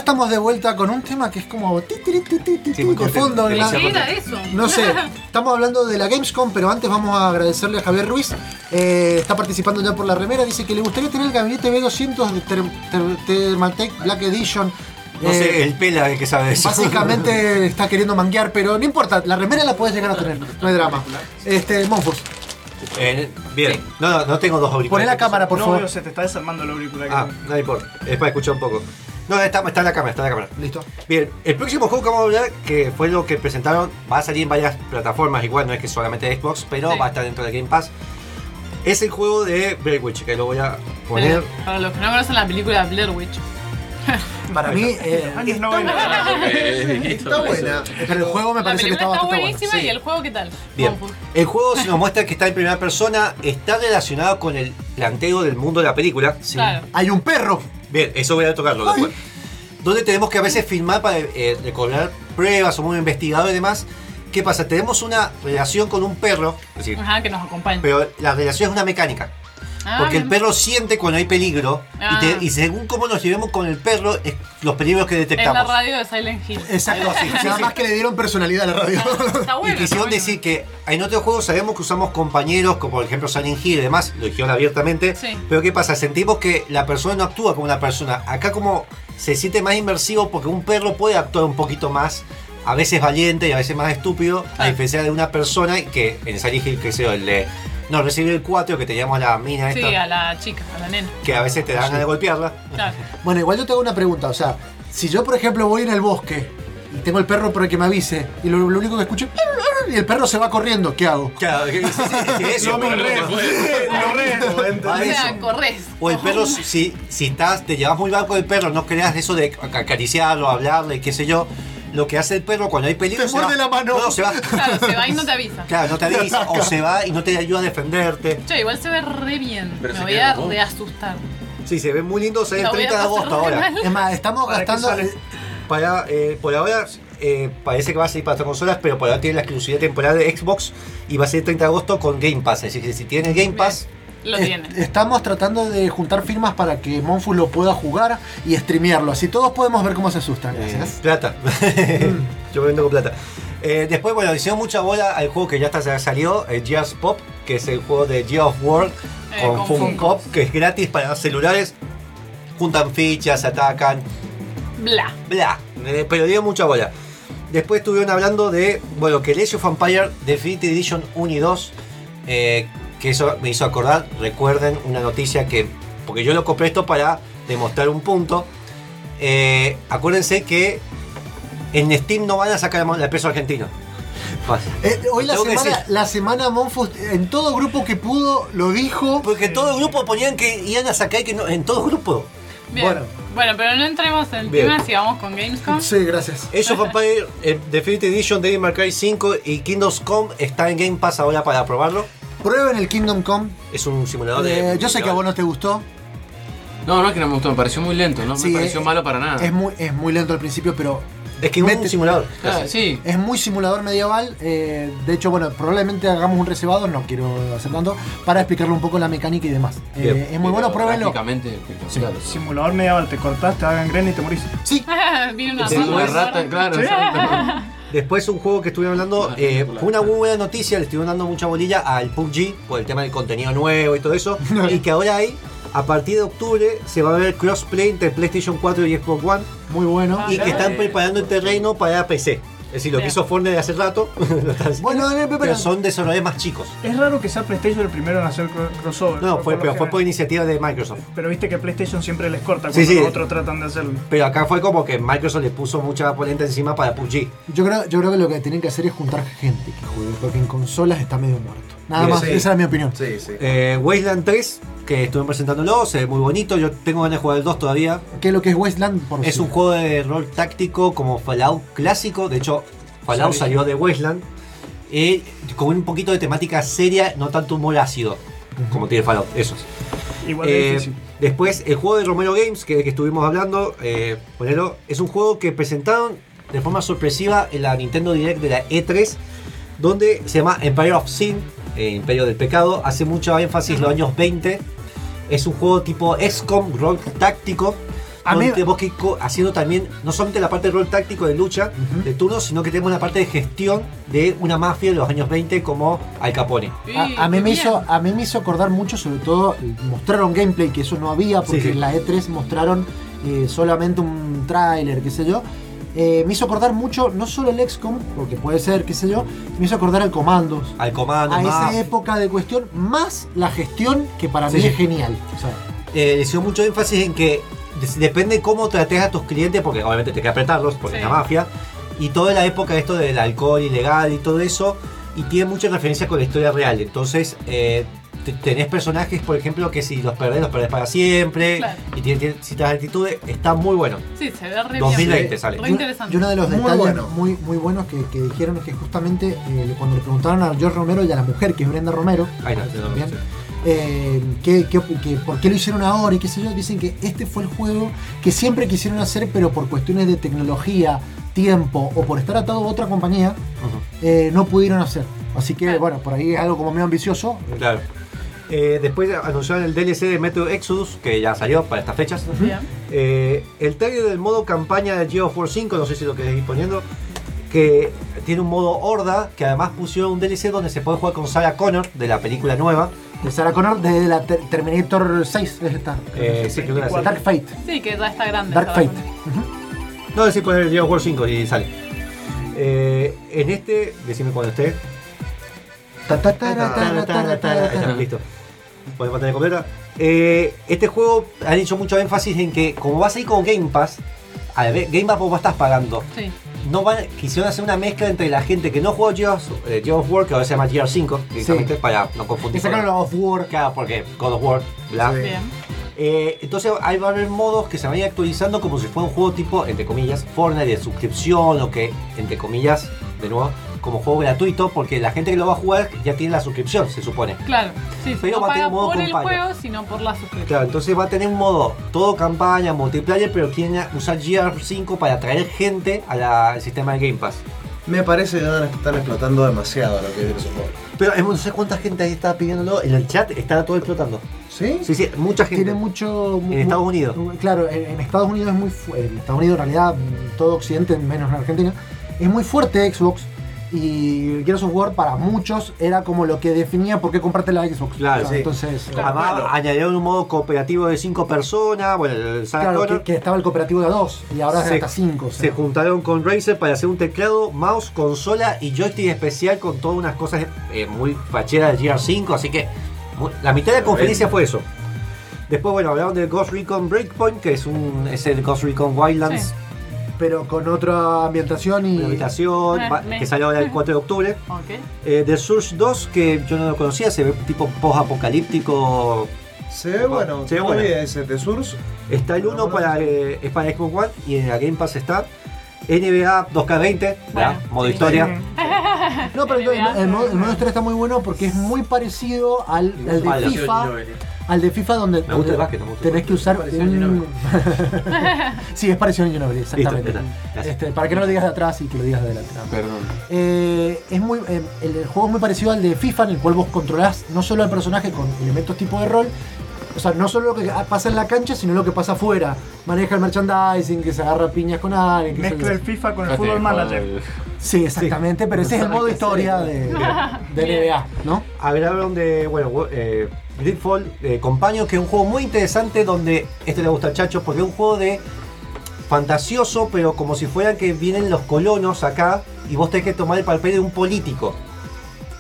[SPEAKER 3] Estamos de vuelta con un tema que es como ti, ti, ti, ti, ti,
[SPEAKER 4] Sí, muy
[SPEAKER 3] de
[SPEAKER 4] contento.
[SPEAKER 3] fondo. en la-
[SPEAKER 1] ¿Qué era eso?
[SPEAKER 3] No sé, estamos hablando de la Gamescom, pero antes vamos a agradecerle a Javier Ruiz. Eh, está participando ya por la remera. Dice que le gustaría tener el gabinete B200 de Ter- Ter- Thermaltake Black Edition.
[SPEAKER 4] No
[SPEAKER 3] Eh,
[SPEAKER 4] sé, el pela el que sabe eso.
[SPEAKER 3] Básicamente (laughs) está queriendo manguear, pero no importa, la remera la puedes llegar a tener, no hay drama. Este, Monfus,
[SPEAKER 4] Eh, bien, no, no, no tengo dos auriculares.
[SPEAKER 3] poné la cámara, por
[SPEAKER 10] no
[SPEAKER 3] favor.
[SPEAKER 10] veo, se te está desarmando el auricular.
[SPEAKER 4] Ah, no importa, es para escuchar un poco. No, está, está en la cámara, está en la cámara.
[SPEAKER 3] Listo.
[SPEAKER 4] Bien, el próximo juego que vamos a hablar, que fue lo que presentaron, va a salir en varias plataformas, igual no es que solamente de Xbox, pero
[SPEAKER 1] Sí.
[SPEAKER 4] va a estar dentro de Game Pass. Es el juego de Blair Witch, que lo voy a poner.
[SPEAKER 1] Para los que no conocen la película Blair Witch. (laughs)
[SPEAKER 3] Para mí, eh, está
[SPEAKER 10] 90. (laughs)
[SPEAKER 3] Está buena, pero el juego me
[SPEAKER 1] La
[SPEAKER 3] parece que está
[SPEAKER 1] está
[SPEAKER 3] bastante bueno.
[SPEAKER 1] buenísima y el juego qué tal.
[SPEAKER 4] Bien, el juego se nos muestra que está en primera persona, está relacionado con el planteo del mundo de la película.
[SPEAKER 1] Claro.
[SPEAKER 3] Hay un perro.
[SPEAKER 4] Bien, eso voy a tocarlo después. Donde tenemos que a veces filmar para eh, recobrar pruebas, somos un investigador y demás. ¿Qué pasa? Tenemos una relación con un perro, es decir,
[SPEAKER 1] Ajá, que nos acompaña.
[SPEAKER 4] pero la relación es una mecánica.
[SPEAKER 1] Ah,
[SPEAKER 4] Porque el
[SPEAKER 1] bien.
[SPEAKER 4] perro siente cuando hay peligro
[SPEAKER 1] Ah.
[SPEAKER 4] y, te- y según cómo nos llevemos con el perro, es los peligros que
[SPEAKER 1] Es la
[SPEAKER 4] detectamos.
[SPEAKER 1] radio de Silent Hill.
[SPEAKER 3] Exacto,
[SPEAKER 4] así, sí,
[SPEAKER 3] nada
[SPEAKER 4] sí.
[SPEAKER 3] más que le dieron personalidad a la radio.
[SPEAKER 1] Está
[SPEAKER 4] Y
[SPEAKER 1] bueno.
[SPEAKER 4] quisieron
[SPEAKER 1] está bueno.
[SPEAKER 4] decir que en otros juegos sabemos que usamos compañeros, como por ejemplo Silent Hill y demás, lo dijeron abiertamente.
[SPEAKER 1] Sí.
[SPEAKER 4] Pero ¿qué pasa? Sentimos que la persona no actúa como una persona. Acá como se siente más inmersivo porque un perro puede actuar un poquito más, a veces valiente y a veces más estúpido, a
[SPEAKER 1] Ah.
[SPEAKER 4] diferencia de una persona que en Silent Hill, que sé yo, el de... No, Resident Evil 4, que teníamos a la mina
[SPEAKER 1] Sí,
[SPEAKER 4] esta,
[SPEAKER 1] a la chica, a la nena.
[SPEAKER 4] que a veces te dan ganas de golpearla.
[SPEAKER 1] Claro. (laughs)
[SPEAKER 3] Bueno, igual yo te hago una pregunta, o sea, si yo por ejemplo voy en el bosque y tengo el perro para que me avise y lo, lo único que escucho y el perro se va corriendo, ¿qué hago?
[SPEAKER 4] Claro, que- sí, sí, es (laughs) que eso,
[SPEAKER 10] Lo corres, (laughs) lo
[SPEAKER 1] O sea, corres.
[SPEAKER 4] O el perro, si, si estás, te llevas muy mal con el perro, no creas eso de ac- acariciarlo, hablarle, qué sé yo. Lo que hace el perro cuando hay peligro.
[SPEAKER 3] Te
[SPEAKER 4] se va-
[SPEAKER 3] muerde la mano.
[SPEAKER 4] No, no, se va.
[SPEAKER 1] Claro, se va y no te avisa.
[SPEAKER 4] Claro, no te avisa. O se va y no te ayuda a defenderte.
[SPEAKER 1] Che, igual se ve re bien.
[SPEAKER 11] Pero
[SPEAKER 1] Me voy
[SPEAKER 11] queda
[SPEAKER 1] a
[SPEAKER 11] como-
[SPEAKER 1] reasustar.
[SPEAKER 4] Sí, se ve muy lindo, se ve el
[SPEAKER 1] La voy a
[SPEAKER 4] 30 de agosto ahora.
[SPEAKER 1] mal.
[SPEAKER 3] Es más, estamos
[SPEAKER 10] ¿Para qué
[SPEAKER 3] gastando
[SPEAKER 10] sale?
[SPEAKER 4] Para, eh, por ahora eh, parece que va a salir para otras consolas, pero por ahora tiene la exclusividad temporal de Xbox y va a ser el 30 de agosto con Game Pass. Es decir, si tiene Game Pass,
[SPEAKER 1] Lo
[SPEAKER 3] est-
[SPEAKER 1] tienen.
[SPEAKER 3] estamos tratando de juntar firmas para que Monfus lo pueda jugar y streamearlo, así todos podemos ver cómo se asustan.
[SPEAKER 4] Eh,
[SPEAKER 3] Gracias.
[SPEAKER 4] plata. (laughs) (laughs) Yo me vendo con plata. Eh, después, bueno, hicieron mucha bola al juego que ya está, salió, el Gears Pop, que es el juego de Gear of War
[SPEAKER 1] Eh,
[SPEAKER 4] con,
[SPEAKER 1] con
[SPEAKER 4] Funko que es gratis para los celulares. Juntan fichas, atacan,
[SPEAKER 1] Bla.
[SPEAKER 4] bla. Eh, pero dio mucha bola. Después estuvieron hablando de, bueno, que el Age of Empire Definitive Edition 1 y 2, eh, que eso me hizo acordar, recuerden una noticia que, porque yo lo compré esto para demostrar un punto. Eh, acuérdense que en Steam no van a sacar el peso argentino.
[SPEAKER 3] Eh, hoy la semana, la semana Monfus en todo grupo que pudo lo dijo.
[SPEAKER 4] Porque todo el grupo ponían que iban a sacar que no, en todo grupo.
[SPEAKER 1] Bien.
[SPEAKER 3] Bueno.
[SPEAKER 1] Bueno. pero no entremos en
[SPEAKER 4] Bien.
[SPEAKER 1] tema si vamos con Gamescom.
[SPEAKER 3] Sí, gracias.
[SPEAKER 4] Age of Empire eh, Definitive Edition, Devil May Cry 5 y Kingdoms Come está en Game Pass ahora para probarlo.
[SPEAKER 3] Prueben el Kingdom Come.
[SPEAKER 4] Es un simulador de.
[SPEAKER 3] Eh, yo sé que a vos no te gustó.
[SPEAKER 11] No, no es que no me gustó, me pareció muy lento, no
[SPEAKER 3] Sí,
[SPEAKER 11] me pareció
[SPEAKER 3] eh,
[SPEAKER 11] malo para nada.
[SPEAKER 3] Es muy, es muy lento al principio, pero
[SPEAKER 4] Es que es un simulador.
[SPEAKER 11] Ah, sí.
[SPEAKER 3] es muy simulador medieval. eh, de hecho, bueno, probablemente hagamos un reservado, no quiero hacer tanto, para explicarle un poco la mecánica y demás. Eh,
[SPEAKER 4] Bien.
[SPEAKER 3] es muy bueno, pruébenlo.
[SPEAKER 10] Simulador medieval, te cortás, te hagan gren y te morís.
[SPEAKER 3] Sí, (laughs)
[SPEAKER 1] Viene una
[SPEAKER 11] Sí, una
[SPEAKER 1] rata.
[SPEAKER 11] claro.
[SPEAKER 4] Después un juego que estuvieron hablando, eh, fue una muy buena noticia, le estuvieron dando mucha bolilla al PUBG por el tema del contenido nuevo y todo eso, (laughs) y que ahora hay, a partir de octubre, se va a ver crossplay entre PlayStation 4 y Xbox One,
[SPEAKER 3] muy bueno.
[SPEAKER 1] Ah,
[SPEAKER 4] y que están preparando el terreno para PC. Es decir, lo que hizo Fortnite hace rato, (laughs) lo está
[SPEAKER 3] Bueno, pero-
[SPEAKER 4] pero son desarrolladores más chicos.
[SPEAKER 10] Es raro que sea PlayStation el primero en hacer cro- crossover.
[SPEAKER 4] No, fue, pero fue por iniciativa de Microsoft.
[SPEAKER 10] Pero viste que PlayStation siempre les corta cuando
[SPEAKER 4] sí.
[SPEAKER 10] los otros tratan de hacerlo.
[SPEAKER 4] Pero acá fue como que Microsoft le puso mucha polenta encima para PUBG.
[SPEAKER 3] Yo creo, yo creo que lo que tienen que hacer es juntar gente que juegue, porque en consolas está medio muerto. Nada más,
[SPEAKER 4] sí.
[SPEAKER 3] esa es mi opinión.
[SPEAKER 7] Sí, sí.
[SPEAKER 4] Eh, Wasteland 3, que estuvieron presentándolo, se ve muy bonito, yo tengo ganas de jugar el 2 todavía.
[SPEAKER 3] ¿Qué es lo que es Wasteland? Por
[SPEAKER 4] Es un juego de rol táctico como Fallout clásico. De hecho, Fallout
[SPEAKER 10] Sí.
[SPEAKER 4] salió de Wasteland. eh, con un poquito de temática seria, no tanto humor ácido. Como tiene Fallout, esos.
[SPEAKER 10] Igual
[SPEAKER 4] Eh, después, el juego de Romero Games, que, que estuvimos hablando, eh, ponelo, es un juego que presentaron de forma sorpresiva en la Nintendo Direct de la E3, donde se llama Empire of Sin, eh, Imperio del Pecado. Hace mucho énfasis en los años 20. Es un juego tipo XCOM, rol táctico,
[SPEAKER 3] A mí-
[SPEAKER 4] donde vos que haciendo también, no solamente la parte de rol táctico de lucha, de turnos, sino que tenemos una parte de gestión de una mafia de los años 20 como Al Capone.
[SPEAKER 3] A, a mí me hizo, a mí me hizo acordar mucho, sobre todo, mostraron gameplay, que eso no había, porque
[SPEAKER 4] Sí, sí.
[SPEAKER 3] en la E3 mostraron eh, solamente un tráiler, qué sé yo. Eh, me hizo acordar mucho, no solo el XCOM, porque puede ser, qué sé yo, me hizo acordar al Comandos.
[SPEAKER 4] Al comando,
[SPEAKER 3] A
[SPEAKER 4] más.
[SPEAKER 3] esa época de cuestión, más la gestión, que para
[SPEAKER 4] Sí,
[SPEAKER 3] mí
[SPEAKER 4] sí.
[SPEAKER 3] es genial. O sea,
[SPEAKER 4] eh, le hizo mucho énfasis en que depende cómo trates a tus clientes, porque obviamente te que apretarlos, porque
[SPEAKER 1] Sí.
[SPEAKER 4] es la mafia, y toda la época de esto del alcohol ilegal y todo eso, y tiene mucha referencia con la historia real. Entonces, eh, tenés personajes, por ejemplo, que si los perdés, los perdés para siempre,
[SPEAKER 1] Claro.
[SPEAKER 4] y tiene, tiene ciertas actitudes, está muy bueno.
[SPEAKER 1] Sí, se ve re
[SPEAKER 4] 2020
[SPEAKER 1] bien.
[SPEAKER 4] sale.
[SPEAKER 1] Re
[SPEAKER 3] y,
[SPEAKER 1] interesante.
[SPEAKER 3] y uno de los
[SPEAKER 7] Muy
[SPEAKER 3] detalles
[SPEAKER 7] bueno.
[SPEAKER 3] muy, muy buenos que, que dijeron es que justamente eh, cuando le preguntaron a George Romero y a la mujer, que es Brenda Romero,
[SPEAKER 4] Ahí no, no, no,
[SPEAKER 3] Bien.
[SPEAKER 4] sí.
[SPEAKER 3] eh, que, que- que por qué lo hicieron ahora y qué sé yo, dicen que este fue el juego que siempre quisieron hacer, pero por cuestiones de tecnología, tiempo o por estar atado a otra compañía, eh, no pudieron hacer. Así que bueno, por ahí es algo como medio ambicioso.
[SPEAKER 4] Claro. Eh, después anunciaron el DLC de Metro Exodus, que ya salió para estas fechas.
[SPEAKER 1] Bien.
[SPEAKER 4] Eh, el trailer del modo campaña de Gears of War 5, no sé si lo queréis ir poniendo, que tiene un modo horda, que además pusieron un DLC donde se puede jugar con Sarah Connor de la película nueva.
[SPEAKER 3] De Sarah Connor de la Ter- Terminator 6 es esta.
[SPEAKER 4] Eh, sí, creo que era así.
[SPEAKER 3] Dark Fate.
[SPEAKER 1] Sí, que ya está grande.
[SPEAKER 3] Dark Fate.
[SPEAKER 4] No, decir poner Gears of War 5 y sale. Eh, en este, decime cuando esté.
[SPEAKER 3] Ta, ta, ta, ra, ta, ra, ta, ra, ta, ra,
[SPEAKER 4] Ahí está,
[SPEAKER 3] ta.
[SPEAKER 4] listo. Podemos pantalla completa. Eh, este juego han hecho mucho énfasis en que, como vas a ir con Game Pass, al ver- Game Pass vos estás pagando.
[SPEAKER 1] Sí.
[SPEAKER 4] No van, quisieron hacer una mezcla entre la gente que no jugó Gears, eh, Gears of War, que ahora se llama Gears 5, directamente, para no confundir.
[SPEAKER 3] Y sacaron los of War.
[SPEAKER 4] Claro, porque God of War, bla.
[SPEAKER 7] Sí.
[SPEAKER 1] Bien.
[SPEAKER 4] Eh, entonces ahí va a haber modos que se van a ir actualizando como si fuera un juego tipo, entre comillas, Fortnite de suscripción o que, entre comillas, de nuevo, como juego gratuito, porque la gente que lo va a jugar ya tiene la suscripción, se supone.
[SPEAKER 1] Claro. Sí,
[SPEAKER 4] Pero
[SPEAKER 1] no
[SPEAKER 4] va a tener modo
[SPEAKER 1] por el
[SPEAKER 4] campaña.
[SPEAKER 1] juego, sino por la suscripción.
[SPEAKER 4] Claro, entonces va a tener un modo todo campaña, multiplayer, pero quieren usar GR5 para atraer gente a la- al sistema de Game Pass.
[SPEAKER 7] Me parece que van a estar explotando demasiado lo que es esos juegos.
[SPEAKER 4] Pero no sé cuánta gente ahí está pidiéndolo. En el chat está todo explotando.
[SPEAKER 7] ¿Sí?
[SPEAKER 4] Sí, sí, mucha gente.
[SPEAKER 3] Tiene mucho.
[SPEAKER 4] En Estados Unidos.
[SPEAKER 3] Claro, en, en Estados Unidos es muy. En Estados Unidos, en realidad, todo Occidente, menos en Argentina, es muy fuerte Xbox. Y Gears of War para muchos era como lo que definía por qué comprarte la Xbox.
[SPEAKER 4] Claro,
[SPEAKER 3] O sea,
[SPEAKER 4] sí.
[SPEAKER 3] Entonces,
[SPEAKER 4] Además, añadieron un modo cooperativo de 5 personas. Bueno, el Sarah
[SPEAKER 3] claro,
[SPEAKER 4] Connor.
[SPEAKER 3] que, que estaba el cooperativo de a dos y ahora es
[SPEAKER 4] Se-
[SPEAKER 3] hasta cinco. o sea.
[SPEAKER 4] Se juntaron con Razer para hacer un teclado, mouse, consola y joystick especial con todas unas cosas eh, muy facheras del GR5. Así que la mitad de la conferencia fue eso. Después, bueno, hablaron del Ghost Recon Breakpoint, que es, un, es el Ghost Recon Wildlands.
[SPEAKER 1] Sí.
[SPEAKER 3] Pero con otra ambientación y.
[SPEAKER 4] Una habitación,
[SPEAKER 1] Eh,
[SPEAKER 4] va-
[SPEAKER 1] me-
[SPEAKER 4] que salió ahora el 4 de octubre.
[SPEAKER 1] Ok.
[SPEAKER 4] Eh, The Surge 2, que yo no lo conocía, se ve tipo post-apocalíptico.
[SPEAKER 7] Se ve bueno.
[SPEAKER 4] Se ve
[SPEAKER 7] no
[SPEAKER 4] bueno.
[SPEAKER 7] ese de Source.
[SPEAKER 4] Está el 1 para, eh, es para Xbox One y en la Game Pass está NBA 2K20, ¿verdad?
[SPEAKER 1] Bueno,
[SPEAKER 4] modo
[SPEAKER 1] sí.
[SPEAKER 4] historia.
[SPEAKER 3] No, pero el,
[SPEAKER 1] NBA.
[SPEAKER 3] el modo, el modo historia está muy bueno porque es muy parecido al, al de. FIFA. Al de FIFA donde,
[SPEAKER 4] Me gusta el básquet, no me gusta
[SPEAKER 3] tenés
[SPEAKER 4] el
[SPEAKER 3] que usar un... (laughs) sí, es parecido a Ginobili, exactamente.
[SPEAKER 4] Listo, está.
[SPEAKER 3] Este, para que no lo digas de atrás y que lo digas de adelante.
[SPEAKER 6] Perdón.
[SPEAKER 3] Eh, es muy, eh, el, el juego es muy parecido al de FIFA, en el cual vos controlás no solo al personaje con elementos tipo de rol, o sea, no solo lo que pasa en la cancha, sino lo que pasa afuera. Maneja el merchandising, que se agarra piñas con alguien. que
[SPEAKER 10] Mezcla el FIFA con el Fútbol Manager.
[SPEAKER 3] Sí, exactamente, pero ese es el modo historia de, de NBA, ¿no?
[SPEAKER 4] Hablaron de, bueno, eh, Gridfall, eh, Compañero, que es un juego muy interesante donde, este le gusta al Chacho, porque es un juego de fantasioso, pero como si fueran que vienen los colonos acá y vos tenés que tomar el papel de un político.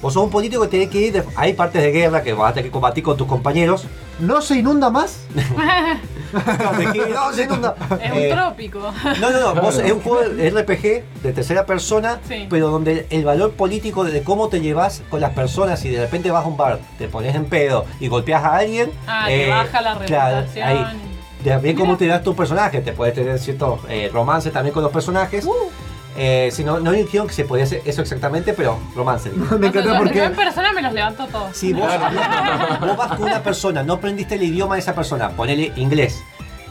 [SPEAKER 4] Vos sos un político que tenés que ir, de- hay partes de guerra que vas a tener que combatir con tus compañeros.
[SPEAKER 3] ¿No se inunda más? (laughs)
[SPEAKER 4] No, tenés que ir- no, se inunda.
[SPEAKER 1] Es
[SPEAKER 4] Eh,
[SPEAKER 1] un trópico.
[SPEAKER 4] No, no, no, vos- es un juego de RPG de tercera persona,
[SPEAKER 1] Sí.
[SPEAKER 4] pero donde el valor político de cómo te llevas con las personas y de repente vas a un bar, te pones en pedo y golpeas a alguien.
[SPEAKER 1] Ah, te baja la
[SPEAKER 4] Eh, claro,
[SPEAKER 1] reputación.
[SPEAKER 4] ahí. También cómo te das tu personaje, te puedes tener ciertos eh, romances también con los personajes.
[SPEAKER 1] Uh.
[SPEAKER 4] Eh, si no, no que se podía hacer eso exactamente, pero romance.
[SPEAKER 3] Me encanta
[SPEAKER 1] Yo-
[SPEAKER 3] porque...
[SPEAKER 1] Yo en persona me los levanto todos.
[SPEAKER 4] Si vos, vos vas con una persona, no aprendiste el idioma de esa persona, ponele inglés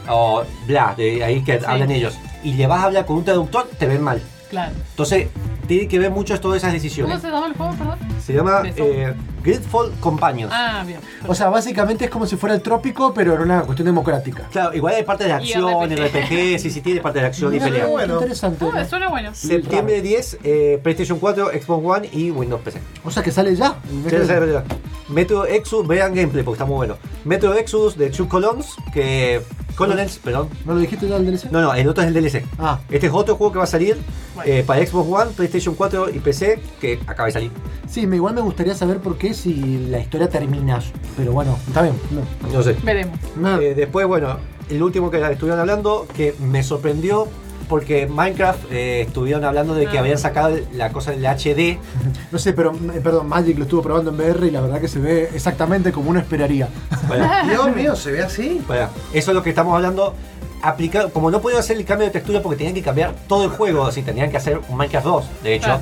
[SPEAKER 4] o bla, de ahí que
[SPEAKER 1] Sí.
[SPEAKER 4] hablan ellos, y le vas a hablar con un traductor, te ven mal.
[SPEAKER 1] Claro.
[SPEAKER 4] Entonces, tiene que ver mucho todas esas
[SPEAKER 1] ¿Cómo
[SPEAKER 4] decisiones.
[SPEAKER 1] se llama el juego, perdón?
[SPEAKER 4] Se llama eh, Gridfall Companions.
[SPEAKER 1] Ah, bien.
[SPEAKER 3] O sea, básicamente es como si fuera el trópico, pero en una cuestión democrática.
[SPEAKER 4] Claro, igual hay parte de acción,
[SPEAKER 1] Y
[SPEAKER 4] RPG, sí, sí, tiene parte de acción y
[SPEAKER 3] Mira,
[SPEAKER 4] pelea.
[SPEAKER 3] qué interesante.
[SPEAKER 1] Oh, suena bueno.
[SPEAKER 4] Septiembre 10, eh, PlayStation 4, Xbox One y Windows PC.
[SPEAKER 3] O sea que sale ya.
[SPEAKER 4] Sí, sale ya. Metro Exodus, vean gameplay porque está muy bueno. Metro Exodus de Two Colons, que. Colonels, perdón.
[SPEAKER 3] ¿No lo dijiste ya el DLC?
[SPEAKER 4] No, no, el otro es el DLC.
[SPEAKER 3] Ah.
[SPEAKER 4] Este es otro juego que va a salir eh, para Xbox One, PlayStation 4 y PC, que acaba de salir.
[SPEAKER 3] Sí, me, igual me gustaría saber por qué si la historia termina. Pero bueno, está bien. No.
[SPEAKER 4] No sé.
[SPEAKER 1] Veremos.
[SPEAKER 4] Eh, después, bueno, el último que estuvieron hablando, que me sorprendió porque Minecraft eh, estuvieron hablando de que
[SPEAKER 1] Ah.
[SPEAKER 4] habían sacado la cosa del HD. (laughs)
[SPEAKER 3] No sé, pero eh, perdón, Magic lo estuvo probando en VR y la verdad que se ve exactamente como uno esperaría.
[SPEAKER 4] Bueno, (laughs)
[SPEAKER 7] Dios mío, ¿se ve así?
[SPEAKER 4] bueno, eso es lo que estamos hablando. Aplicar, como no pudieron hacer el cambio de textura porque tenían que cambiar todo el juego, así tenían que hacer un Minecraft 2, de hecho.
[SPEAKER 1] Ah.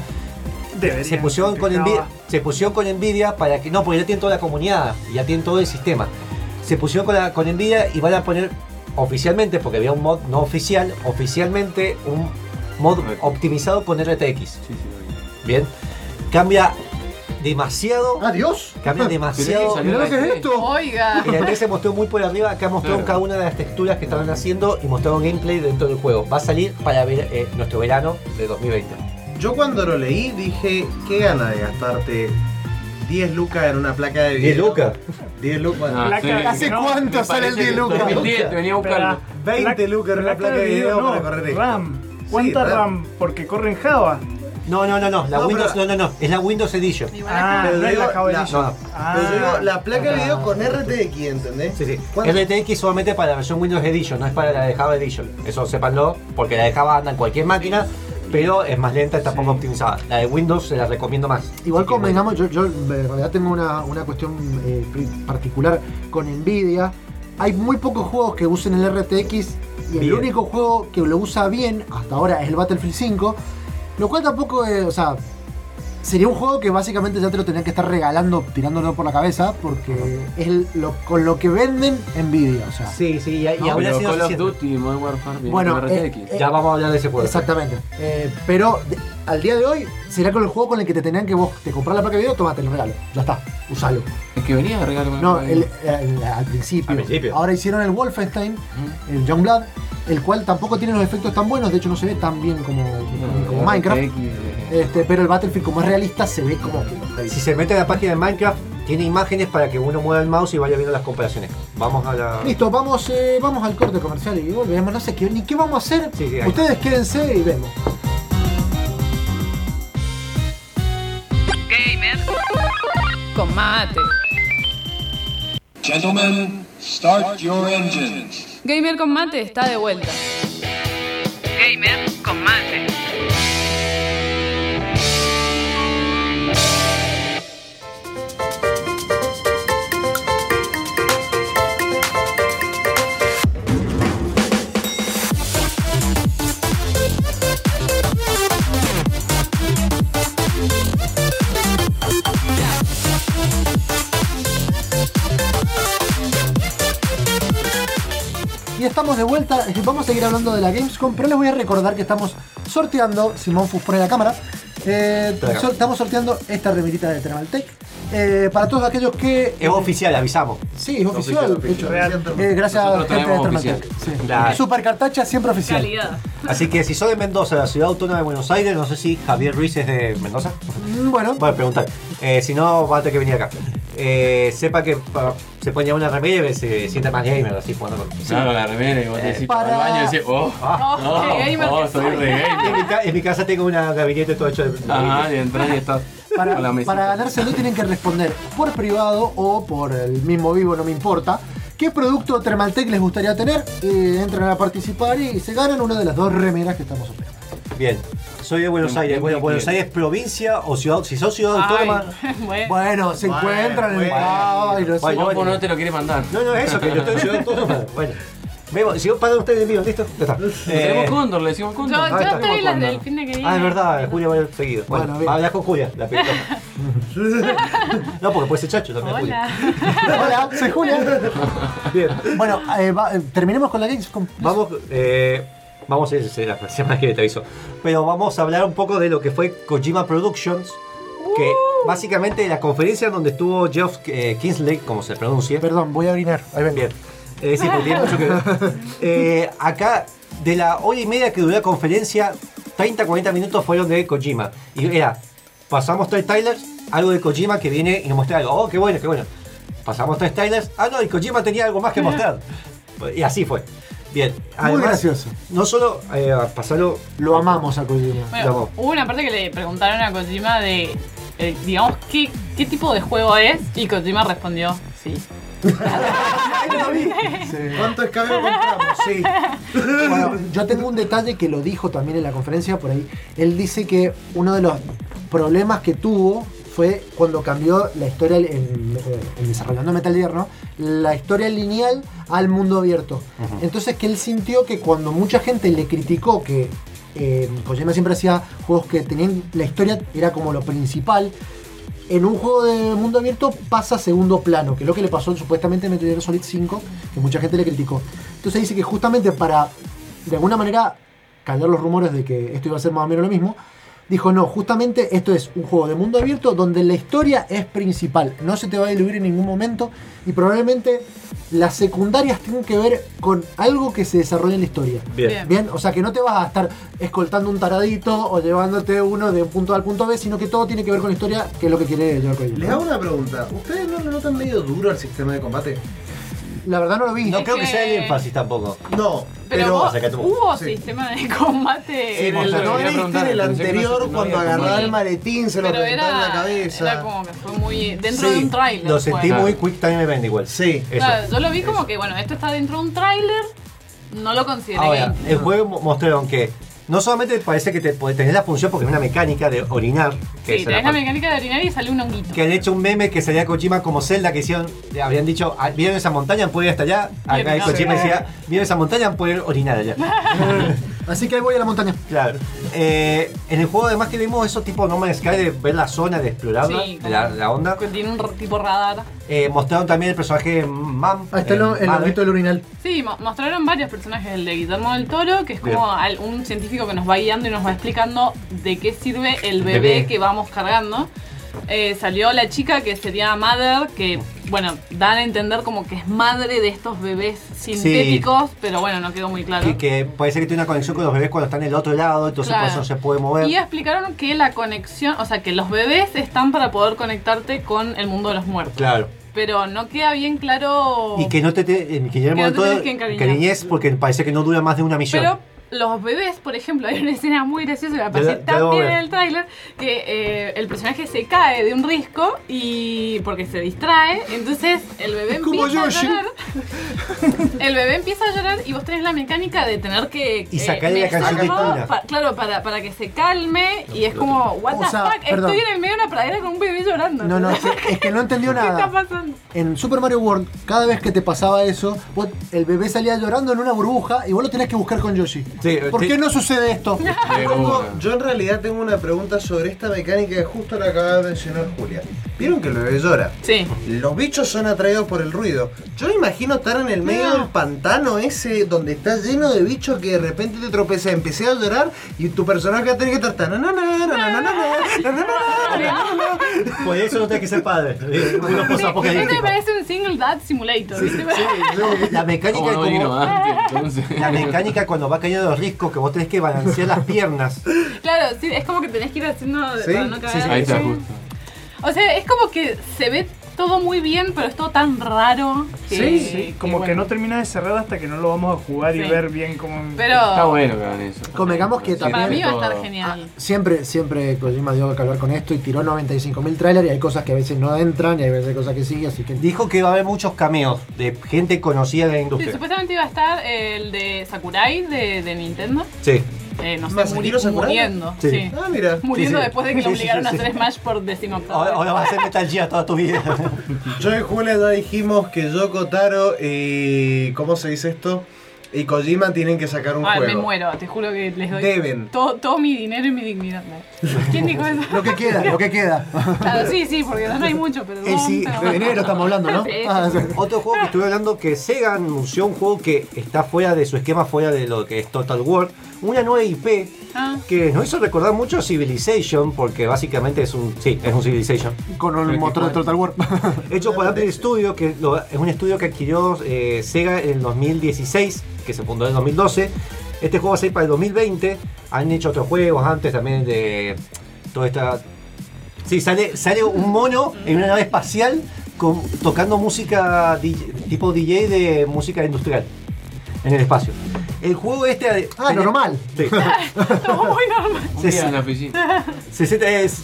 [SPEAKER 10] Deberían,
[SPEAKER 4] se pusieron con
[SPEAKER 10] dejaba.
[SPEAKER 4] Nvidia, se pusieron con Nvidia para que no, porque ya tienen toda la comunidad, y ya tienen todo el sistema. Se pusieron con, la, con Nvidia y van a poner oficialmente, porque había un mod no oficial, oficialmente un mod optimizado con RTX. Bien, cambia demasiado,
[SPEAKER 3] ¡Adiós!
[SPEAKER 4] cambia (laughs) demasiado.
[SPEAKER 3] Mirá lo que es esto.
[SPEAKER 1] Oiga.
[SPEAKER 4] El 3 se mostró muy por arriba, acá mostraron
[SPEAKER 11] Claro.
[SPEAKER 4] cada una de las texturas que estaban haciendo y mostraron gameplay dentro del juego. Va a salir para ver eh, nuestro verano de 2020.
[SPEAKER 7] Yo cuando lo leí dije, qué gana de gastarte 10 lucas en una placa de video.
[SPEAKER 4] 10 lucas. (laughs)
[SPEAKER 7] 10 lucas.
[SPEAKER 11] Ah, sí.
[SPEAKER 3] ¿Hace
[SPEAKER 10] no,
[SPEAKER 3] cuánto sale el
[SPEAKER 11] parece
[SPEAKER 3] 10
[SPEAKER 11] que
[SPEAKER 3] lucas?
[SPEAKER 11] 2010 te venía a buscarlo.
[SPEAKER 10] Espera,
[SPEAKER 7] 20 lucas en una placa de video
[SPEAKER 10] no,
[SPEAKER 7] para correr esto.
[SPEAKER 10] RAM. ¿Cuánta
[SPEAKER 7] Sí,
[SPEAKER 10] RAM? Porque corre en Java.
[SPEAKER 4] No, no, no, no, la
[SPEAKER 7] No,
[SPEAKER 4] Windows,
[SPEAKER 7] pero-
[SPEAKER 4] no, no, no, es la Windows Edition.
[SPEAKER 10] Ah,
[SPEAKER 7] Pero
[SPEAKER 10] no es
[SPEAKER 7] digo,
[SPEAKER 10] la Java
[SPEAKER 7] la-
[SPEAKER 10] Edition.
[SPEAKER 4] no, no.
[SPEAKER 10] Ah,
[SPEAKER 7] Pero digo, la placa de video con RTX, ¿entendés?
[SPEAKER 4] Sí, sí. RTX solamente para la versión Windows Edition, no es para la de Java Edition. Eso sépanlo, porque la de Java anda en cualquier máquina, pero es más lenta y tampoco optimizada. La de Windows se la recomiendo más.
[SPEAKER 3] Igual
[SPEAKER 4] que,
[SPEAKER 3] convengamos, yo, yo en realidad tengo una, una cuestión eh, particular con Nvidia. Hay muy pocos juegos que usen el RTX y el único juego que lo usa bien hasta ahora es el Battlefield 5. Lo cual tampoco es, o sea, sería un juego que básicamente ya te lo tenían que estar regalando, tirándolo por la cabeza, porque es el- lo, con lo que venden Nvidia. O sea,
[SPEAKER 4] Sí, sí, y,
[SPEAKER 11] No,
[SPEAKER 4] así no
[SPEAKER 11] Call of. Duty y Modern Warfare
[SPEAKER 3] Bueno,
[SPEAKER 11] con
[SPEAKER 3] eh,
[SPEAKER 11] RTX.
[SPEAKER 3] eh,
[SPEAKER 4] Ya vamos a hablar de ese juego.
[SPEAKER 3] Exactamente. Eh, pero de- al día de hoy será con el juego con el que te tenían que vos te comprar la placa de video, tomate el regalo. Ya está, usalo.
[SPEAKER 11] Es que venía de regalo.
[SPEAKER 3] No,
[SPEAKER 11] el-
[SPEAKER 3] el- el- al, principio.
[SPEAKER 4] Al principio.
[SPEAKER 3] Ahora hicieron el Wolfenstein, el Youngblood, el cual tampoco tiene los efectos tan buenos, de hecho no se ve tan bien como, Minecraft.
[SPEAKER 11] RTX, eh,
[SPEAKER 3] Este, pero el Battlefield como es realista se ve como que
[SPEAKER 4] Si se mete a la página de Minecraft, tiene imágenes para que uno mueva el mouse y vaya viendo las comparaciones. Vamos a la.
[SPEAKER 3] Listo, vamos, eh, vamos al corte comercial y volvemos. No sé qué, ni qué vamos a hacer.
[SPEAKER 4] Sí, sí, ahí.
[SPEAKER 3] Ustedes quédense y vemos.
[SPEAKER 5] Gamer con mate.
[SPEAKER 14] Gentlemen, start your engines.
[SPEAKER 5] Gamer con mate está de vuelta. Gamer con mate.
[SPEAKER 3] Y estamos de vuelta, vamos a seguir hablando de la Gamescom, pero les voy a recordar que estamos sorteando, Simón Fus pone la cámara, eh, so- estamos sorteando esta remerita de Thermaltech. Eh, para todos aquellos que...
[SPEAKER 4] Es oficial, avisamos.
[SPEAKER 3] Sí, es oficial, de hecho.
[SPEAKER 10] Real.
[SPEAKER 3] Eh, gracias a gente de
[SPEAKER 11] traemos
[SPEAKER 3] Thermaltech. Sí.
[SPEAKER 4] La-
[SPEAKER 3] Super Cartacha siempre oficial.
[SPEAKER 1] Calidad.
[SPEAKER 4] Así que si sos de Mendoza, la ciudad autónoma de Buenos Aires, no sé si Javier Ruiz es de Mendoza.
[SPEAKER 3] Mm, Bueno,
[SPEAKER 4] Bueno, preguntar. Eh, si no, va a tener que venir acá. Eh, sepa que pa- se pone una remera y se siente más gamer así jugando con.
[SPEAKER 11] Claro, la remera y vos te decís
[SPEAKER 3] para-
[SPEAKER 11] el baño y decís, oh, no,
[SPEAKER 1] qué gamer
[SPEAKER 11] oh, soy re gamer.
[SPEAKER 4] en, mi en mi casa tengo un gabinete todo hecho de.
[SPEAKER 11] Ajá, y entras y estás
[SPEAKER 3] para, para ganárselo tienen que responder por privado o por el mismo vivo, no me importa. ¿Qué producto Thermaltech les gustaría tener? Eh, entran a participar y se ganan una de las dos remeras que estamos ofreciendo.
[SPEAKER 4] Bien. Soy de Buenos Aires. Bueno, Buenos. Aires provincia o ciudad. Si sos ciudad autónoma. (laughs)
[SPEAKER 1] Bueno.
[SPEAKER 3] Se
[SPEAKER 7] Bueno,
[SPEAKER 3] encuentran en el
[SPEAKER 7] bueno.
[SPEAKER 3] Ay, no sé.
[SPEAKER 4] Bueno,
[SPEAKER 11] Vos no te lo quiere mandar.
[SPEAKER 4] No, no, eso, que yo estoy en ciudad (laughs) autónoma. Bueno. Vemos, si pagan ustedes el mío, listo. Ya está.
[SPEAKER 11] Lo
[SPEAKER 4] Eh,
[SPEAKER 11] tenemos Cóndor, le decimos
[SPEAKER 1] Yo,
[SPEAKER 11] Cóndor.
[SPEAKER 1] yo
[SPEAKER 4] Ah, está.
[SPEAKER 1] estoy las
[SPEAKER 11] Cóndor.
[SPEAKER 1] del fin de que viene.
[SPEAKER 4] Ah, es verdad, Julia va a ir seguido. Bueno,
[SPEAKER 3] Bueno, bien.
[SPEAKER 4] hablar con Julia, la pelota. (laughs) no, porque puede ser chacho también.
[SPEAKER 1] Hola.
[SPEAKER 3] Hola, soy Julia.
[SPEAKER 4] Julia. Bien.
[SPEAKER 3] Bueno, eh, va- eh, terminemos con la Gamescom.
[SPEAKER 4] Vamos, eh, Vamos a ir la semana que te aviso. Pero vamos a hablar un poco de lo que fue Kojima Productions. Que básicamente la conferencia donde estuvo Geoff eh, Kingsley, como se pronuncia.
[SPEAKER 3] Perdón, voy a orinar. Ahí vengo.
[SPEAKER 4] Bien. Eh, sí, tiene mucho que ver. (laughs) Eh, acá, de la hora y media que duró la conferencia, 30-40 minutos fueron de Kojima. Y era, pasamos tres trailers, algo de Kojima que viene y nos muestra algo. Oh, qué bueno, qué bueno. Pasamos tres trailers. Ah, no, y Kojima tenía algo más que mostrar. Y así fue. Bien.
[SPEAKER 3] Muy gracioso.
[SPEAKER 4] No solo eh, pasarlo.
[SPEAKER 3] Lo amamos a Kojima.
[SPEAKER 1] Bueno, hubo una parte que le preguntaron a Kojima de, eh, digamos, ¿qué, qué tipo de juego es, y Kojima respondió, sí. (laughs)
[SPEAKER 7] ¿Cuánto escabio compramos? Sí. (laughs)
[SPEAKER 3] Bueno, yo tengo un detalle que lo dijo también en la conferencia por ahí. Él dice que uno de los problemas que tuvo fue cuando cambió la historia en, en desarrollando Metal Gear, ¿no? La historia lineal al mundo abierto. Entonces que él sintió que cuando mucha gente le criticó que eh, Kojima siempre hacía juegos que tenían la historia era como lo principal. En un juego de mundo abierto pasa a segundo plano, que es lo que le pasó supuestamente en Metal Gear Solid 5, que mucha gente le criticó. Entonces dice que justamente para, de alguna manera, callar los rumores de que esto iba a ser más o menos lo mismo, dijo, no, justamente esto es un juego de mundo abierto donde la historia es principal, no se te va a diluir en ningún momento y probablemente las secundarias tienen que ver con algo que se desarrolla en la historia.
[SPEAKER 4] Bien.
[SPEAKER 3] Bien, o sea que no te vas a estar escoltando un taradito o llevándote uno de un punto A al punto B, sino que todo tiene que ver con la historia, que es lo que quiere llevar Kojima.
[SPEAKER 7] Les hago una pregunta. ¿Ustedes no le notan medio duro al sistema de combate?
[SPEAKER 3] La verdad no lo vi.
[SPEAKER 4] No creo que
[SPEAKER 1] que-
[SPEAKER 4] sea el énfasis tampoco.
[SPEAKER 7] No,
[SPEAKER 1] Pero,
[SPEAKER 7] pero.
[SPEAKER 1] vos- hubo
[SPEAKER 7] Sí.
[SPEAKER 1] sistema de combate.
[SPEAKER 7] En el,
[SPEAKER 11] Quería
[SPEAKER 7] ¿No viste
[SPEAKER 11] preguntar,
[SPEAKER 7] en el
[SPEAKER 11] pensé que no se-
[SPEAKER 7] anterior
[SPEAKER 11] no
[SPEAKER 7] cuando
[SPEAKER 11] había
[SPEAKER 7] agarraba
[SPEAKER 11] combate.
[SPEAKER 7] el maletín, se lo
[SPEAKER 1] pero
[SPEAKER 7] reventaba en la cabeza?
[SPEAKER 1] era como que fue muy dentro
[SPEAKER 7] Sí,
[SPEAKER 1] de un tráiler.
[SPEAKER 4] Lo
[SPEAKER 1] fue.
[SPEAKER 4] sentí muy quick time event igual.
[SPEAKER 7] Sí.
[SPEAKER 4] Eso.
[SPEAKER 1] Claro, yo lo vi como que, bueno, esto está dentro de un tráiler, no lo consideré
[SPEAKER 4] Ahora, el juego mo- mostraron que no solamente parece que te tener la función porque es una mecánica de orinar. Que
[SPEAKER 1] Sí,
[SPEAKER 4] es
[SPEAKER 1] tenés la
[SPEAKER 4] parte-
[SPEAKER 1] mecánica de orinar y sale un honguito.
[SPEAKER 4] que han hecho un meme que salía Kojima como Zelda que hicieron, habrían dicho, "Ah, ¿vieron esa montaña? ¿Pueden ir hasta allá? Acá. Kojima decía, ¿vieron esa montaña? Pueden orinar allá. (laughs)
[SPEAKER 3] Así que ahí voy a la montaña.
[SPEAKER 4] Claro. Eh, en el juego además que vimos eso tipo No Man's Sky de ver la zona, de explorarla,
[SPEAKER 1] Sí,
[SPEAKER 4] de la, la onda.
[SPEAKER 1] Que tiene un tipo radar.
[SPEAKER 4] Eh, mostraron también el personaje Mam.
[SPEAKER 3] Ahí está el, el
[SPEAKER 4] Mame.
[SPEAKER 3] honguito del urinal.
[SPEAKER 1] Sí, mo- mostraron varios personajes. El de Guillermo del Toro, que es como al- un científico que nos va guiando y nos va explicando de qué sirve el bebé,
[SPEAKER 4] Bebé.
[SPEAKER 1] que vamos cargando. Eh, salió la chica que sería Mother, que, bueno, dan a entender como que es madre de estos bebés sintéticos, pero bueno, no quedó muy claro.
[SPEAKER 4] Y que parece que tiene una conexión con los bebés cuando están en el otro lado, entonces
[SPEAKER 1] Claro.
[SPEAKER 4] por eso no se puede mover.
[SPEAKER 1] Y explicaron que la conexión, o sea, que los bebés están para poder conectarte con el mundo de los muertos.
[SPEAKER 4] Claro.
[SPEAKER 1] Pero no queda bien claro.
[SPEAKER 4] Y que no te, te que
[SPEAKER 1] Que no te tenés que
[SPEAKER 4] porque parece que no dura más de una misión.
[SPEAKER 1] Pero los bebés, por ejemplo, (laughs) hay una escena muy graciosa parece
[SPEAKER 4] ya
[SPEAKER 1] tan bien en el tráiler que eh, el personaje se cae de un risco y porque se distrae, entonces el bebé empieza a llorar. (laughs) El bebé empieza a llorar y vos tenés la mecánica de tener que
[SPEAKER 4] Y sacarle la canción de
[SPEAKER 1] pa- claro, para, para que se calme y es como, what the
[SPEAKER 3] sea,
[SPEAKER 1] fuck,
[SPEAKER 3] perdón.
[SPEAKER 1] estoy en el medio de una pradera con un bebé llorando.
[SPEAKER 3] No, no, es que, es que no entendió (laughs)
[SPEAKER 1] ¿Qué está
[SPEAKER 3] nada.
[SPEAKER 1] pasando?
[SPEAKER 3] En Super Mario World, cada vez que te pasaba eso, vos- el bebé salía llorando en una burbuja y vos lo tenés que buscar con Yoshi.
[SPEAKER 4] Sí,
[SPEAKER 3] ¿Por
[SPEAKER 4] sí.
[SPEAKER 3] qué no sucede esto?
[SPEAKER 7] Tengo- yo en realidad tengo una pregunta sobre esta mecánica que justo la acaba de mencionar Julia. ¿Vieron que el bebé llora?
[SPEAKER 1] Sí.
[SPEAKER 7] Los bichos son atraídos por el ruido. Yo me imagino estar en el medio del pantano ese donde está lleno de bichos que de repente te tropezas, empecé a llorar y tu personaje va a tener que estar.
[SPEAKER 4] Por eso no tenés que ser padre. Eh, Uno
[SPEAKER 1] Esto me
[SPEAKER 4] post-apocalíptico.
[SPEAKER 1] parece un single dad simulator. ¿viste?
[SPEAKER 4] La mecánica
[SPEAKER 11] Como.
[SPEAKER 4] La mecánica cuando va cayendo los riscos que vos tenés que balancear las piernas. (laughs)
[SPEAKER 1] Claro, sí, es como que tenés que ir haciendo
[SPEAKER 4] Sí,
[SPEAKER 1] para no
[SPEAKER 4] sí,
[SPEAKER 1] caer.
[SPEAKER 4] sí.
[SPEAKER 11] Ahí está justo.
[SPEAKER 1] O sea, es como que se ve todo muy bien, pero es todo tan raro. Que,
[SPEAKER 10] Sí, sí, como que,
[SPEAKER 1] bueno.
[SPEAKER 10] no termina de cerrar hasta que no lo vamos a jugar y
[SPEAKER 1] Sí.
[SPEAKER 10] ver bien cómo.
[SPEAKER 1] Pero
[SPEAKER 11] Está bueno que hagan eso.
[SPEAKER 3] Convengamos que
[SPEAKER 1] para
[SPEAKER 3] también.
[SPEAKER 1] mí va a estar genial.
[SPEAKER 3] Siempre, siempre Kojima dio que hablar con esto y tiró 95.000 trailers y hay cosas que a veces no entran y hay veces cosas que sí, así que.
[SPEAKER 4] Dijo que va a haber muchos cameos de gente conocida de la
[SPEAKER 1] Sí,
[SPEAKER 4] industria.
[SPEAKER 1] supuestamente iba a estar el de Sakurai de, de Nintendo.
[SPEAKER 4] Sí.
[SPEAKER 1] Eh, no sé,
[SPEAKER 7] ¿Masahiro
[SPEAKER 1] muri- muriendo.
[SPEAKER 4] Sí.
[SPEAKER 1] Sí.
[SPEAKER 7] Ah, mira.
[SPEAKER 1] Muriendo
[SPEAKER 4] Sí, sí.
[SPEAKER 1] después de que
[SPEAKER 4] Sí,
[SPEAKER 1] lo obligaron
[SPEAKER 4] sí,
[SPEAKER 1] a
[SPEAKER 4] sí.
[SPEAKER 1] hacer Smash por decimoctavo.
[SPEAKER 4] Ahora, ahora vas a hacer Metal Gear toda tu vida. (laughs)
[SPEAKER 7] Yo y Julia ya dijimos que Yoko Taro y. ¿Cómo se dice esto? Y Kojima tienen que sacar un
[SPEAKER 1] Ay, me
[SPEAKER 7] juego.
[SPEAKER 1] muero, te juro que les doy
[SPEAKER 7] Deben.
[SPEAKER 1] todo, todo mi dinero y mi dignidad. ¿Quién dijo eso?
[SPEAKER 3] Lo que queda, lo que queda.
[SPEAKER 1] Claro, sí, sí, porque no hay mucho, pero.
[SPEAKER 4] El sí,
[SPEAKER 3] De enero estamos hablando, ¿no?
[SPEAKER 1] Sí.
[SPEAKER 3] Ah, sí.
[SPEAKER 4] Otro juego que estuve hablando que Sega anunció un juego que está fuera de su esquema, fuera de lo que es Total War. Una nueva IP
[SPEAKER 1] Ah.
[SPEAKER 4] que nos hizo recordar mucho Civilization, porque básicamente es un. Sí, es un Civilization.
[SPEAKER 3] Con el motor de Total War.
[SPEAKER 4] Hecho por Apple Studio, que lo- es un estudio que adquirió eh, Sega en el 2016, que se fundó en el 2012. Este juego va a salir para el 2020. Han hecho otros juegos antes también de toda esta. Sí, sale, sale un mono en una nave espacial con- tocando música DJ tipo DJ de música industrial en el espacio. El juego este.
[SPEAKER 3] Ah, normal.
[SPEAKER 4] Sí. (laughs)
[SPEAKER 1] Muy normal.
[SPEAKER 11] Oficina.
[SPEAKER 4] 60 es-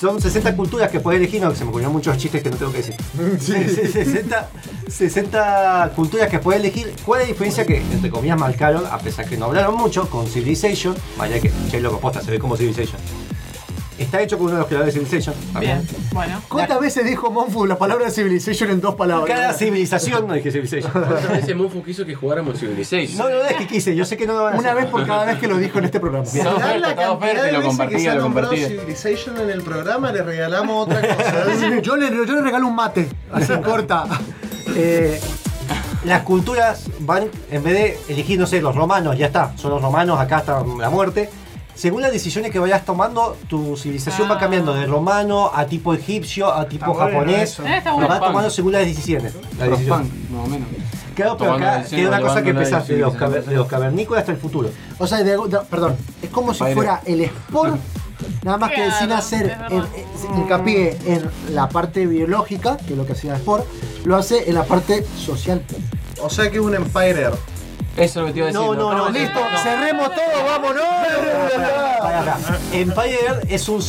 [SPEAKER 4] son 60 culturas que puedes elegir, no, se me ocurrieron muchos chistes que no tengo que decir. (laughs) 60, 60 (laughs) culturas que puedes elegir. ¿Cuál es la diferencia que, entre comillas, marcaron, a pesar que no hablaron mucho, con Civilization? Vaya que, che, loco, posta, se ve como Civilization. Está hecho con uno de los creadores de Civilization.
[SPEAKER 1] Bien, bueno.
[SPEAKER 3] ¿Cuántas veces dijo Monfu la palabra Civilization en dos palabras?
[SPEAKER 4] Cada civilización, no dije Civilization.
[SPEAKER 11] Otra vez Monfu quiso que jugáramos Civilization.
[SPEAKER 4] No, no es que quise, yo sé que no lo van a
[SPEAKER 3] Una vez por cada vez que lo dijo en este programa.
[SPEAKER 7] ¿Será
[SPEAKER 11] oferta,
[SPEAKER 7] la cantidad de
[SPEAKER 11] lo
[SPEAKER 7] veces que
[SPEAKER 11] compartía,
[SPEAKER 7] se ha
[SPEAKER 11] lo compartía.
[SPEAKER 7] Civilization en el programa? Le regalamos otra (laughs) cosa.
[SPEAKER 3] Yo le, yo le regalo un mate, así (laughs) corta.
[SPEAKER 4] Eh, las culturas van, en vez de elegir, no sé, los romanos, ya está, son los romanos, acá está la muerte. Según las decisiones que vayas tomando, tu civilización va
[SPEAKER 1] Ah.
[SPEAKER 4] cambiando de romano a tipo egipcio a tipo
[SPEAKER 10] Está bueno
[SPEAKER 4] japonés.
[SPEAKER 10] eso.
[SPEAKER 1] Eh, bueno.
[SPEAKER 4] vas tomando según las decisiones. decisiones.
[SPEAKER 11] Frostpunk, más o menos.
[SPEAKER 4] Claro, pero acá queda una cosa que empezás de los, caver- de los cavernícolas hasta el futuro.
[SPEAKER 3] O sea, de- de- perdón, es como si fuera el Sport, nada más que sin hacer hincapié en la parte biológica, que es lo que hacía Sport, lo hace en la parte social.
[SPEAKER 7] O sea que es un Empire.
[SPEAKER 11] Eso es lo que te iba a decir.
[SPEAKER 4] No, no, no,
[SPEAKER 3] Listo, cerremos todo, vámonos.
[SPEAKER 4] Empire es un,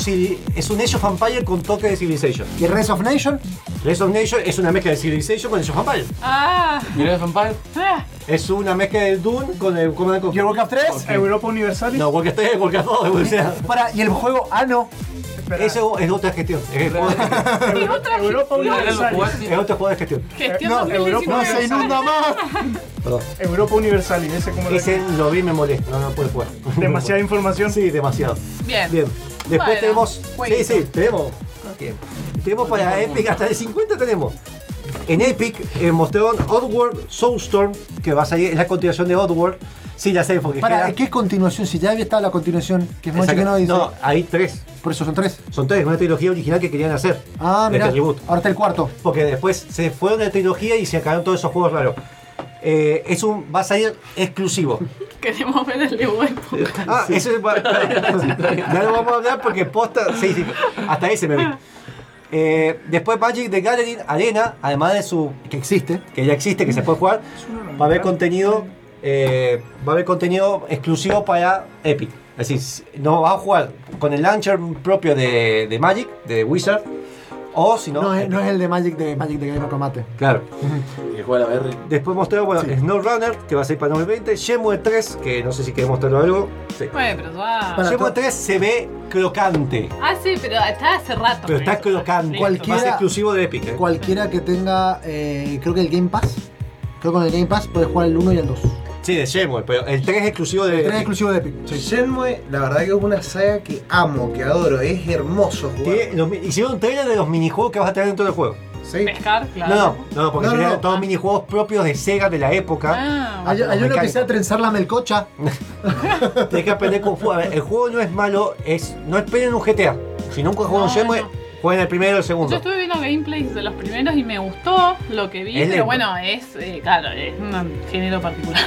[SPEAKER 4] es un Age of Empire con toque de Civilization.
[SPEAKER 3] ¿Y Res of Nation?
[SPEAKER 4] Age of Nation es una mezcla de Civilization con Age of Empire.
[SPEAKER 1] Ah,
[SPEAKER 11] Mirá el Vampire.
[SPEAKER 1] ah,
[SPEAKER 4] Es una mezcla de Dune con el Command Conquer.
[SPEAKER 3] ¿Y el Warcraft 3?
[SPEAKER 10] Europa Universalis.
[SPEAKER 4] No, porque estoy Warcraft 2, o sea,
[SPEAKER 3] Para, ¿y el juego Ah, no.
[SPEAKER 10] Espera.
[SPEAKER 4] eso es otra gestión. Es, (laughs)
[SPEAKER 1] otra
[SPEAKER 10] Europa.
[SPEAKER 4] Es de gestión.
[SPEAKER 1] gestión
[SPEAKER 3] No,
[SPEAKER 1] 2019.
[SPEAKER 3] No se inunda más.
[SPEAKER 4] Perdón.
[SPEAKER 10] Europa Universalis. Ese como lo-
[SPEAKER 4] Ese lo vi me molesta. No, no puedo jugar. (laughs)
[SPEAKER 10] Demasiada información.
[SPEAKER 4] Sí, demasiado.
[SPEAKER 1] Bien.
[SPEAKER 4] Bien. Después
[SPEAKER 1] Bueno,
[SPEAKER 4] tenemos. Sí,
[SPEAKER 1] jueguito.
[SPEAKER 4] sí, tenemos. Bien. Tenemos para Epic hasta de 50 tenemos. En Epic eh, mostraron Oddworld Soulstorm, que va a salir, es la continuación de Oddworld. Sí, ya sé, porque
[SPEAKER 3] Para,
[SPEAKER 4] queda-
[SPEAKER 3] ¿qué continuación? Si ya había estado la continuación, que es mucho
[SPEAKER 4] Exacto.
[SPEAKER 3] que no dice.
[SPEAKER 4] No, hay tres.
[SPEAKER 3] Por eso son tres.
[SPEAKER 4] Son tres, una trilogía original que querían hacer.
[SPEAKER 3] Ah, mira.
[SPEAKER 4] este.
[SPEAKER 3] Ahora está el cuarto.
[SPEAKER 4] Porque después se fueron de trilogía y se acabaron todos esos juegos raros. Eh, es un, va a salir exclusivo. (laughs)
[SPEAKER 1] Queremos ver el de web.
[SPEAKER 4] Ah, eso es para- (laughs) Ya lo vamos a hablar porque posta. Sí, sí, hasta ese me vi. Eh, después Magic the Gathering Arena, además de su.
[SPEAKER 3] Que existe.
[SPEAKER 4] que ya existe, que se puede jugar, va a haber contenido. Eh, va a haber contenido exclusivo para Epic. Es decir, no vas a jugar con el launcher propio de, de Magic, de Wizard, o si no.
[SPEAKER 3] No, es, no es el de Magic de Magic de Game of Combate.
[SPEAKER 4] Claro.
[SPEAKER 11] Que juega la BR.
[SPEAKER 4] Después mostró, bueno, SnowRunner, que va a ser para 2020. Shenmue 3, que no sé si querés mostrarlo algo. Sí.
[SPEAKER 1] Bueno, pero
[SPEAKER 4] Shenmue
[SPEAKER 3] to-
[SPEAKER 4] 3 se ve crocante.
[SPEAKER 1] Ah, sí, pero está hace rato.
[SPEAKER 4] Pero está
[SPEAKER 1] eso.
[SPEAKER 4] crocante. A ser
[SPEAKER 3] Cualquiera-
[SPEAKER 4] exclusivo de Epic. ¿eh?
[SPEAKER 3] Cualquiera que tenga, eh, creo que el Game Pass. Creo que con el Game Pass puede jugar el 1 y el 2.
[SPEAKER 4] Sí, de Shenmue, pero el 3 es exclusivo de
[SPEAKER 3] El 3 es
[SPEAKER 4] Epic.
[SPEAKER 3] exclusivo de Epic. Sí.
[SPEAKER 7] Shenmue, la verdad que es una saga que amo, que adoro. Es hermoso jugar.
[SPEAKER 4] Los hicieron un trailer de los minijuegos que vas a tener dentro del juego.
[SPEAKER 7] Sí.
[SPEAKER 1] Pescar, claro.
[SPEAKER 4] No, no, no, porque
[SPEAKER 7] No, no.
[SPEAKER 4] todos minijuegos propios de Sega de la época.
[SPEAKER 1] Ah,
[SPEAKER 3] Hay, hay uno que sea trenzar la melcocha. (laughs) (laughs)
[SPEAKER 4] Tienes que aprender con juego. A ver, el juego no es malo, es no esperen un GTA. Si nunca jugaron
[SPEAKER 1] No,
[SPEAKER 4] Shenmue,
[SPEAKER 1] no.
[SPEAKER 4] jueguen el primero o el
[SPEAKER 1] Yo
[SPEAKER 4] segundo.
[SPEAKER 1] estuve viendo gameplays de los primeros y me gustó lo que vi,
[SPEAKER 4] Es
[SPEAKER 1] pero
[SPEAKER 4] lento.
[SPEAKER 1] bueno, es, eh, claro, es un género particular.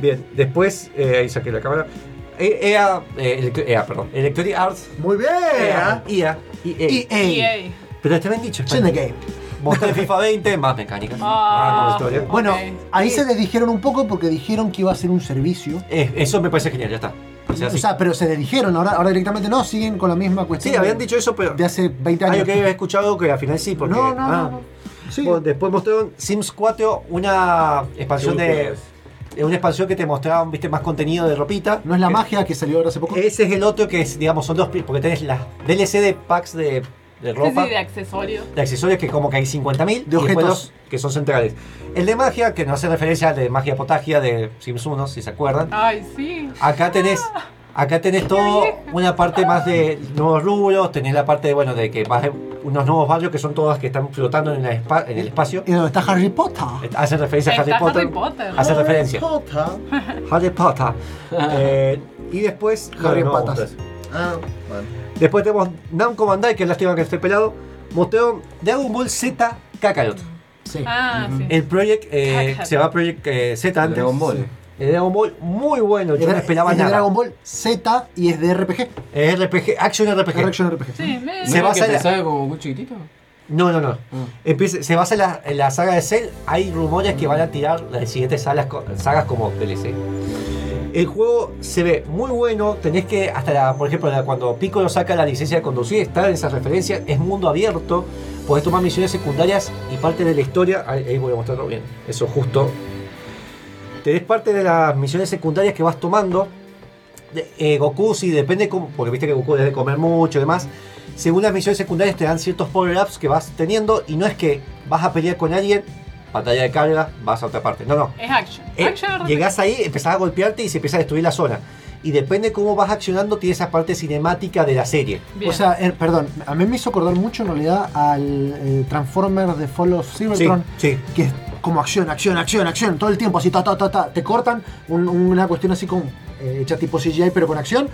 [SPEAKER 4] Bien, después, eh, ahí saqué la cámara. E- EA, eh, Electro- EA, perdón, Electronic Arts,
[SPEAKER 3] Muy bien.
[SPEAKER 4] EA, EA, EA.
[SPEAKER 3] EA.
[SPEAKER 1] EA.
[SPEAKER 4] Pero está bien dicho.
[SPEAKER 3] The game.
[SPEAKER 4] Mostré FIFA 20, más mecánicas.
[SPEAKER 1] Ah.
[SPEAKER 4] más historia.
[SPEAKER 3] Bueno, ahí se desdijeron un poco porque dijeron que iba a ser un servicio.
[SPEAKER 4] Eh, eso me parece genial, ya está. O sea,
[SPEAKER 3] O
[SPEAKER 4] sí.
[SPEAKER 3] sea, pero se desdijeron, ahora, ahora directamente no, siguen con la misma cuestión.
[SPEAKER 4] Sí, habían
[SPEAKER 3] de-
[SPEAKER 4] dicho eso, pero.
[SPEAKER 3] De hace 20
[SPEAKER 4] Ah,
[SPEAKER 3] años.
[SPEAKER 4] yo que había escuchado que al final sí, porque.
[SPEAKER 3] No, no,
[SPEAKER 4] ah.
[SPEAKER 3] no, no. Sí.
[SPEAKER 4] Bueno, después mostraron Sims 4, una expansión de. Eh, Una expansión que te mostraban, viste, más contenido de ropita.
[SPEAKER 3] No es la
[SPEAKER 4] Que-
[SPEAKER 3] magia que salió ahora hace poco.
[SPEAKER 4] Ese es el otro que es, digamos, son dos, porque tenés las DLC de packs de de ropa.
[SPEAKER 1] sí, de accesorios.
[SPEAKER 4] de accesorios que como que hay 50.000 y después
[SPEAKER 3] objetos.
[SPEAKER 4] los que son centrales. El de magia, que no hace referencia al de magia potagia de Sims 1, si se acuerdan.
[SPEAKER 1] Ay, sí.
[SPEAKER 4] Acá tenés, acá tenés todo una parte más de nuevos rubros, tenés la parte de, bueno, de que vas unos nuevos barrios que son todas que están flotando en, la espa- en el espacio.
[SPEAKER 3] ¿Y dónde está Harry Potter?
[SPEAKER 4] Hacen referencia a Harry
[SPEAKER 1] Está
[SPEAKER 4] Potter.
[SPEAKER 1] Harry Potter.
[SPEAKER 4] Hace referencia.
[SPEAKER 7] Potter. (laughs)
[SPEAKER 4] Harry Potter. Eh, y después.
[SPEAKER 3] Harry
[SPEAKER 4] no,
[SPEAKER 3] Patas.
[SPEAKER 7] Ah, bueno.
[SPEAKER 4] Después tenemos Namco Bandai, que es lástima que esté pelado. Mostró Dragon Ball Z Kakarot.
[SPEAKER 3] Sí.
[SPEAKER 1] Ah, sí.
[SPEAKER 4] El Project eh, se va a Project eh, Z antes.
[SPEAKER 6] Dragon Ball.
[SPEAKER 4] El Dragon Ball muy bueno, yo no
[SPEAKER 3] Era-
[SPEAKER 4] esperaba
[SPEAKER 3] es de
[SPEAKER 4] nada.
[SPEAKER 3] Dragon Ball Z y es de RPG.
[SPEAKER 4] Es RPG, Action RPG.
[SPEAKER 3] Action RPG.
[SPEAKER 1] Sí, me...
[SPEAKER 4] Se basa en la-
[SPEAKER 11] ¿Sabe como muy chiquitito?
[SPEAKER 4] No, no, no. Empieza- se basa en la, en la saga de Cell. Hay rumores que van a tirar las siguientes sagas, co- sagas como DLC. El juego se ve muy bueno. Tenés que, hasta la, por ejemplo, la- cuando Piccolo saca la licencia de conducir, está en esas referencias. Es mundo abierto. Podés tomar misiones secundarias y parte de la historia. Ahí, ahí voy a mostrarlo bien. Eso justo. Tenés parte de las misiones secundarias que vas tomando. De- eh, Goku, sí, depende, cómo, porque viste que Goku debe comer mucho y demás. Según las misiones secundarias te dan ciertos power-ups que vas teniendo y no es que vas a pelear con alguien, pantalla de carga, vas a otra parte. No, no.
[SPEAKER 1] Es action.
[SPEAKER 4] Eh,
[SPEAKER 1] action
[SPEAKER 4] llegás ahí, empezás a golpearte y se empieza a destruir la zona. Y depende cómo vas accionando, tiene esa parte cinemática de la serie.
[SPEAKER 1] Bien.
[SPEAKER 3] O sea, eh, perdón, a mí me hizo acordar mucho en realidad al eh, Transformer de Fall of Cybertron.
[SPEAKER 4] Sí, sí.
[SPEAKER 3] Que es como acción, acción, acción, acción, todo el tiempo, así, ta, ta, ta, ta. Te cortan un- una cuestión así con eh, hecha tipo CGI, pero con acción.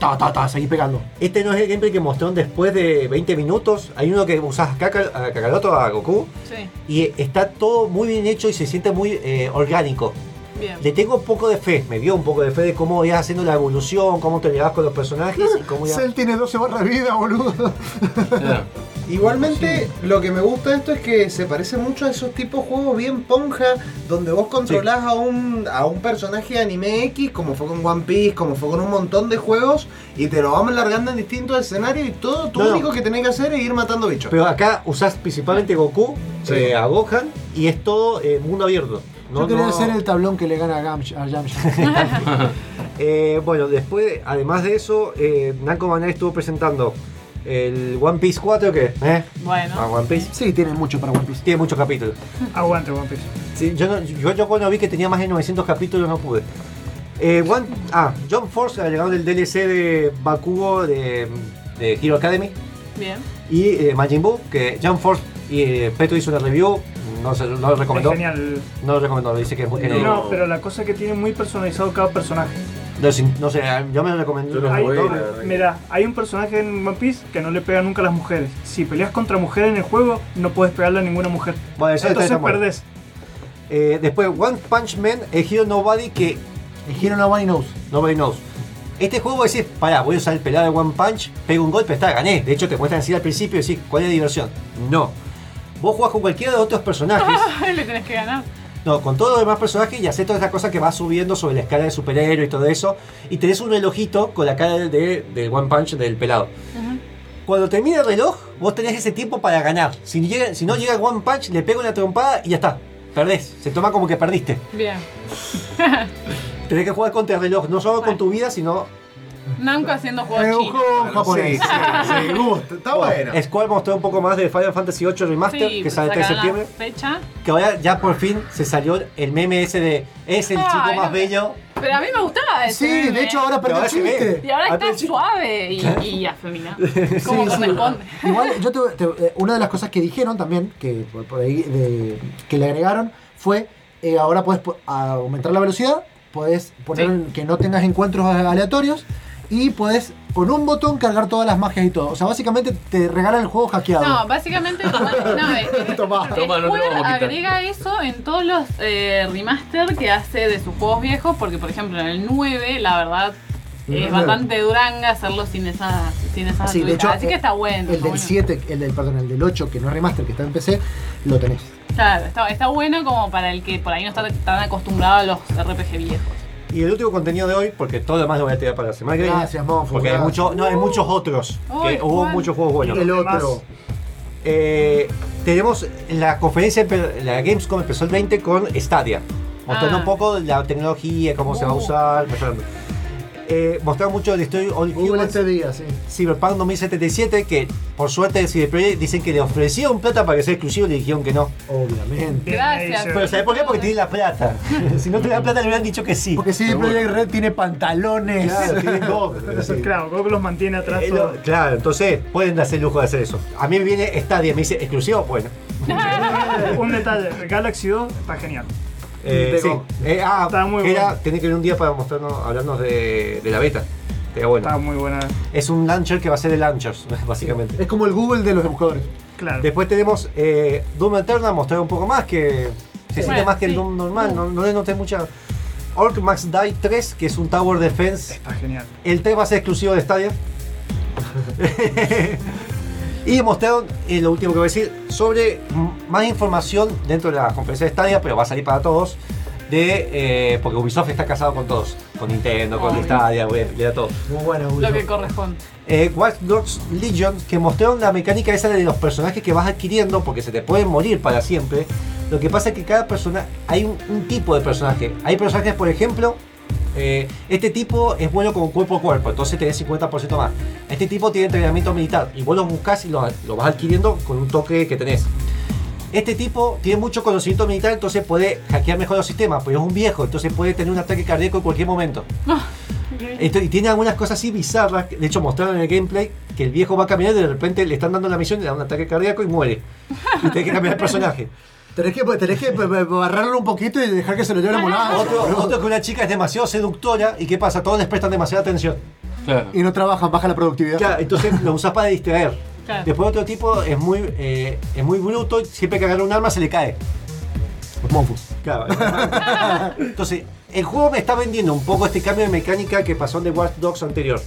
[SPEAKER 3] Ta, ta, ta, seguí pegando.
[SPEAKER 4] Este no es el gameplay que mostraron después de 20 minutos. Hay uno que usas a Kakaroto, a Goku,
[SPEAKER 1] Sí,
[SPEAKER 4] y está todo muy bien hecho y se siente muy eh, orgánico.
[SPEAKER 1] Bien.
[SPEAKER 4] Le tengo un poco de fe, me dio un poco de fe de cómo ibas haciendo la evolución, cómo te llevas con los personajes y cómo ibas...
[SPEAKER 3] Cell tiene 12 barras de vida, boludo. (laughs)
[SPEAKER 7] Igualmente, lo que me gusta de esto es que se parece mucho a esos tipos de juegos bien ponja, donde vos controlás a, un, a un personaje de anime X, como fue con One Piece, como fue con un montón de juegos, y te lo vamos largando en distintos escenarios y todo, tú
[SPEAKER 4] No, no.
[SPEAKER 7] único que tenés que hacer es ir matando bichos.
[SPEAKER 4] Pero acá usás principalmente Goku,
[SPEAKER 7] Sí.
[SPEAKER 4] eh, a Gohan, y es todo eh, mundo abierto. No,
[SPEAKER 3] Yo quería
[SPEAKER 4] no-
[SPEAKER 3] ser el tablón que le gana a, Gamsh- a. (laughs)
[SPEAKER 4] Eh, bueno, después, además de eso, eh, Bandai estuvo presentando el One Piece 4, que ¿eh?
[SPEAKER 1] Bueno.
[SPEAKER 4] Ah, One Piece.
[SPEAKER 3] Sí, tiene mucho para One Piece.
[SPEAKER 4] Tiene muchos capítulos.
[SPEAKER 10] Aguante, One Piece.
[SPEAKER 4] Sí, yo, no- yo, yo cuando vi que tenía más de 900 capítulos no pude. Eh, One, ah, John Force agregado del DLC de Bakugo de, de Hero Academy
[SPEAKER 1] Bien.
[SPEAKER 4] y eh, Majin Buu, que John Force y eh, Petro hizo una review, no, se, no lo recomendó.
[SPEAKER 10] Es genial.
[SPEAKER 4] No lo recomendó, dice que es muy genial.
[SPEAKER 10] No, pero la cosa es que tiene muy personalizado cada personaje.
[SPEAKER 4] No, sé, yo me lo recomendé.
[SPEAKER 10] Hay-
[SPEAKER 4] no,
[SPEAKER 10] mira, hay un personaje en One Piece que no le pega nunca a las mujeres. Si peleas contra mujeres en el juego, no puedes pegarle a ninguna mujer.
[SPEAKER 4] Bueno, eso está-
[SPEAKER 10] Entonces perdés.
[SPEAKER 4] Eh, después One Punch Man, el Hero Nobody que
[SPEAKER 3] El Hero Nobody Knows.
[SPEAKER 4] Nobody knows. Este juego decís, pará, voy a usar el pelado de One Punch, pego un golpe, está, gané. De hecho te muestran así al principio y decís, ¿cuál es la diversión? No. Vos jugás con cualquiera de los otros personajes. (laughs)
[SPEAKER 1] Le tenés que ganar.
[SPEAKER 4] No, con todos los demás personajes y haces todas estas cosas que vas subiendo sobre la escala de superhéroe y todo eso. Y tenés un relojito con la cara de, de- del One Punch del pelado. Cuando termina el reloj, vos tenés ese tiempo para ganar. Si, llega- si no llega el One Punch, le pega una trompada y ya está. Perdés. Se toma como que perdiste.
[SPEAKER 1] Bien.
[SPEAKER 4] Tenés que jugar contra el reloj, no solo con tu vida, sino.
[SPEAKER 1] Namco haciendo juegos
[SPEAKER 3] Es un
[SPEAKER 1] chinos.
[SPEAKER 3] juego japonés.
[SPEAKER 4] Sí, sí,
[SPEAKER 7] sí, gusta, está bueno.
[SPEAKER 4] Square mostró un poco más de Final Fantasy VIII Remaster,
[SPEAKER 1] Sí,
[SPEAKER 4] que sale el 3 de
[SPEAKER 1] sacaron la
[SPEAKER 4] septiembre.
[SPEAKER 1] fecha.
[SPEAKER 4] Que ahora ya por fin se salió el meme ese de es el chico
[SPEAKER 1] Ay,
[SPEAKER 4] más
[SPEAKER 1] no.
[SPEAKER 4] bello.
[SPEAKER 1] Pero a mí me gustaba ese
[SPEAKER 3] Sí,
[SPEAKER 1] meme.
[SPEAKER 3] de hecho ahora perdió
[SPEAKER 4] ahora
[SPEAKER 3] el
[SPEAKER 4] se ve.
[SPEAKER 3] chiste.
[SPEAKER 1] Y ahora
[SPEAKER 4] Ah,
[SPEAKER 1] está
[SPEAKER 4] sí.
[SPEAKER 1] suave y, y afeminado. (laughs) Como
[SPEAKER 3] Sí, sí.
[SPEAKER 1] corresponde.
[SPEAKER 3] Igual, yo te, te- eh, una de las cosas que dijeron también, que por, por ahí de- que le agregaron, fue eh, ahora puedes po- aumentar la velocidad, puedes poner
[SPEAKER 1] Sí.
[SPEAKER 3] en- que no tengas encuentros aleatorios y puedes con un botón cargar todas las magias y todo. O sea, básicamente te regalan el juego hackeado.
[SPEAKER 1] No, básicamente no, eh, eh,
[SPEAKER 3] Tomá.
[SPEAKER 11] Toma, no
[SPEAKER 1] Square agrega eso en todos los eh, remaster que hace de sus juegos viejos, porque por ejemplo en el 9, la verdad, es bastante duranga hacerlo sin esas sin esas
[SPEAKER 3] Sí, de hecho,
[SPEAKER 1] Así que está bueno.
[SPEAKER 3] El
[SPEAKER 1] está
[SPEAKER 3] del
[SPEAKER 1] bueno.
[SPEAKER 3] 7, el del, perdón, el del 8, que no es remaster, que está en PC, lo tenés.
[SPEAKER 1] Claro, está, está bueno como para el que por ahí no está tan acostumbrado a los RPG viejos.
[SPEAKER 4] Y el último contenido de hoy, porque todo lo demás lo voy a tirar para la semana que viene.
[SPEAKER 3] Gracias, Monfo,
[SPEAKER 4] Porque hay, mucho, no, hay muchos otros.
[SPEAKER 1] Uy,
[SPEAKER 4] que hubo
[SPEAKER 1] ¿cuál?
[SPEAKER 4] muchos juegos buenos.
[SPEAKER 3] El otro.
[SPEAKER 4] Eh, tenemos la conferencia, la Gamescom empezó el 20 con Stadia. Mostrando
[SPEAKER 1] Ah.
[SPEAKER 4] un poco la tecnología, cómo se va a
[SPEAKER 1] Uh.
[SPEAKER 4] usar. Eh, mostraron mucho de Destroy All
[SPEAKER 3] Hubo
[SPEAKER 4] Humans.
[SPEAKER 3] este día, sí.
[SPEAKER 4] Cyberpunk 2077, que por suerte CD Projekt dicen que le ofrecieron plata para que sea exclusivo y le dijeron que no.
[SPEAKER 3] Obviamente.
[SPEAKER 1] Gracias.
[SPEAKER 4] Pero ¿sabes por qué? Porque tiene la plata. (laughs) si no tuviera plata le hubieran dicho que sí.
[SPEAKER 3] Porque CD Projekt Red tiene pantalones.
[SPEAKER 4] Claro, tiene (laughs) GOG, sí.
[SPEAKER 10] Claro, GOG los mantiene atrás
[SPEAKER 4] Eh, lo- claro, entonces pueden darse el lujo de hacer eso. A mí me viene Stadia, me dice exclusivo, bueno. (laughs)
[SPEAKER 10] Un detalle, Galaxy 2 está genial.
[SPEAKER 4] Eh, sí. Eh, ah,
[SPEAKER 10] Está muy
[SPEAKER 4] que era,
[SPEAKER 10] bueno.
[SPEAKER 4] tenés que venir un día para mostrarnos, hablarnos de, de la beta. Pero bueno.
[SPEAKER 10] Está muy buena.
[SPEAKER 4] Es un launcher que va a ser el launchers, (laughs) básicamente.
[SPEAKER 3] Es como el Google de los buscadores.
[SPEAKER 10] Claro.
[SPEAKER 4] Después tenemos eh, Doom Eternal, mostrar un poco más que se siente
[SPEAKER 1] Bueno,
[SPEAKER 4] más que el. Doom normal, no, no le noté mucha. Orc Max Die 3, que es un Tower Defense.
[SPEAKER 10] Está genial.
[SPEAKER 4] El 3 va a ser exclusivo de Stadia. (laughs) y mostraron eh, lo último que voy a decir sobre más información dentro de la conferencia de Stadia, pero va a salir para todos. De, eh, porque Ubisoft está casado con todos, con Nintendo, con
[SPEAKER 1] Obvio.
[SPEAKER 4] Stadia, web, le da todo.
[SPEAKER 3] Muy bueno,
[SPEAKER 1] Lo que corresponde.
[SPEAKER 4] Eh, Watch Dogs Legion, que mostraron la mecánica esa de los personajes que vas adquiriendo, porque se te pueden morir para siempre. Lo que pasa es que cada persona, hay un, un tipo de personaje. Hay personajes, por ejemplo, eh, este tipo es bueno con cuerpo a cuerpo, entonces tenés 50% más. Este tipo tiene entrenamiento militar y vos lo buscas y lo, lo vas adquiriendo con un toque que tenés. Este tipo tiene mucho conocimiento militar, entonces puede hackear mejor los sistemas, pero es un viejo, entonces puede tener un ataque cardíaco en cualquier momento. Esto- y tiene algunas cosas así bizarras. De hecho, mostraron en el gameplay que el viejo va caminando y de repente le están dando la misión, le da un ataque cardíaco y muere. Y tiene que cambiar el personaje.
[SPEAKER 3] Tenés que, tenés que b- b- barrarlo un poquito y dejar que se lo lleve la molada.
[SPEAKER 4] Otro, otro que una chica es demasiado seductora y ¿qué pasa? Todos les prestan demasiada atención.
[SPEAKER 11] Claro.
[SPEAKER 3] Y no trabajan, baja la productividad.
[SPEAKER 4] Claro, entonces lo usas para distraer.
[SPEAKER 1] Claro.
[SPEAKER 4] Después otro tipo es muy, eh, es muy bruto y siempre que agarra un arma se le cae.
[SPEAKER 3] Los monfus.
[SPEAKER 4] Claro. (laughs) Entonces, el juego me está vendiendo un poco este cambio de mecánica que pasó en The Watch Dogs anterior.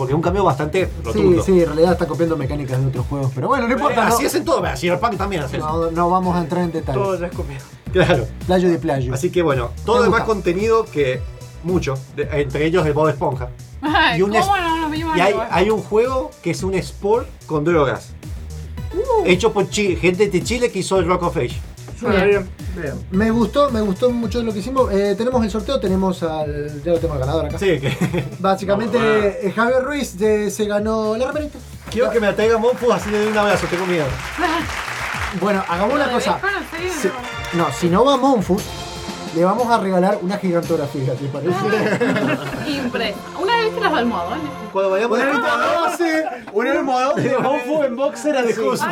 [SPEAKER 4] Porque es un cambio bastante
[SPEAKER 3] Sí,
[SPEAKER 4] rotundo.
[SPEAKER 3] sí, en realidad está copiando mecánicas de otros juegos. Pero bueno, no importa.
[SPEAKER 4] Así
[SPEAKER 3] no,
[SPEAKER 4] hacen todo, ¿verdad? Cyberpunk también hace eso.
[SPEAKER 3] no, no vamos a entrar en detalles.
[SPEAKER 10] Todo ya es copiado.
[SPEAKER 4] Claro.
[SPEAKER 3] Playo de playo.
[SPEAKER 4] Así que bueno, todo demás contenido que mucho, de- entre ellos el Bob Esponja. (laughs)
[SPEAKER 1] Ay,
[SPEAKER 4] Y un
[SPEAKER 1] ¿Cómo
[SPEAKER 4] es-
[SPEAKER 1] no
[SPEAKER 4] Y hay, hay un juego que es un sport con drogas.
[SPEAKER 3] Uh.
[SPEAKER 4] Hecho por Chi- gente de Chile que hizo el Rock of Age.
[SPEAKER 10] Suena bien.
[SPEAKER 3] Bien. Me gustó, me gustó mucho lo que hicimos. Eh, tenemos el sorteo, tenemos al. Ya lo tengo al ganador acá.
[SPEAKER 4] Sí, que. (laughs)
[SPEAKER 3] Básicamente, eh, Javier Ruiz de- se ganó la remerita.
[SPEAKER 4] Quiero que me atraiga Monfu así le doy un abrazo, tengo miedo.
[SPEAKER 3] Bueno, hagamos una
[SPEAKER 1] ¿Lo
[SPEAKER 3] cosa. Si- no, si no va Monfus, le vamos a regalar una gigantografía, ¿te parece?
[SPEAKER 1] Impresa. Una vez que las almohadones.
[SPEAKER 4] Cuando vayamos a
[SPEAKER 3] base, un hermoso.
[SPEAKER 4] de Monfu en boxer a de Guzmán.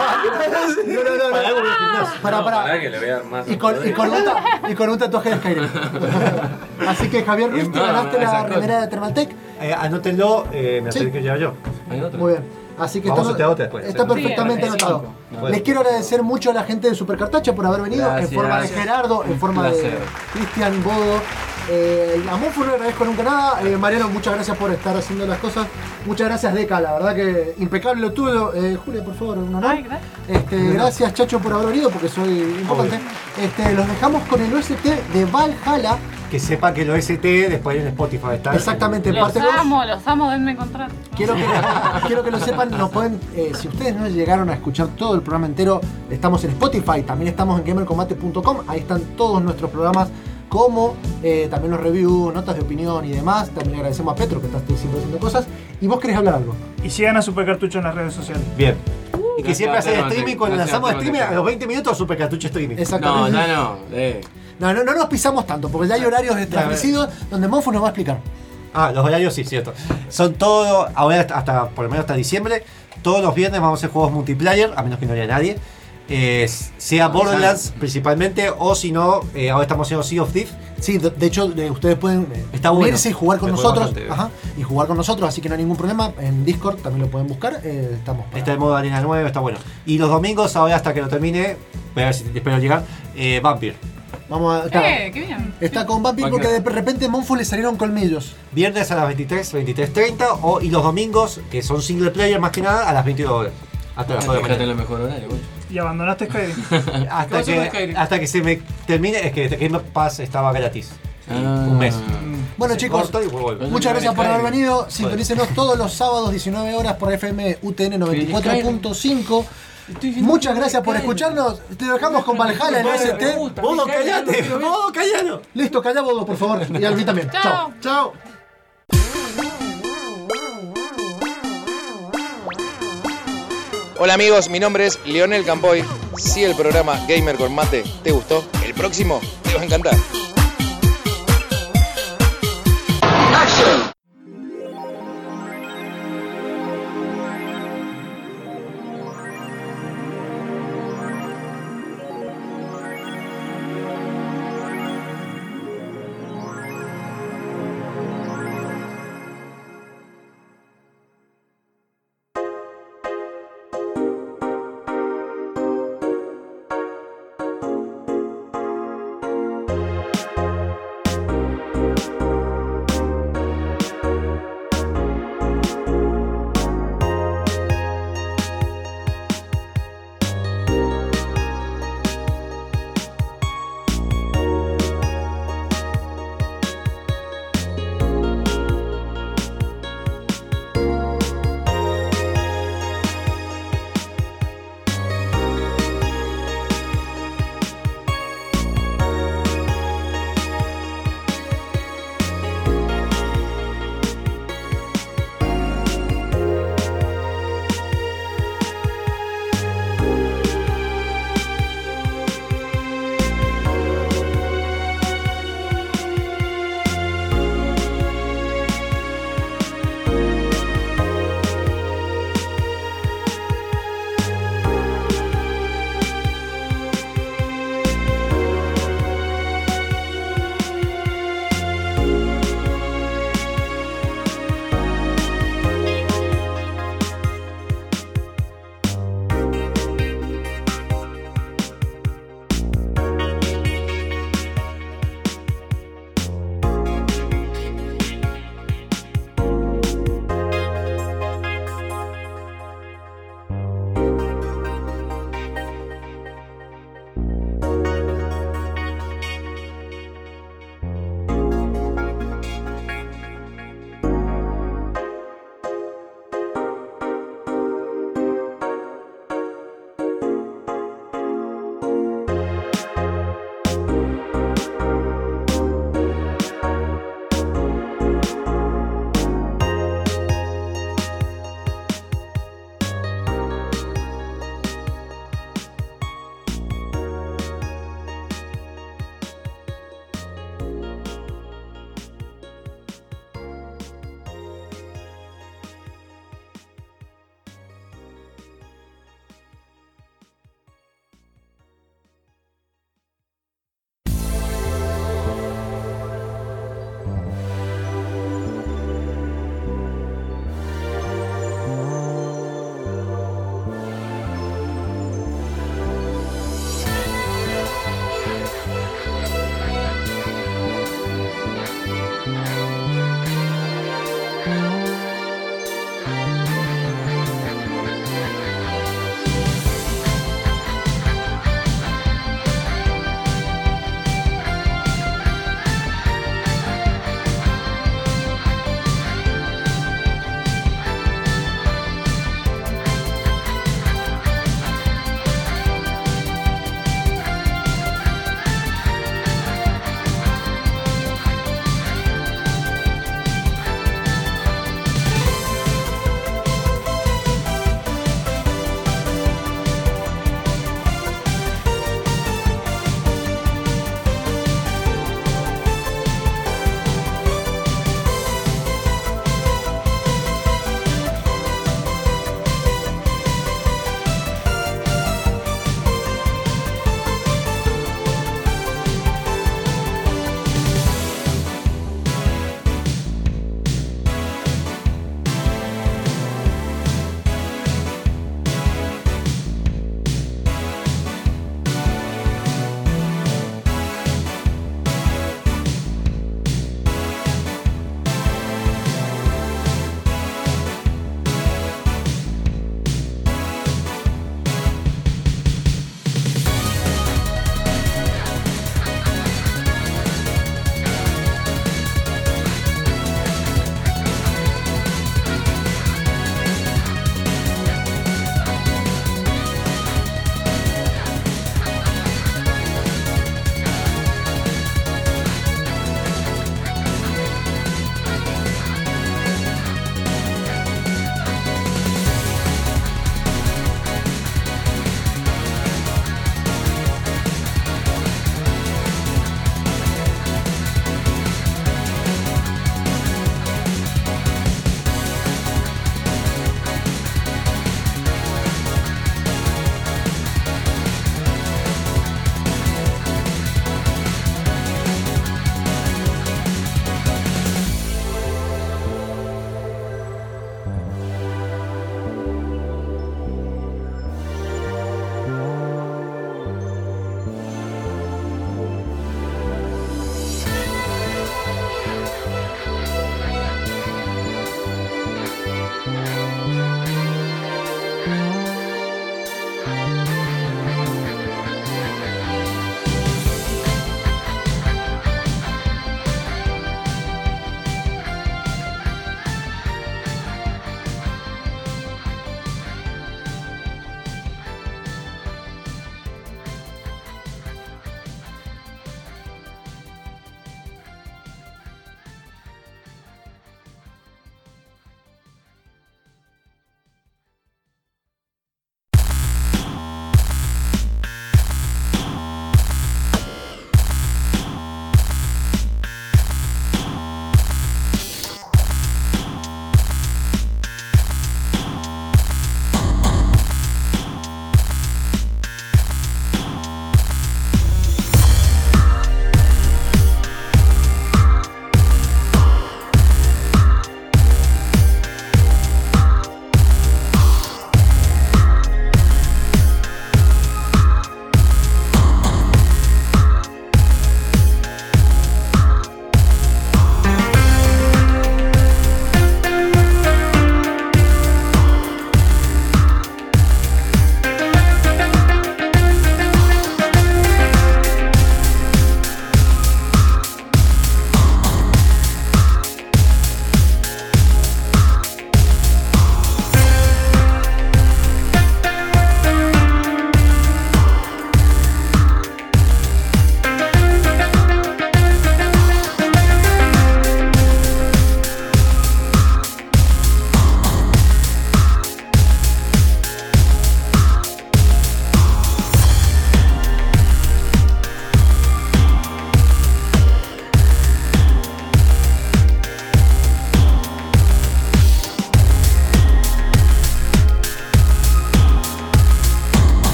[SPEAKER 3] No, no, no,
[SPEAKER 4] Para
[SPEAKER 3] no.
[SPEAKER 4] de.
[SPEAKER 3] Para, para.
[SPEAKER 11] Que le voy a dar más.
[SPEAKER 3] Y con, y, con un ta- y con un tatuaje de Skyrim. (laughs) Así que Javier Ruiz, te ganaste la remera de Thermaltech.
[SPEAKER 4] Eh, anótenlo, eh, me la
[SPEAKER 3] Sí.
[SPEAKER 4] que llevar yo.
[SPEAKER 3] Muy bien. Así que
[SPEAKER 4] Vamos
[SPEAKER 3] está,
[SPEAKER 4] a sortear otra después.
[SPEAKER 3] está
[SPEAKER 4] Sí,
[SPEAKER 3] perfectamente
[SPEAKER 1] sí,
[SPEAKER 3] anotado.
[SPEAKER 4] Bueno.
[SPEAKER 3] Les quiero agradecer mucho a la gente de Supercartacha por haber venido, en
[SPEAKER 11] Gracias.
[SPEAKER 3] forma de Gerardo, en forma de. Cristian Bodo. Eh, a Monfu no le agradezco nunca nada. Eh, Mariano, muchas gracias por estar haciendo las cosas. Muchas gracias, Deca, la verdad que impecable lo tuyo. Eh, Julia, por favor, un honor.
[SPEAKER 1] Ay, gracias.
[SPEAKER 3] Este, gracias, Chacho, por haber venido, porque soy importante. Este, los dejamos con el OST de Valhalla.
[SPEAKER 4] Que sepa que lo ST después hay en Spotify. Está
[SPEAKER 3] Exactamente,
[SPEAKER 1] Los
[SPEAKER 3] parte dos.
[SPEAKER 1] amo, los amo, denme contrato.
[SPEAKER 3] Quiero que, quiero que lo sepan, nos pueden, eh, si ustedes no llegaron a escuchar todo el programa entero, estamos en Spotify, también estamos en gamercombate.com, ahí están todos nuestros programas, como eh, también los reviews, notas de opinión y demás. También agradecemos a Petro que está siempre haciendo cosas. ¿Y vos querés hablar algo?
[SPEAKER 10] Y sigan a Supercartucho en las redes sociales.
[SPEAKER 4] Bien. Y que
[SPEAKER 11] Gracias,
[SPEAKER 4] siempre hace
[SPEAKER 11] Thermaltech.
[SPEAKER 4] streaming, cuando lanzamos streaming, a los 20 minutos super cartucho streaming.
[SPEAKER 11] No,
[SPEAKER 3] Exactamente.
[SPEAKER 11] ya no. Eh.
[SPEAKER 3] No, no, no nos pisamos tanto, porque ya hay horarios establecidos donde Monfo nos va a explicar.
[SPEAKER 4] Ah, los horarios sí, cierto. Son todos, ahora hasta, por lo menos hasta diciembre, todos los viernes vamos a hacer juegos multiplayer, a menos que no haya nadie. Eh, sea Borderlands principalmente, o si no, eh, ahora estamos haciendo Sea of Thieves.
[SPEAKER 3] Sí, de, de hecho, eh, ustedes pueden eh,
[SPEAKER 4] Está bueno.
[SPEAKER 3] unirse y jugar con nosotros. Ajá, y jugar con nosotros, así que no hay ningún problema. En Discord también lo pueden buscar. estamos para-
[SPEAKER 4] Está de modo arena 9, está bueno. Y los domingos, ahora hasta que lo termine, voy a ver si espero llegar, Vampire.
[SPEAKER 3] Vamos a. claro.
[SPEAKER 1] Eh, qué bien.
[SPEAKER 3] Está con Vampir porque de repente Monfo le salieron colmillos.
[SPEAKER 4] Viernes a las 23, 23.30 o, y los domingos, que son single player más que nada, a las 22 horas. Hasta las 2 de la
[SPEAKER 11] mejor horario, güey.
[SPEAKER 10] Y abandonaste Skyrim. (laughs)
[SPEAKER 4] Hasta
[SPEAKER 11] ¿Cómo se llama
[SPEAKER 4] que, hasta que se me termine, es que Game Pass estaba gratis.
[SPEAKER 11] Ah.
[SPEAKER 4] Un mes.
[SPEAKER 3] Bueno,
[SPEAKER 4] Se
[SPEAKER 3] chicos, muchas gracias por haber venido.
[SPEAKER 4] Bueno.
[SPEAKER 3] Sintonícenos todos los sábados, 19 horas por FM UTN 94.5. Muchas gracias por escucharnos. Te dejamos con Valhalla en ST.
[SPEAKER 4] Bodo, callate. Bodo, callalo.
[SPEAKER 3] Listo, calla Bodo, por favor. Y a mí también.
[SPEAKER 1] Chao.
[SPEAKER 3] Chao.
[SPEAKER 15] Hola amigos, mi nombre es Leonel Campoy. Si el programa Gamer con Mate te gustó, el próximo te va a encantar.